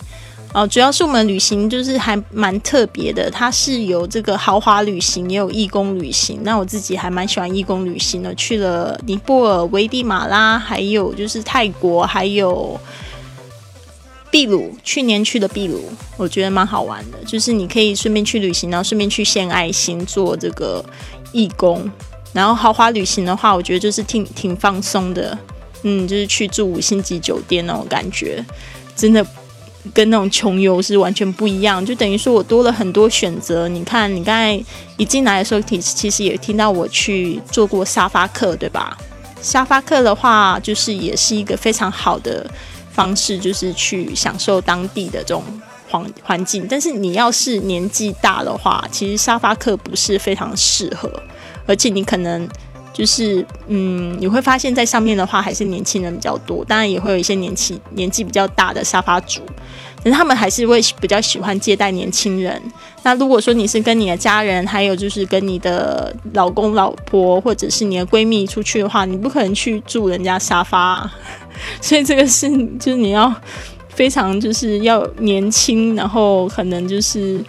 哦，主要是我们旅行就是还蛮特别的，它是有这个豪华旅行，也有义工旅行。那我自己还蛮喜欢义工旅行的，去了尼泊尔、危地马拉，还有就是泰国，还有。秘鲁去年去的秘鲁，我觉得蛮好玩的，就是你可以顺便去旅行，然后顺便去献爱心，做这个义工。然后豪华旅行的话，我觉得就是挺挺放松的，嗯，就是去住五星级酒店那种感觉，真的跟那种穷游是完全不一样。就等于说我多了很多选择。你看，你刚才一进来的时候，其其实也听到我去做过沙发客，对吧？沙发客的话，就是也是一个非常好的。方式就是去享受当地的这种环环境，但是你要是年纪大的话，其实沙发客不是非常适合，而且你可能就是嗯，你会发现在上面的话还是年轻人比较多，当然也会有一些年纪年纪比较大的沙发主。但是他们还是会比较喜欢接待年轻人。那如果说你是跟你的家人，还有就是跟你的老公老婆或者是你的闺蜜出去的话，你不可能去住人家沙发。所以这个是就是你要非常就是要年轻，然后可能就是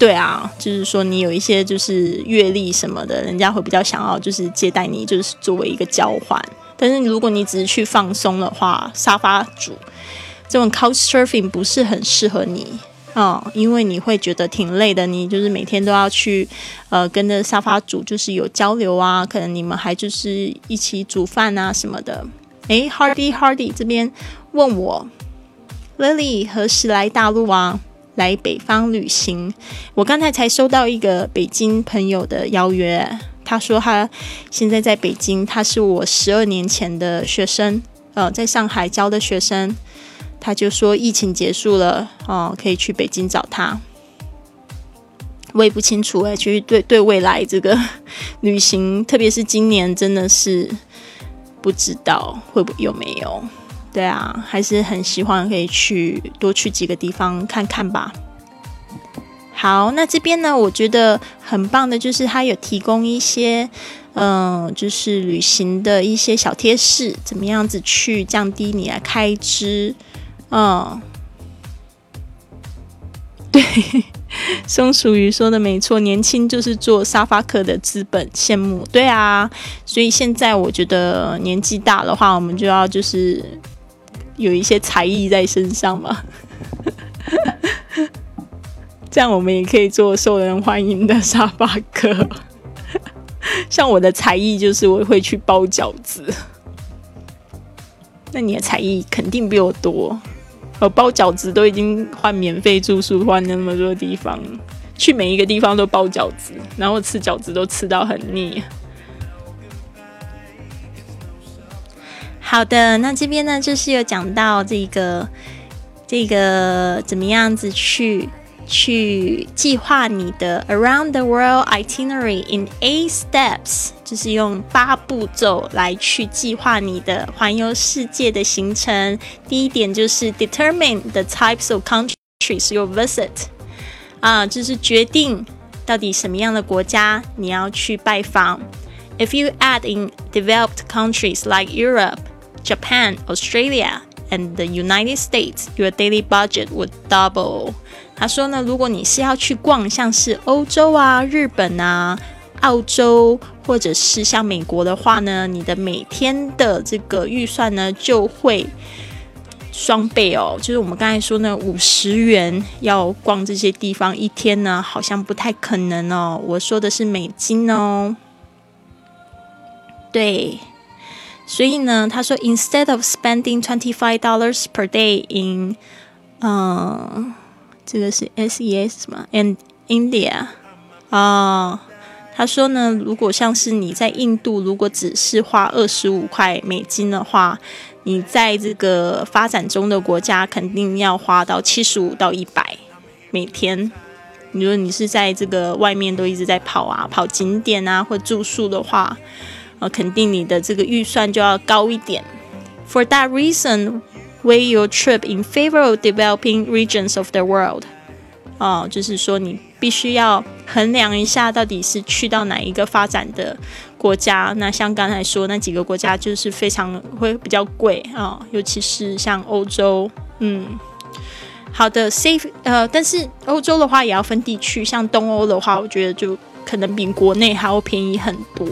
对啊，就是说你有一些就是阅历什么的，人家会比较想要就是接待你，就是作为一个交换。但是如果你只是去放松的话，沙发主这种 couch surfing 不是很适合你啊，因为你会觉得挺累的。你就是每天都要去呃跟着沙发主就是有交流啊，可能你们还就是一起煮饭啊什么的。诶 h a r d y Hardy 这边问我 Lily 何时来大陆啊？来北方旅行，我刚才才收到一个北京朋友的邀约，他说他现在在北京，他是我十二年前的学生，呃，在上海教的学生，他就说疫情结束了，哦，可以去北京找他。我也不清楚哎，其实对对未来这个旅行，特别是今年，真的是不知道会不会有没有。对啊，还是很喜欢可以去多去几个地方看看吧。好，那这边呢，我觉得很棒的，就是它有提供一些，嗯，就是旅行的一些小贴士，怎么样子去降低你的开支。嗯，对，松鼠鱼说的没错，年轻就是做沙发客的资本，羡慕。对啊，所以现在我觉得年纪大的话，我们就要就是。有一些才艺在身上嘛，这样我们也可以做受人欢迎的沙发客。像我的才艺就是我会去包饺子，那你的才艺肯定比我多。我包饺子都已经换免费住宿，换那么多地方，去每一个地方都包饺子，然后吃饺子都吃到很腻。好的，那这边呢，就是有讲到这个这个怎么样子去去计划你的 Around the World Itinerary in Eight Steps，就是用八步骤来去计划你的环游世界的行程。第一点就是 Determine the types of countries you visit，啊，就是决定到底什么样的国家你要去拜访。If you add in developed countries like Europe Japan, Australia, and the United States, your daily budget would double. 他说呢，如果你是要去逛像是欧洲啊、日本啊、澳洲，或者是像美国的话呢，你的每天的这个预算呢就会双倍哦。就是我们刚才说呢，五十元要逛这些地方，一天呢好像不太可能哦。我说的是美金哦，对。所以呢，他说，instead of spending twenty five dollars per day in，嗯，这个是 S E S 嘛，and India，啊，他说呢，如果像是你在印度，如果只是花二十五块美金的话，你在这个发展中的国家肯定要花到七十五到一百每天。你说你是在这个外面都一直在跑啊，跑景点啊，或住宿的话。呃，肯定你的这个预算就要高一点。For that reason, weigh your trip in favor of developing regions of the world. 哦，就是说你必须要衡量一下，到底是去到哪一个发展的国家。那像刚才说那几个国家，就是非常会比较贵啊，尤其是像欧洲。嗯，好的，safe。呃，但是欧洲的话也要分地区，像东欧的话，我觉得就可能比国内还要便宜很多。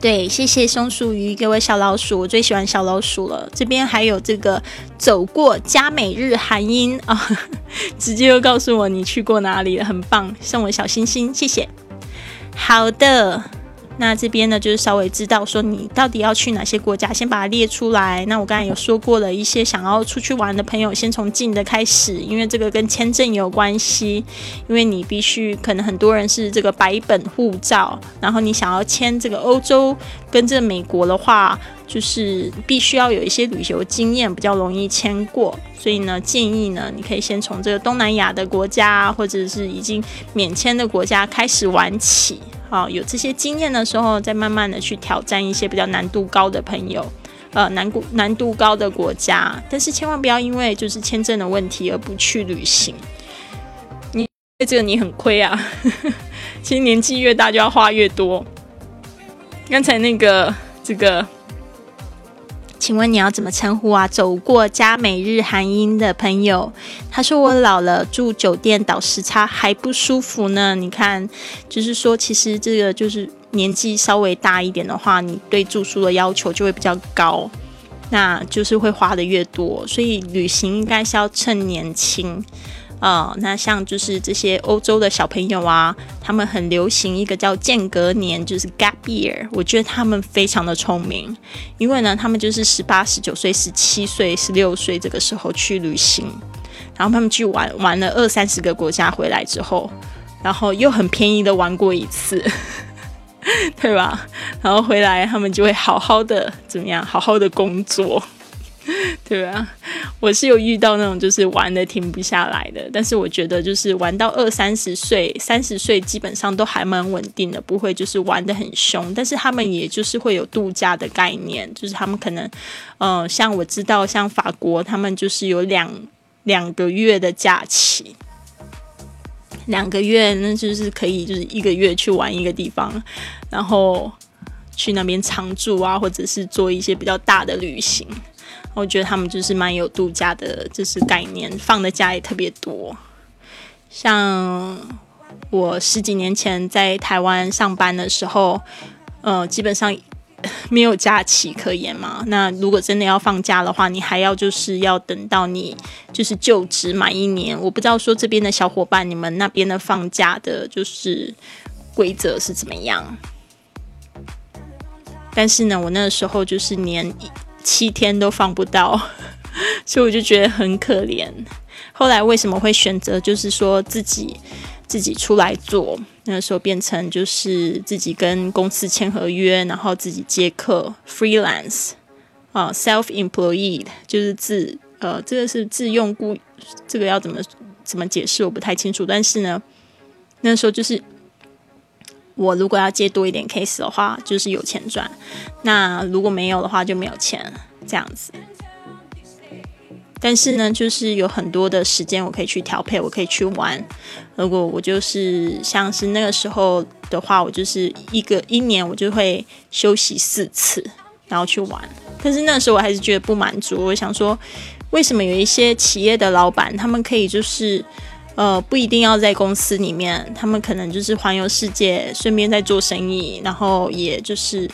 对，谢谢松鼠鱼给我小老鼠，我最喜欢小老鼠了。这边还有这个走过加美日韩音啊，直接又告诉我你去过哪里了，很棒，送我小心心，谢谢。好的。那这边呢，就是稍微知道说你到底要去哪些国家，先把它列出来。那我刚才有说过了一些想要出去玩的朋友，先从近的开始，因为这个跟签证也有关系。因为你必须可能很多人是这个白本护照，然后你想要签这个欧洲跟这美国的话，就是必须要有一些旅游经验，比较容易签过。所以呢，建议呢，你可以先从这个东南亚的国家，或者是已经免签的国家开始玩起。好，有这些经验的时候，再慢慢的去挑战一些比较难度高的朋友，呃，难度难度高的国家。但是千万不要因为就是签证的问题而不去旅行。你这个你很亏啊！其实年纪越大就要花越多。刚才那个这个请问你要怎么称呼啊？走过加美日韩英的朋友，他说我老了，住酒店倒时差还不舒服呢。你看，就是说，其实这个就是年纪稍微大一点的话，你对住宿的要求就会比较高，那就是会花的越多。所以旅行应该是要趁年轻。呃，那像就是这些欧洲的小朋友啊，他们很流行一个叫间隔年，就是 gap year。我觉得他们非常的聪明，因为呢，他们就是十八、十九岁、十七岁、十六岁这个时候去旅行，然后他们去玩玩了二三十个国家回来之后，然后又很便宜的玩过一次，对吧？然后回来他们就会好好的怎么样，好好的工作。对啊，我是有遇到那种就是玩的停不下来的，但是我觉得就是玩到二三十岁、三十岁基本上都还蛮稳定的，不会就是玩的很凶。但是他们也就是会有度假的概念，就是他们可能，呃，像我知道像法国，他们就是有两两个月的假期，两个月那就是可以就是一个月去玩一个地方，然后去那边常住啊，或者是做一些比较大的旅行。我觉得他们就是蛮有度假的，就是概念，放的假也特别多。像我十几年前在台湾上班的时候，呃，基本上没有假期可言嘛。那如果真的要放假的话，你还要就是要等到你就是就职满一年。我不知道说这边的小伙伴，你们那边的放假的就是规则是怎么样？但是呢，我那个时候就是年。七天都放不到，所以我就觉得很可怜。后来为什么会选择就是说自己自己出来做？那时候变成就是自己跟公司签合约，然后自己接客，freelance 啊，self-employed 就是自呃，这个是自用雇，这个要怎么怎么解释我不太清楚。但是呢，那时候就是。我如果要接多一点 case 的话，就是有钱赚；那如果没有的话，就没有钱这样子。但是呢，就是有很多的时间我可以去调配，我可以去玩。如果我就是像是那个时候的话，我就是一个一年我就会休息四次，然后去玩。但是那时候我还是觉得不满足，我想说，为什么有一些企业的老板他们可以就是。呃，不一定要在公司里面，他们可能就是环游世界，顺便在做生意，然后也就是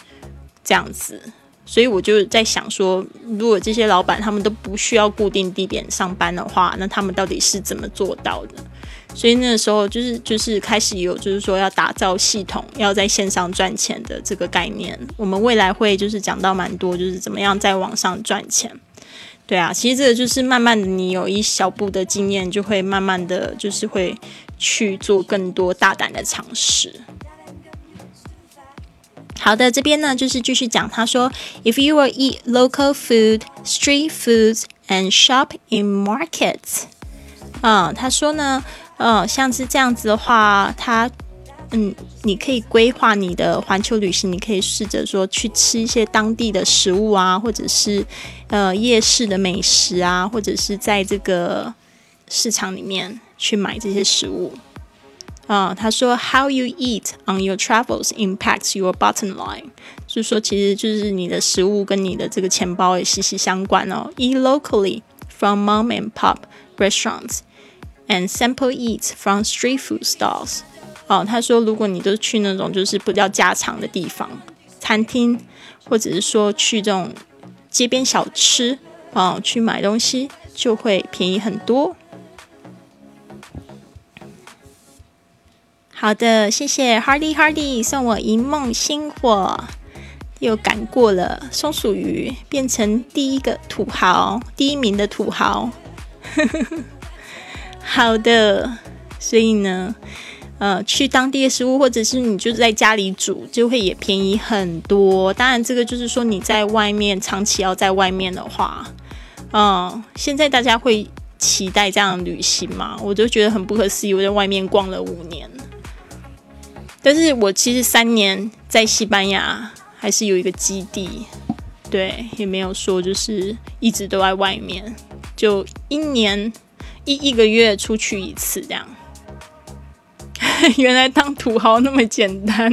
这样子。所以我就在想说，如果这些老板他们都不需要固定地点上班的话，那他们到底是怎么做到的？所以那个时候就是就是开始有就是说要打造系统，要在线上赚钱的这个概念。我们未来会就是讲到蛮多，就是怎么样在网上赚钱。对啊，其实这个就是慢慢，你有一小步的经验，就会慢慢的就是会去做更多大胆的尝试。好的，这边呢就是继续讲，他说，If you will eat local food, street foods, and shop in markets，啊，他说呢，呃，像是这样子的话，他。嗯，你可以规划你的环球旅行，你可以试着说去吃一些当地的食物啊，或者是呃夜市的美食啊，或者是在这个市场里面去买这些食物。啊，他说，How you eat on your travels impacts your bottom line，就是说，其实就是你的食物跟你的这个钱包也息息相关哦。Eat locally from mom and pop restaurants and sample eat from street food stalls。哦，他说，如果你都去那种就是比较家常的地方，餐厅，或者是说去这种街边小吃，啊，去买东西就会便宜很多。好的，谢谢 Hardy Hardy 送我一梦星火，又赶过了松鼠鱼，变成第一个土豪，第一名的土豪。好的，所以呢。呃，去当地的食物，或者是你就在家里煮，就会也便宜很多。当然，这个就是说你在外面长期要在外面的话，嗯，现在大家会期待这样旅行吗？我就觉得很不可思议。我在外面逛了五年，但是我其实三年在西班牙还是有一个基地，对，也没有说就是一直都在外面，就一年一一个月出去一次这样。原来当土豪那么简单，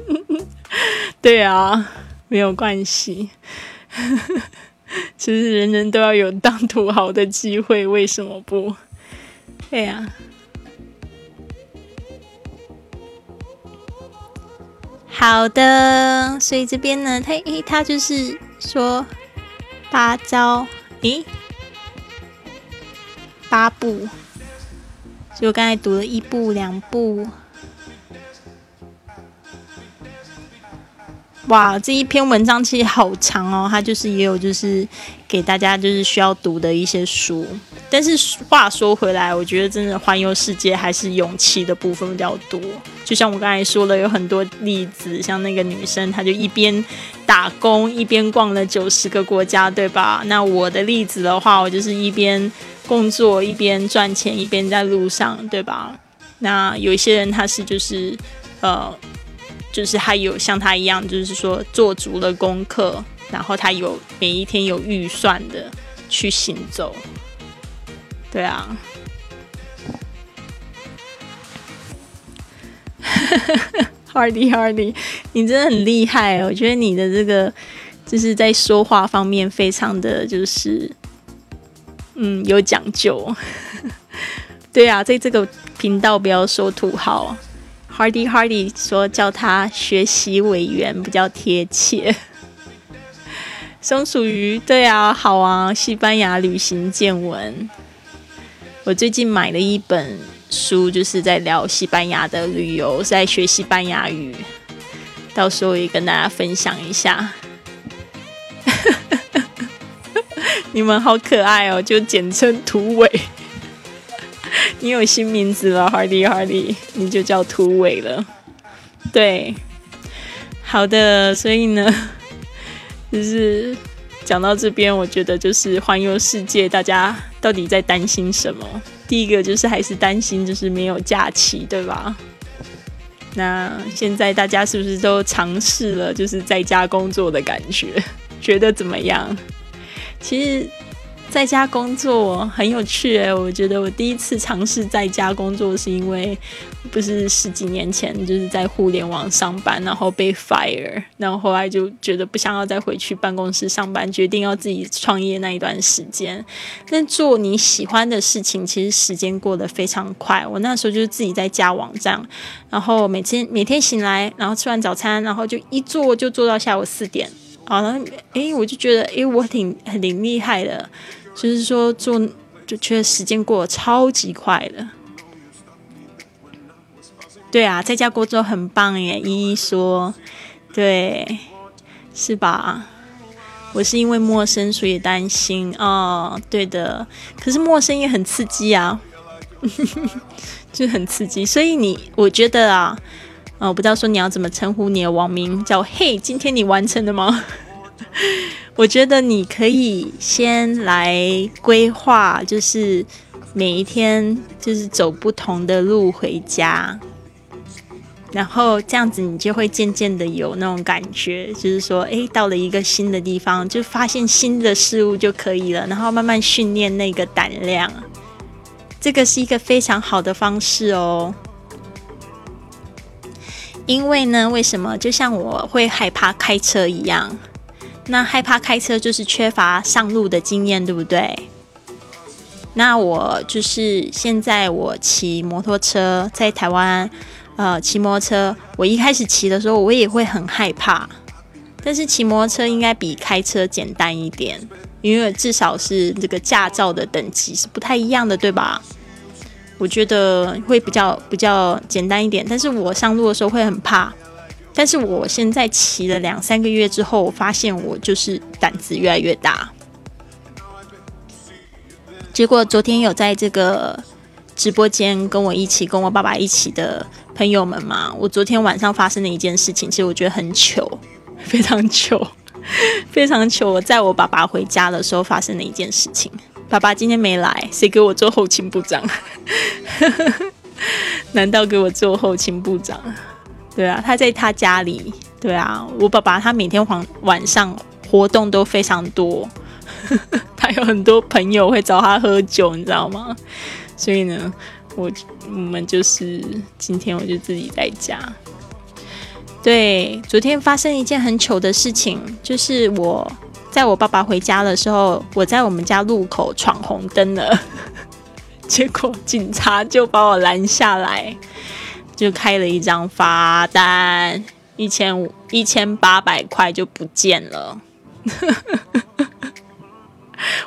对啊，没有关系。其实人人都要有当土豪的机会，为什么不？对呀。好的，所以这边呢，他诶，他就是说八招，咦，八步，就刚才读了一步两步。哇，这一篇文章其实好长哦，它就是也有就是给大家就是需要读的一些书。但是话说回来，我觉得真的环游世界还是勇气的部分比较多。就像我刚才说了，有很多例子，像那个女生，她就一边打工一边逛了九十个国家，对吧？那我的例子的话，我就是一边工作一边赚钱，一边在路上，对吧？那有一些人他是就是呃。就是他有像他一样，就是说做足了功课，然后他有每一天有预算的去行走。对啊，Hardy Hardy，你真的很厉害！我觉得你的这个就是在说话方面非常的就是嗯有讲究。对啊，在这个频道不要说土豪。Hardy Hardy 说叫他学习委员比较贴切。松鼠鱼，对啊，好啊，西班牙旅行见闻。我最近买了一本书，就是在聊西班牙的旅游，在学西班牙语，到时候也跟大家分享一下。你们好可爱哦，就简称土尾。你有新名字了，Hardy Hardy，你就叫土尾了。对，好的，所以呢，就是讲到这边，我觉得就是环游世界，大家到底在担心什么？第一个就是还是担心就是没有假期，对吧？那现在大家是不是都尝试了就是在家工作的感觉？觉得怎么样？其实。在家工作很有趣诶，我觉得我第一次尝试在家工作是因为不是十几年前就是在互联网上班，然后被 fire，然后后来就觉得不想要再回去办公室上班，决定要自己创业那一段时间。但做你喜欢的事情，其实时间过得非常快。我那时候就是自己在家网站，然后每天每天醒来，然后吃完早餐，然后就一做就做到下午四点。好了，诶，我就觉得诶，我挺很挺厉害的。就是说，做就觉得时间过得超级快的。对啊，在家工作很棒耶！依依说，对，是吧？我是因为陌生所以担心哦。对的，可是陌生也很刺激啊，就很刺激。所以你，我觉得啊，啊，我不知道说你要怎么称呼你的网名，叫嘿，今天你完成了吗？我觉得你可以先来规划，就是每一天就是走不同的路回家，然后这样子你就会渐渐的有那种感觉，就是说，诶，到了一个新的地方，就发现新的事物就可以了，然后慢慢训练那个胆量，这个是一个非常好的方式哦。因为呢，为什么？就像我会害怕开车一样。那害怕开车就是缺乏上路的经验，对不对？那我就是现在我骑摩托车在台湾，呃，骑摩托车，我一开始骑的时候我也会很害怕，但是骑摩托车应该比开车简单一点，因为至少是这个驾照的等级是不太一样的，对吧？我觉得会比较比较简单一点，但是我上路的时候会很怕。但是我现在骑了两三个月之后，我发现我就是胆子越来越大。结果昨天有在这个直播间跟我一起、跟我爸爸一起的朋友们嘛，我昨天晚上发生的一件事情，其实我觉得很糗，非常糗，非常糗。我在我爸爸回家的时候发生的一件事情。爸爸今天没来，谁给我做后勤部长？难道给我做后勤部长？对啊，他在他家里。对啊，我爸爸他每天晚晚上活动都非常多，他有很多朋友会找他喝酒，你知道吗？所以呢，我我们就是今天我就自己在家。对，昨天发生一件很糗的事情，就是我在我爸爸回家的时候，我在我们家路口闯红灯了，结果警察就把我拦下来，就开了一张罚单，一千五一千八百块就不见了。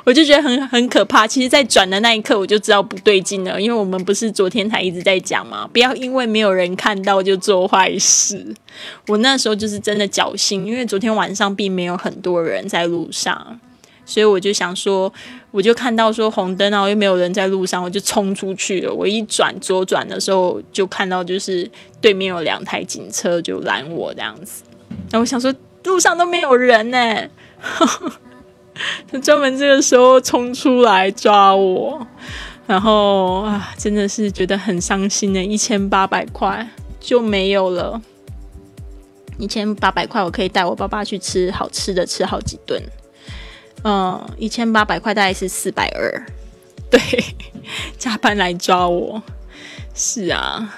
我就觉得很很可怕。其实，在转的那一刻，我就知道不对劲了。因为我们不是昨天才一直在讲嘛，不要因为没有人看到就做坏事。我那时候就是真的侥幸，因为昨天晚上并没有很多人在路上，所以我就想说，我就看到说红灯，然后又没有人在路上，我就冲出去了。我一转左转的时候，就看到就是对面有两台警车就拦我这样子。那我想说，路上都没有人呢。他专门这个时候冲出来抓我，然后啊，真的是觉得很伤心的，一千八百块就没有了。一千八百块，我可以带我爸爸去吃好吃的，吃好几顿。嗯，一千八百块大概是四百二，对，加班来抓我，是啊。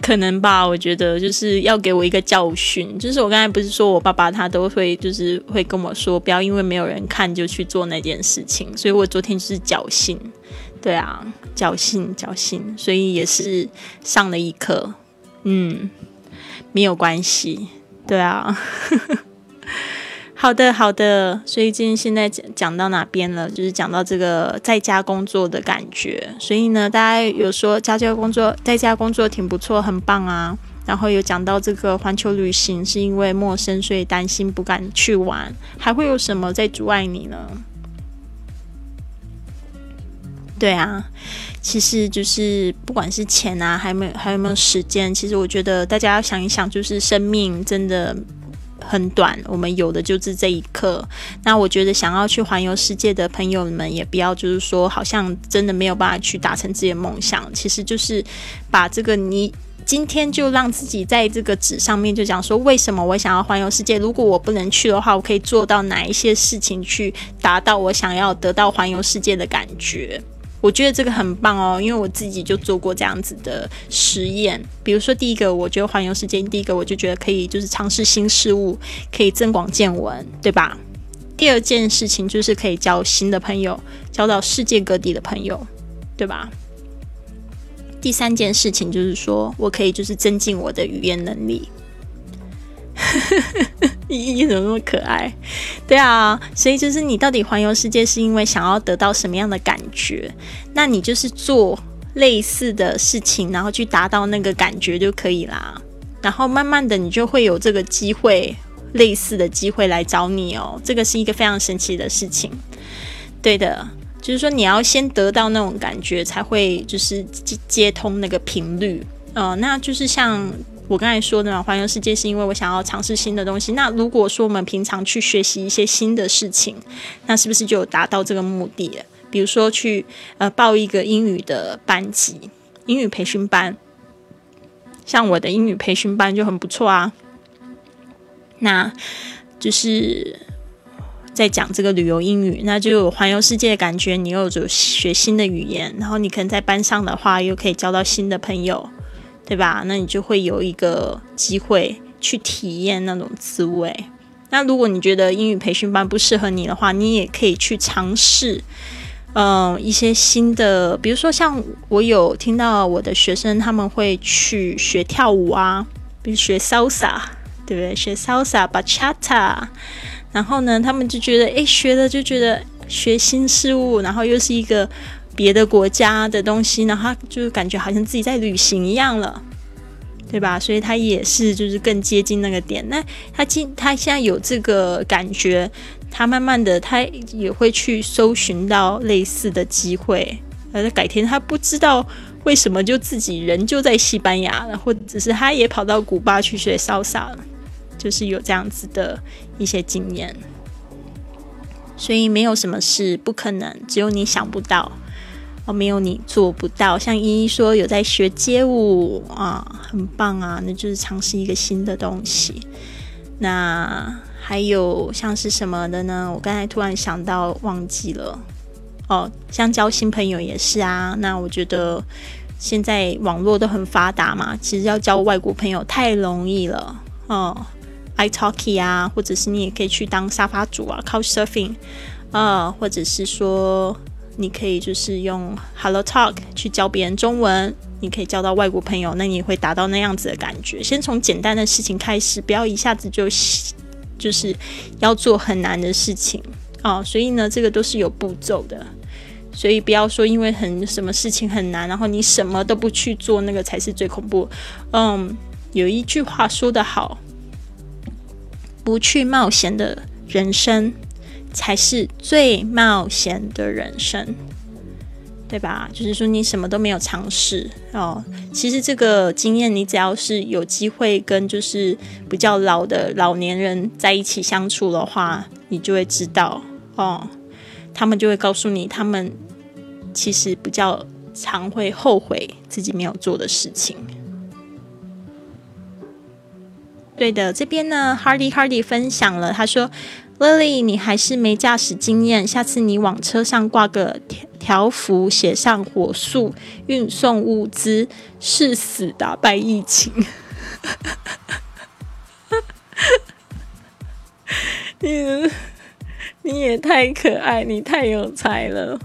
可能吧，我觉得就是要给我一个教训。就是我刚才不是说我爸爸他都会就是会跟我说，不要因为没有人看就去做那件事情。所以我昨天就是侥幸，对啊，侥幸侥幸，所以也是上了一课。嗯，没有关系，对啊。好的，好的。所以今天现在讲讲到哪边了？就是讲到这个在家工作的感觉。所以呢，大家有说家教工作在家工作挺不错，很棒啊。然后有讲到这个环球旅行是因为陌生，所以担心不敢去玩。还会有什么在阻碍你呢？对啊，其实就是不管是钱啊，还没有还有没有时间，其实我觉得大家要想一想，就是生命真的。很短，我们有的就是这一刻。那我觉得想要去环游世界的朋友们，也不要就是说，好像真的没有办法去达成自己的梦想。其实就是把这个，你今天就让自己在这个纸上面就讲说，为什么我想要环游世界？如果我不能去的话，我可以做到哪一些事情去达到我想要得到环游世界的感觉？我觉得这个很棒哦，因为我自己就做过这样子的实验。比如说，第一个，我觉得环游世界，第一个我就觉得可以，就是尝试新事物，可以增广见闻，对吧？第二件事情就是可以交新的朋友，交到世界各地的朋友，对吧？第三件事情就是说我可以就是增进我的语言能力。依依怎么那么可爱？对啊，所以就是你到底环游世界是因为想要得到什么样的感觉？那你就是做类似的事情，然后去达到那个感觉就可以啦。然后慢慢的，你就会有这个机会，类似的机会来找你哦。这个是一个非常神奇的事情。对的，就是说你要先得到那种感觉，才会就是接接通那个频率。呃，那就是像。我刚才说的嘛，环游世界是因为我想要尝试新的东西。那如果说我们平常去学习一些新的事情，那是不是就有达到这个目的了？比如说去呃报一个英语的班级，英语培训班，像我的英语培训班就很不错啊。那就是在讲这个旅游英语，那就环游世界的感觉。你又有学新的语言，然后你可能在班上的话，又可以交到新的朋友。对吧？那你就会有一个机会去体验那种滋味。那如果你觉得英语培训班不适合你的话，你也可以去尝试，嗯，一些新的，比如说像我有听到我的学生他们会去学跳舞啊，比如学 salsa，对不对？学 salsa bachata，然后呢，他们就觉得，诶，学了就觉得学新事物，然后又是一个。别的国家的东西呢，他就是感觉好像自己在旅行一样了，对吧？所以他也是就是更接近那个点。那他今他现在有这个感觉，他慢慢的他也会去搜寻到类似的机会。而改天他不知道为什么就自己人就在西班牙了，或者是他也跑到古巴去学潇洒了，就是有这样子的一些经验。所以没有什么事不可能，只有你想不到。哦，没有你做不到。像依依说有在学街舞啊，很棒啊，那就是尝试一个新的东西。那还有像是什么的呢？我刚才突然想到忘记了。哦，像交新朋友也是啊。那我觉得现在网络都很发达嘛，其实要交外国朋友太容易了。哦 iTalki 啊，或者是你也可以去当沙发主啊，Couch Surfing，呃，或者是说你可以就是用 Hello Talk 去教别人中文，你可以交到外国朋友，那你会达到那样子的感觉。先从简单的事情开始，不要一下子就就是要做很难的事情哦。所以呢，这个都是有步骤的。所以不要说因为很什么事情很难，然后你什么都不去做，那个才是最恐怖。嗯，有一句话说得好，不去冒险的人生才是最冒险的人生，对吧？就是说你什么都没有尝试哦。其实这个经验，你只要是有机会跟就是比较老的老年人在一起相处的话，你就会知道哦。他们就会告诉你，他们其实比较常会后悔自己没有做的事情。对的，这边呢，Hardy Hardy 分享了，他说：“Lily，你还是没驾驶经验，下次你往车上挂个条条幅，写上火速运送物资，誓死打败疫情。”你。你也太可爱，你太有才了。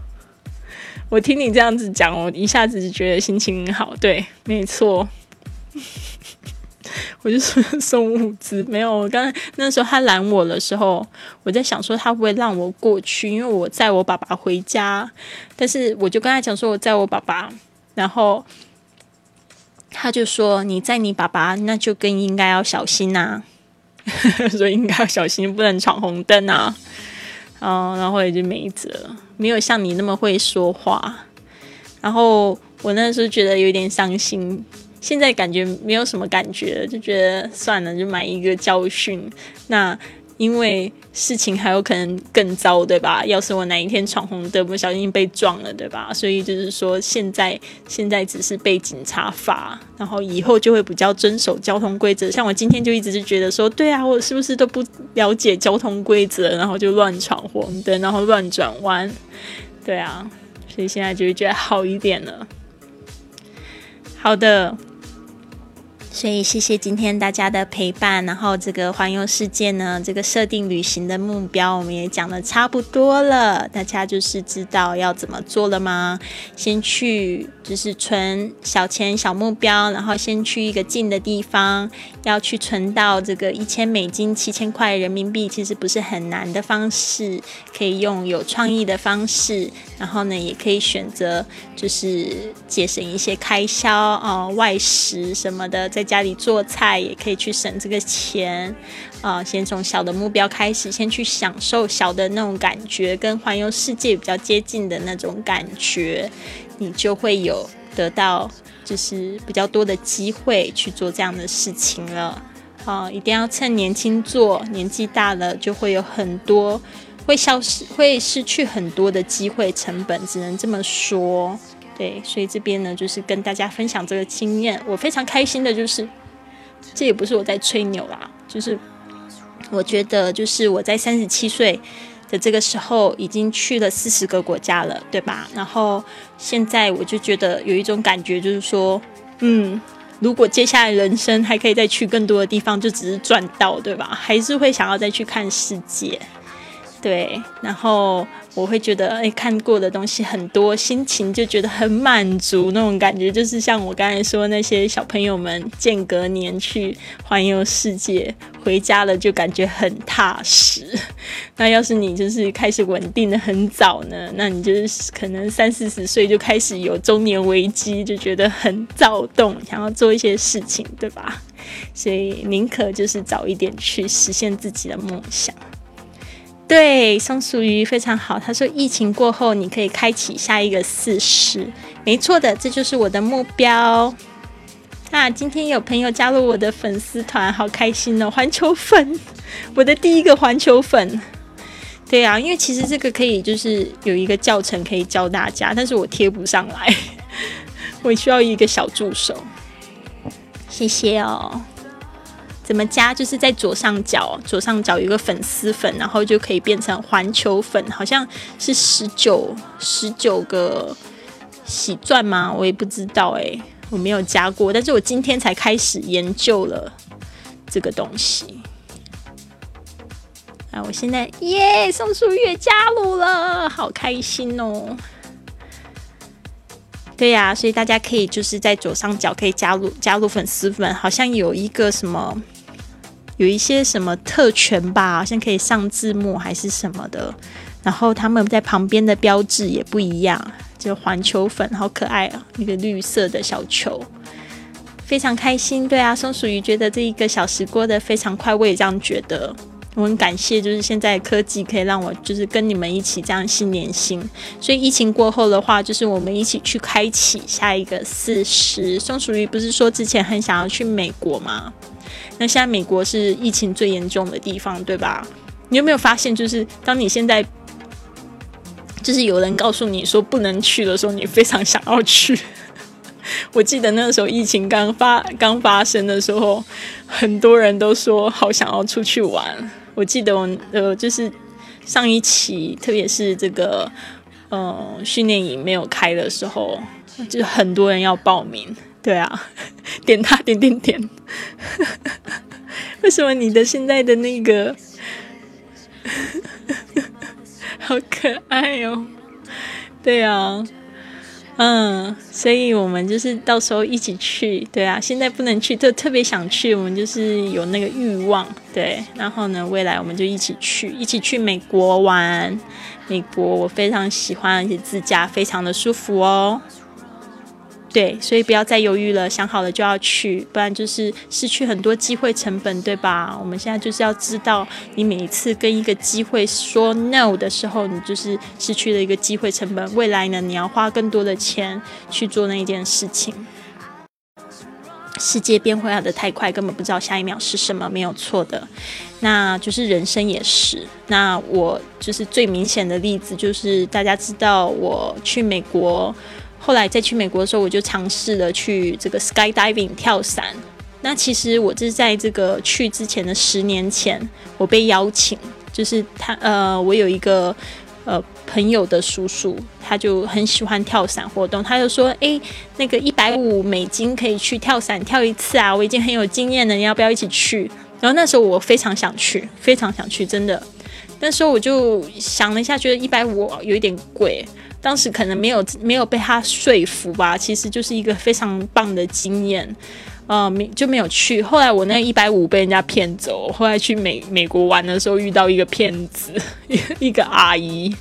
我听你这样子讲，我一下子就觉得心情好。对，没错，我就说 送物资。没有，我刚那时候他拦我的时候，我在想说他不会让我过去，因为我载我爸爸回家。但是我就跟他讲说我载我爸爸，然后他就说你载你爸爸，那就更应该要小心呐。所以应该要小心，不能闯红灯啊。哦，然后也就没辙，没有像你那么会说话。然后我那时候觉得有点伤心，现在感觉没有什么感觉，就觉得算了，就买一个教训。那。因为事情还有可能更糟，对吧？要是我哪一天闯红灯，不小心被撞了，对吧？所以就是说，现在现在只是被警察罚，然后以后就会比较遵守交通规则。像我今天就一直是觉得说，对啊，我是不是都不了解交通规则，然后就乱闯红灯，然后乱转弯，对啊，所以现在就会觉得好一点了。好的。所以谢谢今天大家的陪伴，然后这个环游世界呢，这个设定旅行的目标我们也讲的差不多了，大家就是知道要怎么做了吗？先去就是存小钱小目标，然后先去一个近的地方，要去存到这个一千美金七千块人民币，其实不是很难的方式，可以用有创意的方式，然后呢也可以选择就是节省一些开销啊，外食什么的，在家里做菜也可以去省这个钱啊！先从小的目标开始，先去享受小的那种感觉，跟环游世界比较接近的那种感觉，你就会有得到就是比较多的机会去做这样的事情了啊！一定要趁年轻做，年纪大了就会有很多会消失、会失去很多的机会成本，只能这么说。对，所以这边呢，就是跟大家分享这个经验。我非常开心的，就是这也不是我在吹牛啦，就是我觉得，就是我在三十七岁的这个时候，已经去了四十个国家了，对吧？然后现在我就觉得有一种感觉，就是说，嗯，如果接下来人生还可以再去更多的地方，就只是赚到，对吧？还是会想要再去看世界。对，然后我会觉得，哎，看过的东西很多，心情就觉得很满足，那种感觉就是像我刚才说那些小朋友们间隔年去环游世界，回家了就感觉很踏实。那要是你就是开始稳定的很早呢，那你就是可能三四十岁就开始有中年危机，就觉得很躁动，想要做一些事情，对吧？所以宁可就是早一点去实现自己的梦想。对，松鼠鱼非常好。他说，疫情过后你可以开启下一个四十，没错的，这就是我的目标。啊，今天有朋友加入我的粉丝团，好开心哦！环球粉，我的第一个环球粉。对啊，因为其实这个可以就是有一个教程可以教大家，但是我贴不上来，我需要一个小助手。谢谢哦。怎么加？就是在左上角，左上角有个粉丝粉，然后就可以变成环球粉，好像是十九十九个喜钻吗？我也不知道哎，我没有加过，但是我今天才开始研究了这个东西。啊，我现在耶，宋书月加入了，好开心哦！对呀，所以大家可以就是在左上角可以加入加入粉丝粉，好像有一个什么，有一些什么特权吧，好像可以上字幕还是什么的。然后他们在旁边的标志也不一样，就环球粉，好可爱啊！一个绿色的小球，非常开心。对啊，松鼠鱼觉得这一个小时过得非常快，我也这样觉得。我很感谢，就是现在科技可以让我就是跟你们一起这样心连心。所以疫情过后的话，就是我们一起去开启下一个四十。松鼠鱼不是说之前很想要去美国吗？那现在美国是疫情最严重的地方，对吧？你有没有发现，就是当你现在就是有人告诉你说不能去的时候，你非常想要去。我记得那个时候疫情刚发刚发生的时候，很多人都说好想要出去玩。我记得我呃，就是上一期，特别是这个呃训练营没有开的时候，就很多人要报名。对啊，点他点点点。为什么你的现在的那个 好可爱哦？对啊。嗯，所以我们就是到时候一起去，对啊，现在不能去，就特别想去，我们就是有那个欲望，对，然后呢，未来我们就一起去，一起去美国玩，美国我非常喜欢，而且自驾非常的舒服哦。对，所以不要再犹豫了，想好了就要去，不然就是失去很多机会成本，对吧？我们现在就是要知道，你每一次跟一个机会说 no 的时候，你就是失去了一个机会成本。未来呢，你要花更多的钱去做那一件事情。世界变化的太快，根本不知道下一秒是什么，没有错的。那就是人生也是。那我就是最明显的例子，就是大家知道我去美国。后来再去美国的时候，我就尝试了去这个 skydiving 跳伞。那其实我是在这个去之前的十年前，我被邀请，就是他呃，我有一个呃朋友的叔叔，他就很喜欢跳伞活动，他就说：“哎，那个一百五美金可以去跳伞跳一次啊，我已经很有经验了，你要不要一起去？”然后那时候我非常想去，非常想去，真的。那时候我就想了一下，觉得一百五有一点贵。当时可能没有没有被他说服吧，其实就是一个非常棒的经验，呃，没就没有去。后来我那一百五被人家骗走，后来去美美国玩的时候遇到一个骗子，一个阿姨，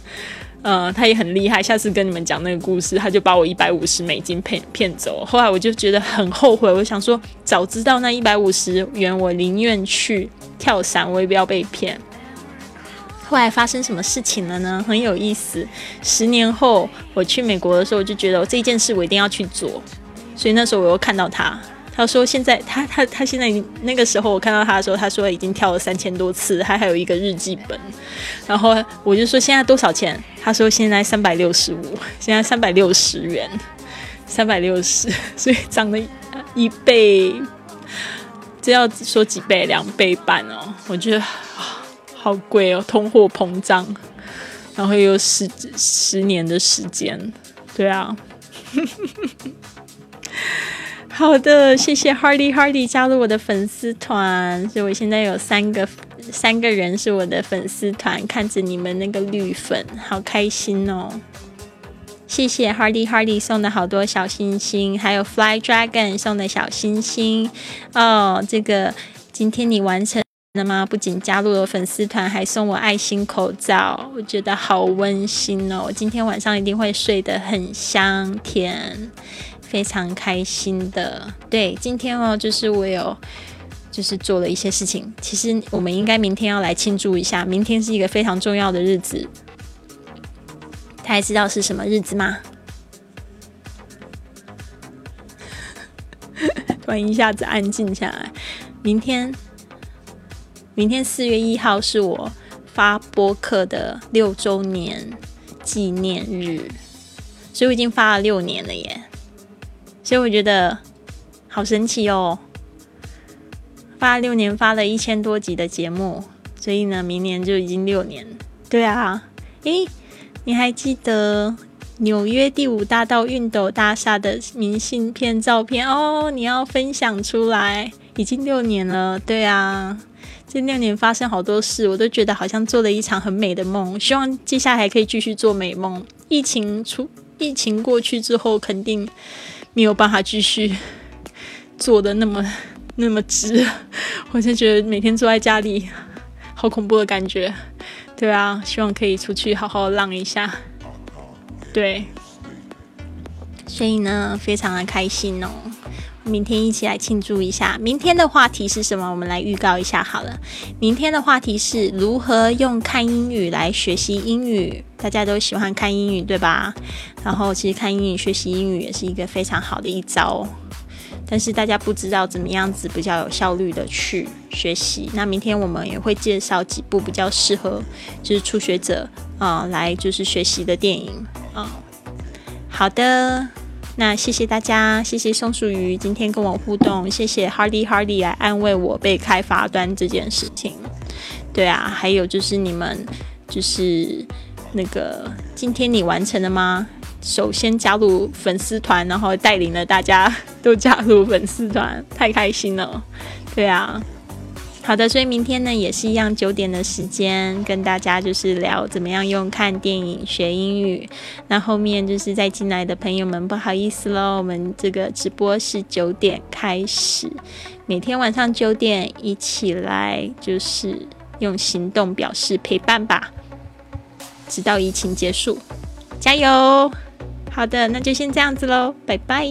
呃，她也很厉害。下次跟你们讲那个故事，她就把我一百五十美金骗骗走。后来我就觉得很后悔，我想说早知道那一百五十元，我宁愿去跳伞，我也不要被骗。后来发生什么事情了呢？很有意思。十年后我去美国的时候，我就觉得这件事我一定要去做。所以那时候我又看到他，他说现在他他他现在那个时候我看到他的时候，他说已经跳了三千多次，他还有一个日记本。然后我就说现在多少钱？他说现在三百六十五，现在三百六十元，三百六十，所以涨了一倍。这要说几倍？两倍半哦。我觉得。好贵哦，通货膨胀，然后有十十年的时间，对啊。好的，谢谢 Hardy Hardy 加入我的粉丝团，所以我现在有三个三个人是我的粉丝团，看着你们那个绿粉，好开心哦。谢谢 Hardy Hardy 送的好多小星星，还有 Fly Dragon 送的小星星哦。这个今天你完成。那么不仅加入了粉丝团，还送我爱心口罩，我觉得好温馨哦！我今天晚上一定会睡得很香甜，非常开心的。对，今天哦，就是我有就是做了一些事情。其实我们应该明天要来庆祝一下，明天是一个非常重要的日子。大家知道是什么日子吗？突然一下子安静下来，明天。明天四月一号是我发播客的六周年纪念日，所以我已经发了六年了耶！所以我觉得好神奇哦，发了六年，发了一千多集的节目，所以呢，明年就已经六年。对啊，诶，你还记得纽约第五大道熨斗大厦的明信片照片哦？你要分享出来，已经六年了。对啊。这六年发生好多事，我都觉得好像做了一场很美的梦。希望接下来还可以继续做美梦。疫情出，疫情过去之后，肯定没有办法继续 做的那么那么直。我就觉得每天坐在家里，好恐怖的感觉。对啊，希望可以出去好好浪一下。对，所以呢，非常的开心哦。明天一起来庆祝一下。明天的话题是什么？我们来预告一下好了。明天的话题是如何用看英语来学习英语。大家都喜欢看英语，对吧？然后其实看英语学习英语也是一个非常好的一招。但是大家不知道怎么样子比较有效率的去学习。那明天我们也会介绍几部比较适合就是初学者啊来就是学习的电影啊。好的。那谢谢大家，谢谢松鼠鱼今天跟我互动，谢谢 Hardy Hardy 来安慰我被开罚单这件事情。对啊，还有就是你们就是那个今天你完成了吗？首先加入粉丝团，然后带领了大家都加入粉丝团，太开心了。对啊。好的，所以明天呢也是一样九点的时间，跟大家就是聊怎么样用看电影学英语。那后面就是在进来的朋友们，不好意思喽，我们这个直播是九点开始，每天晚上九点一起来，就是用行动表示陪伴吧，直到疫情结束，加油！好的，那就先这样子喽，拜拜。